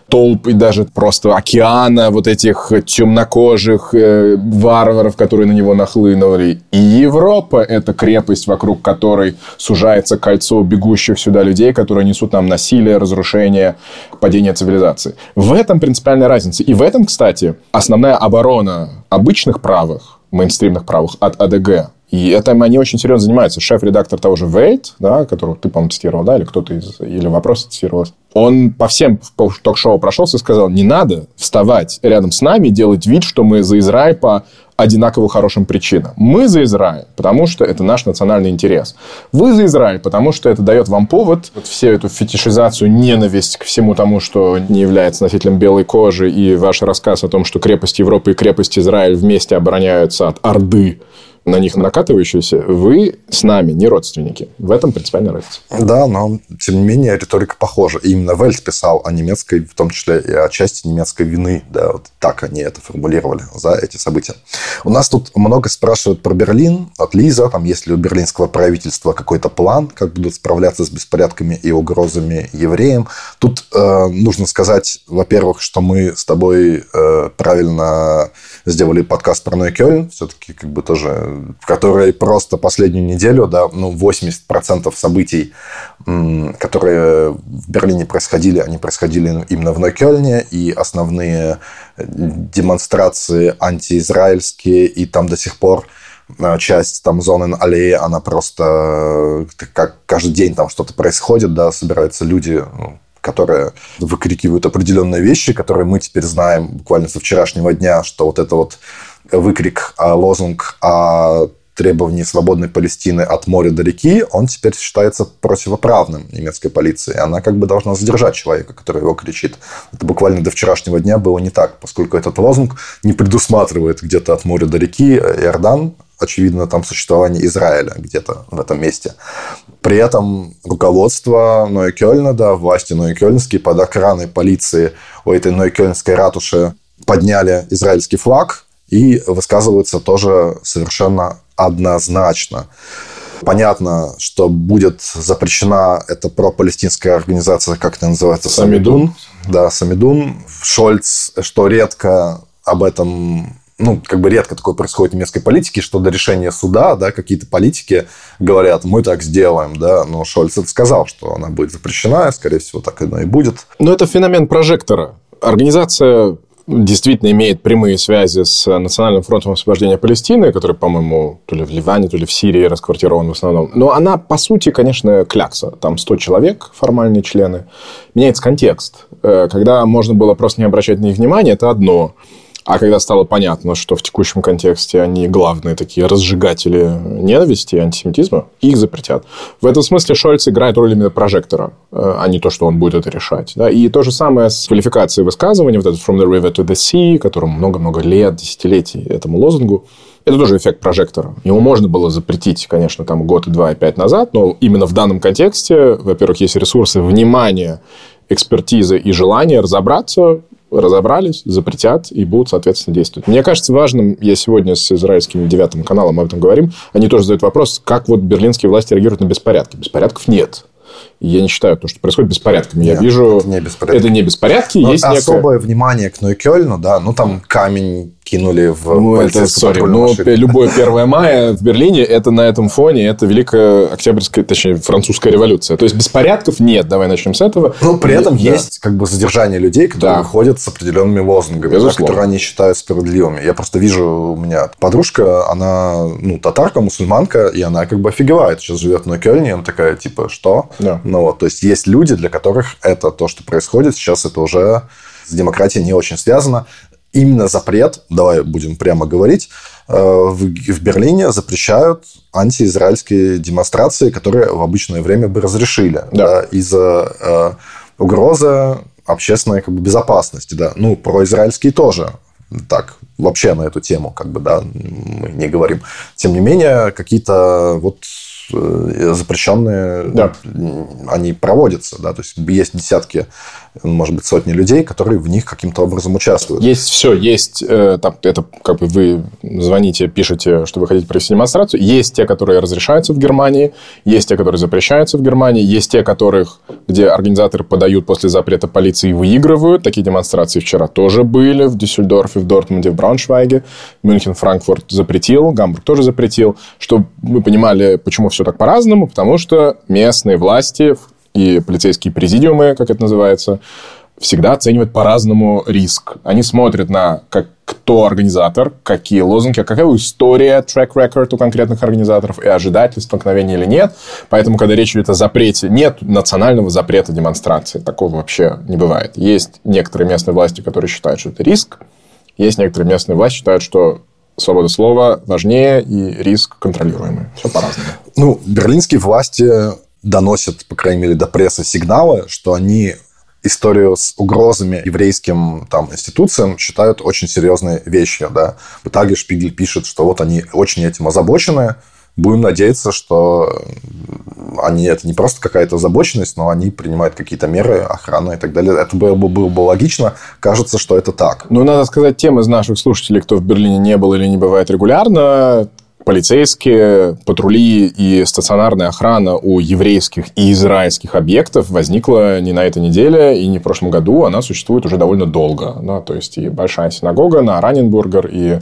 толп и даже просто океана вот этих темнокожих э, варваров, которые на него нахлынули. И Европа – это крепость, вокруг которой сужается кольцо бегущих сюда людей, которые несут нам насилие, разрушение, падение цивилизации. В этом принципиальная разница. И в этом, кстати, основная оборона обычных правых, мейнстримных правых от АДГ и этим они очень серьезно занимаются. Шеф-редактор того же Wait, да, которого ты, по-моему, цитировал, да, или кто-то из... Или вопрос цитировал. Он по всем ток-шоу прошелся и сказал, не надо вставать рядом с нами и делать вид, что мы за Израиль по одинаково хорошим причинам. Мы за Израиль, потому что это наш национальный интерес. Вы за Израиль, потому что это дает вам повод вот всю эту фетишизацию, ненависть к всему тому, что не является носителем белой кожи, и ваш рассказ о том, что крепость Европы и крепость Израиль вместе обороняются от Орды, на них накатывающиеся, вы с нами не родственники. В этом принципиальная разница. Да, но, тем не менее, риторика похожа. И именно Вельс писал о немецкой, в том числе и о части немецкой вины. Да, вот так они это формулировали за эти события. У нас тут много спрашивают про Берлин от Лиза. Там есть ли у берлинского правительства какой-то план, как будут справляться с беспорядками и угрозами евреям. Тут э, нужно сказать, во-первых, что мы с тобой э, правильно сделали подкаст про Нойкёльн. Все-таки как бы тоже в которой просто последнюю неделю, да, ну, 80% событий, которые в Берлине происходили, они происходили именно в Нойкёльне, и основные демонстрации антиизраильские, и там до сих пор э, часть там зоны аллеи, она просто как каждый день там что-то происходит, да, собираются люди, ну, которые выкрикивают определенные вещи, которые мы теперь знаем буквально со вчерашнего дня, что вот это вот выкрик, а лозунг о требовании свободной Палестины от моря до реки, он теперь считается противоправным немецкой полиции. Она как бы должна задержать человека, который его кричит. Это буквально до вчерашнего дня было не так, поскольку этот лозунг не предусматривает где-то от моря до реки Иордан, очевидно, там существование Израиля где-то в этом месте. При этом руководство Нойкёльна, да, власти Нойкёльнские под охраной полиции у этой Нойкёльнской ратуши подняли израильский флаг, и высказываются тоже совершенно однозначно. Понятно, что будет запрещена эта пропалестинская организация, как это называется? Самидун. Да, Самидун. Шольц, что редко об этом ну, как бы редко такое происходит в немецкой политике, что до решения суда, да, какие-то политики говорят, мы так сделаем, да, но Шольц это сказал, что она будет запрещена, и, скорее всего, так оно и будет. Но это феномен прожектора. Организация действительно имеет прямые связи с Национальным фронтом освобождения Палестины, который, по-моему, то ли в Ливане, то ли в Сирии расквартирован в основном. Но она, по сути, конечно, клякса. Там 100 человек, формальные члены. Меняется контекст. Э, когда можно было просто не обращать на них внимания, это одно. А когда стало понятно, что в текущем контексте они главные такие разжигатели ненависти и антисемитизма, их запретят. В этом смысле Шольц играет роль именно прожектора, э, а не то, что он будет это решать. Да? И то же самое с квалификацией высказывания, вот этот «from the river to the sea», которому много-много лет, десятилетий этому лозунгу, это тоже эффект прожектора. Его можно было запретить, конечно, там год и два и пять назад, но именно в данном контексте, во-первых, есть ресурсы внимания, экспертизы и желание разобраться, разобрались, запретят и будут, соответственно, действовать. Мне кажется важным, я сегодня с израильским девятым каналом об этом говорим, они тоже задают вопрос, как вот берлинские власти реагируют на беспорядки. Беспорядков нет. Я не считаю то, что происходит беспорядками. Нет, я вижу... Это не беспорядки. Это не беспорядки. Но есть особое некое... внимание к Нойкёльну, да, ну там камень кинули в ну, это, sorry, ну, любое 1 мая в Берлине, это на этом фоне, это Великая Октябрьская, точнее, французская революция. То есть, беспорядков нет, давай начнем с этого. Ну, при этом да. есть как бы задержание людей, которые да. выходят с определенными лозунгами, да, которые они считают справедливыми. Я просто вижу, у меня подружка, она, ну, татарка, мусульманка, и она как бы офигевает, сейчас живет на Кёльне, она такая, типа, что? Да. Ну, вот, то есть, есть люди, для которых это то, что происходит, сейчас это уже с демократией не очень связано именно запрет, давай будем прямо говорить, э, в Берлине запрещают антиизраильские демонстрации, которые в обычное время бы разрешили да. Да, из-за э, угрозы общественной как бы, безопасности. Да. Ну, про израильские тоже так, вообще на эту тему, как бы, да, мы не говорим. Тем не менее, какие-то вот запрещенные, да. они проводятся, да, то есть есть десятки, может быть, сотни людей, которые в них каким-то образом участвуют. Есть все, есть, э, там, это как бы вы звоните, пишете, что вы хотите провести демонстрацию, есть те, которые разрешаются в Германии, есть те, которые запрещаются в Германии, есть те, которых, где организаторы подают после запрета полиции и выигрывают, такие демонстрации вчера тоже были в Дюссельдорфе, в Дортмунде, в Брауншвайге, Мюнхен, Франкфурт запретил, Гамбург тоже запретил, чтобы мы понимали, почему все так по-разному, потому что местные власти и полицейские президиумы, как это называется, всегда оценивают по-разному риск. Они смотрят на как, кто организатор, какие лозунги, какая история, трек рекорд у конкретных организаторов, и ожидать ли столкновения или нет. Поэтому, когда речь идет о запрете, нет национального запрета демонстрации. Такого вообще не бывает. Есть некоторые местные власти, которые считают, что это риск. Есть некоторые местные власти, считают, что свобода слова важнее и риск контролируемый. Все по-разному. Ну, берлинские власти доносят, по крайней мере, до прессы сигналы, что они историю с угрозами еврейским там, институциям считают очень серьезной вещью. Да. В итоге Шпигель пишет, что вот они очень этим озабочены, Будем надеяться, что они, это не просто какая-то озабоченность, но они принимают какие-то меры, охраны и так далее. Это было бы, было бы логично. Кажется, что это так. Ну, надо сказать тем из наших слушателей, кто в Берлине не был или не бывает регулярно, полицейские, патрули и стационарная охрана у еврейских и израильских объектов возникла не на этой неделе и не в прошлом году. Она существует уже довольно долго. Да? То есть, и большая синагога на Раненбургер, и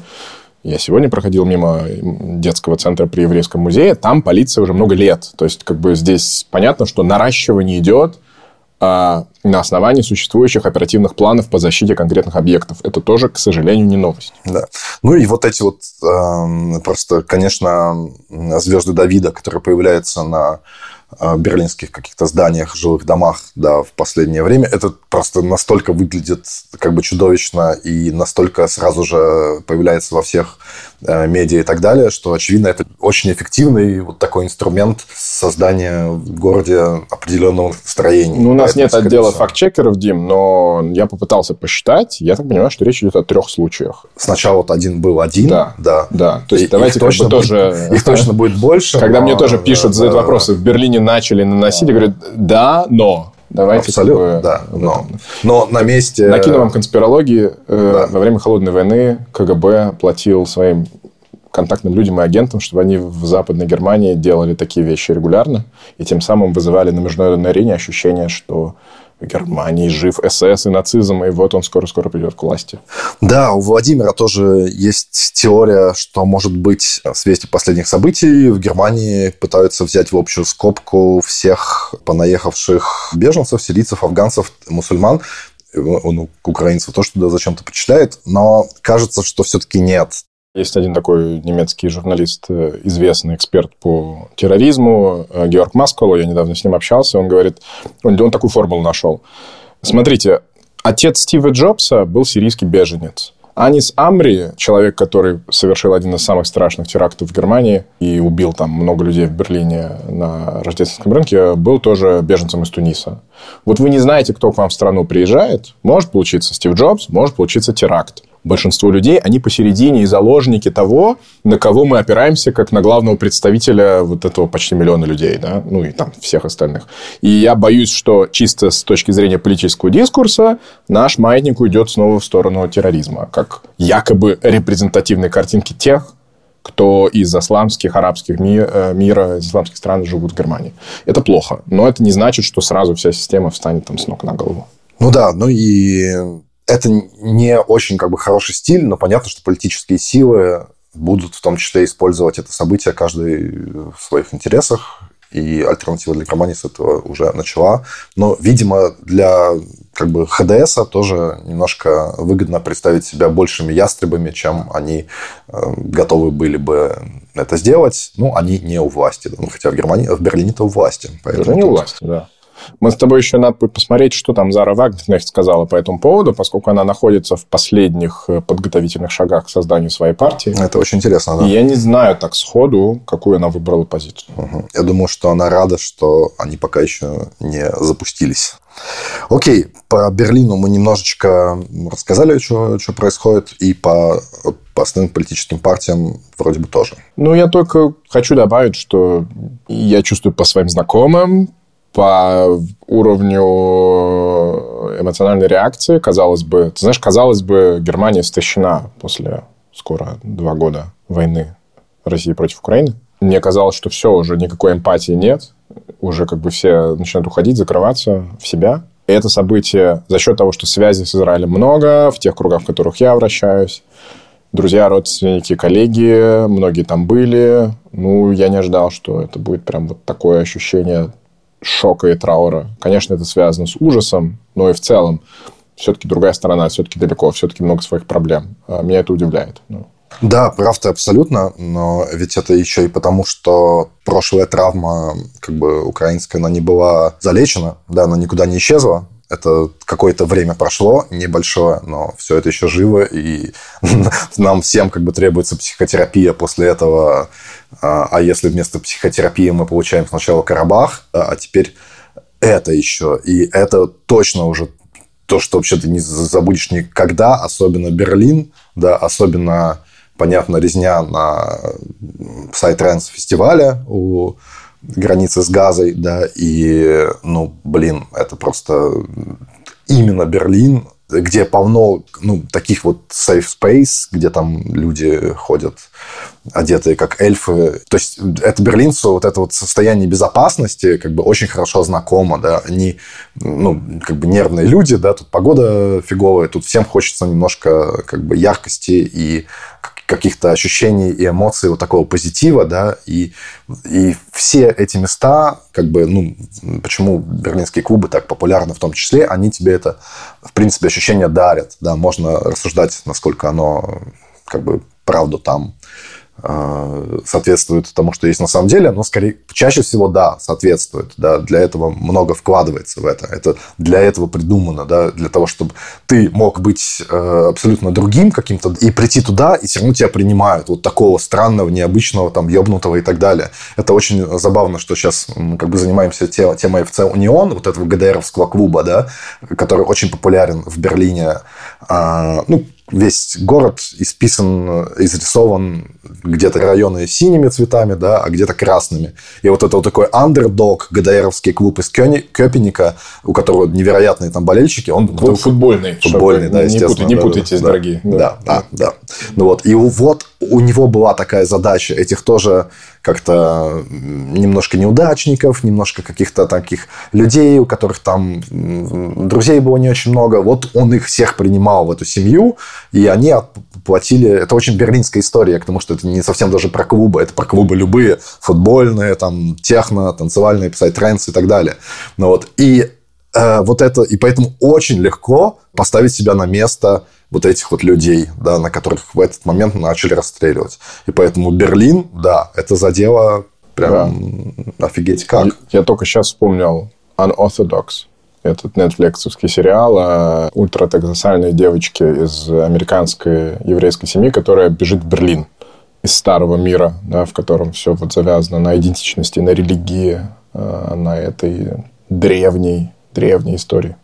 я сегодня проходил мимо детского центра при еврейском музее, там полиция уже много лет. То есть, как бы здесь понятно, что наращивание идет а, на основании существующих оперативных планов по защите конкретных объектов. Это тоже, к сожалению, не новость. Да. Ну и вот эти вот э, просто, конечно, звезды Давида, которые появляются на берлинских каких-то зданиях, жилых домах, да, в последнее время, это просто настолько выглядит как бы чудовищно и настолько сразу же появляется во всех э, медиа и так далее, что, очевидно, это очень эффективный вот такой инструмент создания в городе определенного настроения. Ну, у нас Поэтому, нет отдела факт-чекеров, Дим, но я попытался посчитать, я так понимаю, что речь идет о трех случаях. Сначала вот один был один. Да, да. да. То есть, и, давайте их точно будет, тоже... [LAUGHS] Их точно будет больше. Когда мне тоже пишут, задают вопросы, в Берлине начали наносить, я говорю, да, но. Давайте Абсолютно, как бы, да. Но, но на месте... Накину вам конспирологии. Э, да. Во время Холодной войны КГБ платил своим контактным людям и агентам, чтобы они в Западной Германии делали такие вещи регулярно, и тем самым вызывали на международной арене ощущение, что в Германии жив СС и нацизм, и вот он скоро-скоро придет к власти. Да, у Владимира тоже есть теория, что, может быть, в свете последних событий в Германии пытаются взять в общую скобку всех понаехавших беженцев, сирийцев, афганцев, мусульман, он украинцев тоже туда зачем-то почитает, но кажется, что все-таки нет. Есть один такой немецкий журналист, э, известный эксперт по терроризму, э, Георг Маскола, я недавно с ним общался, он говорит, он, он такую формулу нашел. Смотрите, отец Стива Джобса был сирийский беженец. Анис Амри, человек, который совершил один из самых страшных терактов в Германии и убил там много людей в Берлине на рождественском рынке, был тоже беженцем из Туниса. Вот вы не знаете, кто к вам в страну приезжает. Может получиться Стив Джобс, может получиться теракт большинство людей, они посередине и заложники того, на кого мы опираемся, как на главного представителя вот этого почти миллиона людей, да, ну и там всех остальных. И я боюсь, что чисто с точки зрения политического дискурса наш маятник уйдет снова в сторону терроризма, как якобы репрезентативной картинки тех, кто из исламских, арабских ми- э, мира, из исламских стран живут в Германии. Это плохо, но это не значит, что сразу вся система встанет там с ног на голову. Ну да, ну и это не очень как бы хороший стиль, но понятно, что политические силы будут в том числе использовать это событие каждый в своих интересах, и альтернатива для Германии с этого уже начала. Но, видимо, для как бы ХДС тоже немножко выгодно представить себя большими ястребами, чем они э, готовы были бы это сделать. Ну, они не у власти. Ну, хотя в Германии, в Берлине-то у власти. Поэтому не у власти, да. Мы с тобой еще надо будет посмотреть, что там Зара Вагнернехт сказала по этому поводу, поскольку она находится в последних э, подготовительных шагах к созданию своей партии. Это очень интересно, да. И я не знаю так сходу, какую она выбрала позицию. Угу. Я думаю, что она рада, что они пока еще не запустились. Окей, по Берлину мы немножечко рассказали, что, что происходит, и по, по основным политическим партиям вроде бы тоже. Ну, я только хочу добавить, что я чувствую по своим знакомым, по уровню эмоциональной реакции, казалось бы, ты знаешь, казалось бы, Германия истощена после скоро два года войны России против Украины. Мне казалось, что все, уже никакой эмпатии нет, уже как бы все начинают уходить, закрываться в себя. И это событие за счет того, что связи с Израилем много, в тех кругах, в которых я вращаюсь, друзья, родственники, коллеги, многие там были. Ну, я не ожидал, что это будет прям вот такое ощущение шока и траура. Конечно, это связано с ужасом, но и в целом все-таки другая сторона, все-таки далеко, все-таки много своих проблем. А меня это удивляет. Ну. Да, прав ты абсолютно, но ведь это еще и потому, что прошлая травма, как бы украинская, она не была залечена, да, она никуда не исчезла, это какое-то время прошло, небольшое, но все это еще живо, и [LAUGHS] нам всем как бы требуется психотерапия после этого. А, а если вместо психотерапии мы получаем сначала Карабах, а теперь это еще. И это точно уже то, что вообще ты не забудешь никогда, особенно Берлин, да, особенно, понятно, резня на Psytrance фестивале у границы с Газой, да, и, ну, блин, это просто именно Берлин, где полно ну, таких вот safe space, где там люди ходят одетые как эльфы. То есть это берлинцу вот это вот состояние безопасности как бы очень хорошо знакомо, да, они, ну, как бы нервные люди, да, тут погода фиговая, тут всем хочется немножко как бы яркости и каких-то ощущений и эмоций вот такого позитива, да, и, и все эти места, как бы, ну, почему берлинские клубы так популярны в том числе, они тебе это, в принципе, ощущение дарят, да, можно рассуждать, насколько оно, как бы, правду там соответствует тому, что есть на самом деле, но скорее чаще всего да, соответствует. Да, для этого много вкладывается в это. Это для этого придумано, да, для того, чтобы ты мог быть э, абсолютно другим каким-то и прийти туда, и все равно тебя принимают. Вот такого странного, необычного, там, ебнутого и так далее. Это очень забавно, что сейчас мы как бы занимаемся темой FC Унион, вот этого ГДРовского клуба, да, который очень популярен в Берлине. А, ну, весь город исписан, изрисован где-то районы синими цветами, да, а где-то красными. И вот это вот такой андердог, ГДРовский клуб из Кёпеника, у которого невероятные там болельщики. Он клуб футбольный. Футбольный, да, естественно. Не, путай, не путайтесь, да, дорогие. Да, да, да. да. Ну вот, и вот у него была такая задача этих тоже как-то немножко неудачников, немножко каких-то таких людей, у которых там друзей было не очень много. Вот он их всех принимал в эту семью, и они платили... Это очень берлинская история, потому что это не совсем даже про клубы, это про клубы любые, футбольные, там, техно, танцевальные, писать тренс и так далее. Ну, вот. И э, вот это... И поэтому очень легко поставить себя на место вот этих вот людей, да, на которых в этот момент начали расстреливать. И поэтому Берлин, да, это задело прям да. офигеть как. Я, я только сейчас вспомнил Unorthodox, этот нетфликсовский сериал о ультратексасальной девочке из американской еврейской семьи, которая бежит в Берлин из старого мира, да, в котором все вот завязано на идентичности, на религии, э, на этой древней, древней истории.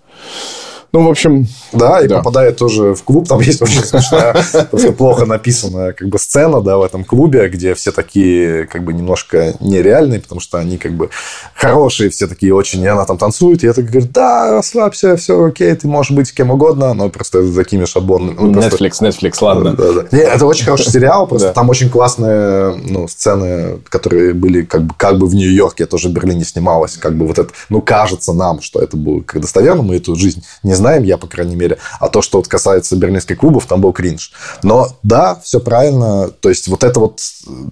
Ну, в общем... Да, и да. попадает тоже в клуб. Там есть очень смешная, просто плохо написанная как бы сцена, да, в этом клубе, где все такие как бы немножко нереальные, потому что они как бы хорошие, все такие очень, и она там танцует, и я так говорю, да, расслабься, все окей, ты можешь быть кем угодно, но просто за такими шаблонами. Ну, Netflix, просто... Netflix, ладно. Да, да. Не, это очень хороший сериал, просто там очень классные ну, сцены, которые были как бы, как бы в Нью-Йорке, тоже в Берлине снималось, как бы вот это, ну, кажется нам, что это было достоверно, мы эту жизнь не знаем, я, по крайней мере. А то, что вот касается берлинских клубов, там был кринж. Но да, все правильно. То есть, вот это вот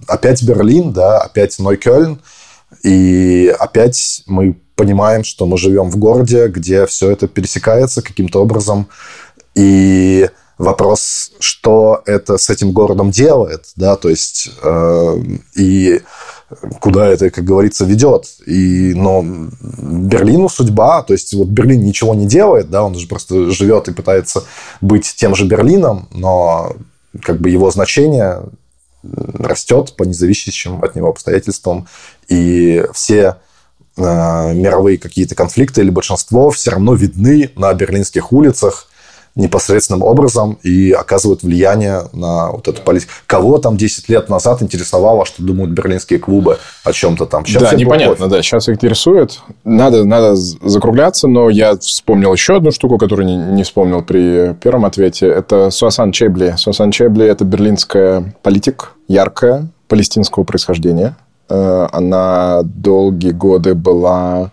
опять Берлин, да, опять Нойкёльн. И опять мы понимаем, что мы живем в городе, где все это пересекается каким-то образом. И Вопрос, что это с этим городом делает, да, то есть э, и куда это, как говорится, ведет. И, но Берлину судьба, то есть вот Берлин ничего не делает, да, он же просто живет и пытается быть тем же Берлином, но как бы его значение растет по независящим от него обстоятельствам, и все э, мировые какие-то конфликты или большинство все равно видны на берлинских улицах, непосредственным образом и оказывают влияние на вот эту политику. Кого там 10 лет назад интересовало, что думают берлинские клубы о чем-то там? Сейчас да, непонятно, да. Сейчас интересует. Надо, надо закругляться, но я вспомнил еще одну штуку, которую не, не вспомнил при первом ответе. Это Суасан Чебли. Суасан Чебли – это берлинская политик, яркая, палестинского происхождения. Э, она долгие годы была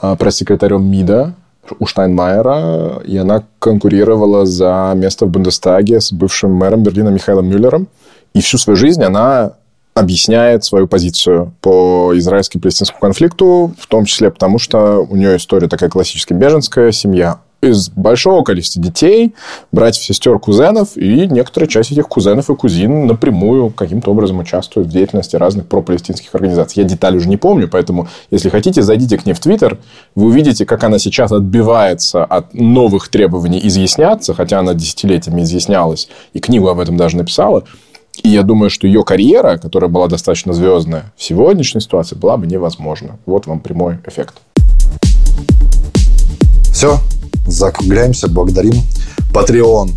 э, пресс-секретарем МИДа у Штайнмайера, и она конкурировала за место в Бундестаге с бывшим мэром Берлина Михаилом Мюллером. И всю свою жизнь она объясняет свою позицию по израильско-палестинскому конфликту, в том числе потому, что у нее история такая классическая беженская семья из большого количества детей, братьев, сестер, кузенов, и некоторая часть этих кузенов и кузин напрямую каким-то образом участвуют в деятельности разных пропалестинских организаций. Я детали уже не помню, поэтому, если хотите, зайдите к ней в Твиттер, вы увидите, как она сейчас отбивается от новых требований изъясняться, хотя она десятилетиями изъяснялась, и книгу об этом даже написала. И я думаю, что ее карьера, которая была достаточно звездная, в сегодняшней ситуации была бы невозможна. Вот вам прямой эффект. Все, закругляемся, благодарим. Patreon,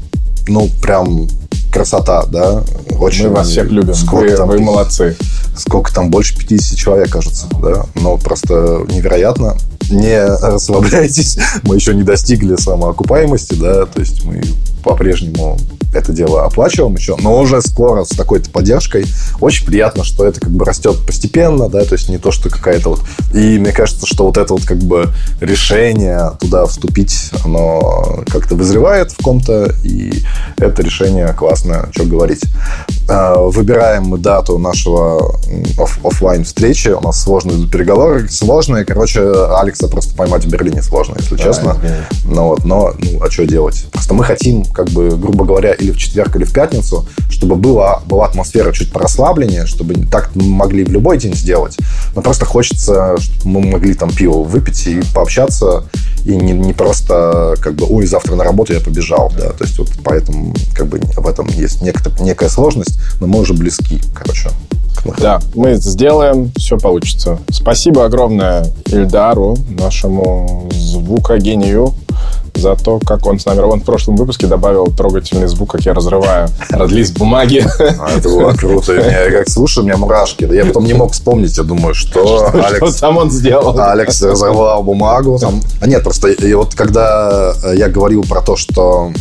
ну, прям красота, да? Очень Мы вас всех любим. Сколько вы, там, вы молодцы. Сколько там, больше 50 человек, кажется, да? Но просто невероятно. Не расслабляйтесь, [LAUGHS] мы еще не достигли самоокупаемости, да, то есть мы по-прежнему это дело оплачиваем еще, но уже скоро с такой-то поддержкой. Очень приятно, что это как бы растет постепенно, да, то есть не то, что какая-то вот... И мне кажется, что вот это вот как бы решение туда вступить, оно как-то вызревает в ком-то, и это решение классное, что говорить. А, выбираем мы дату нашего оф- офлайн встречи. У нас сложные переговоры, сложные. Короче, Алекса просто поймать в Берлине сложно, если да, честно. Ну вот, но ну, а что делать? Просто мы хотим, как бы, грубо говоря, или в четверг, или в пятницу, чтобы была, была атмосфера чуть порасслабленнее, чтобы так могли в любой день сделать. Но просто хочется, чтобы мы могли там пиво выпить и пообщаться, и не, не просто как бы, ой, завтра на работу я побежал, да, то есть вот поэтому как бы в этом есть некая, некая сложность, но мы уже близки, короче. Да, мы сделаем, все получится. Спасибо огромное Ильдару, нашему звукогению, за то, как он с нами... Он в прошлом выпуске добавил трогательный звук, как я разрываю лист бумаги. А, это было круто. Я как слушаю, у меня мурашки. Я потом не мог вспомнить, я думаю, что Алекс... Что [LAUGHS] сам он сделал. Алекс разорвал бумагу. Там... А нет, просто и вот когда я говорил про то, что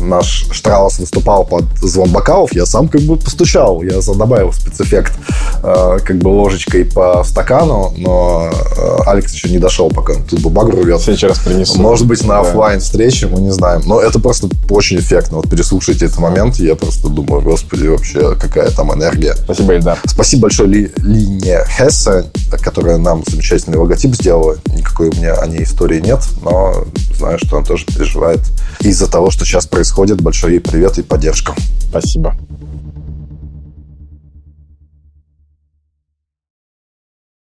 наш Штраус выступал под звон бокалов, я сам как бы постучал. Я добавил спецэффект э, как бы ложечкой по стакану, но э, Алекс еще не дошел, пока тут бумагу рвет. Сейчас принесу. Может быть, на офлайн встречи, мы не знаем. Но это просто очень эффектно. Вот переслушайте этот момент, я просто думаю, господи, вообще, какая там энергия. Спасибо, Ильдар. Спасибо большое Ли, Лине Хессе, которая нам замечательный логотип сделала. Никакой у меня о ней истории нет, но знаю, что она тоже переживает из-за того, что сейчас происходит. Большой ей привет и поддержка. Спасибо.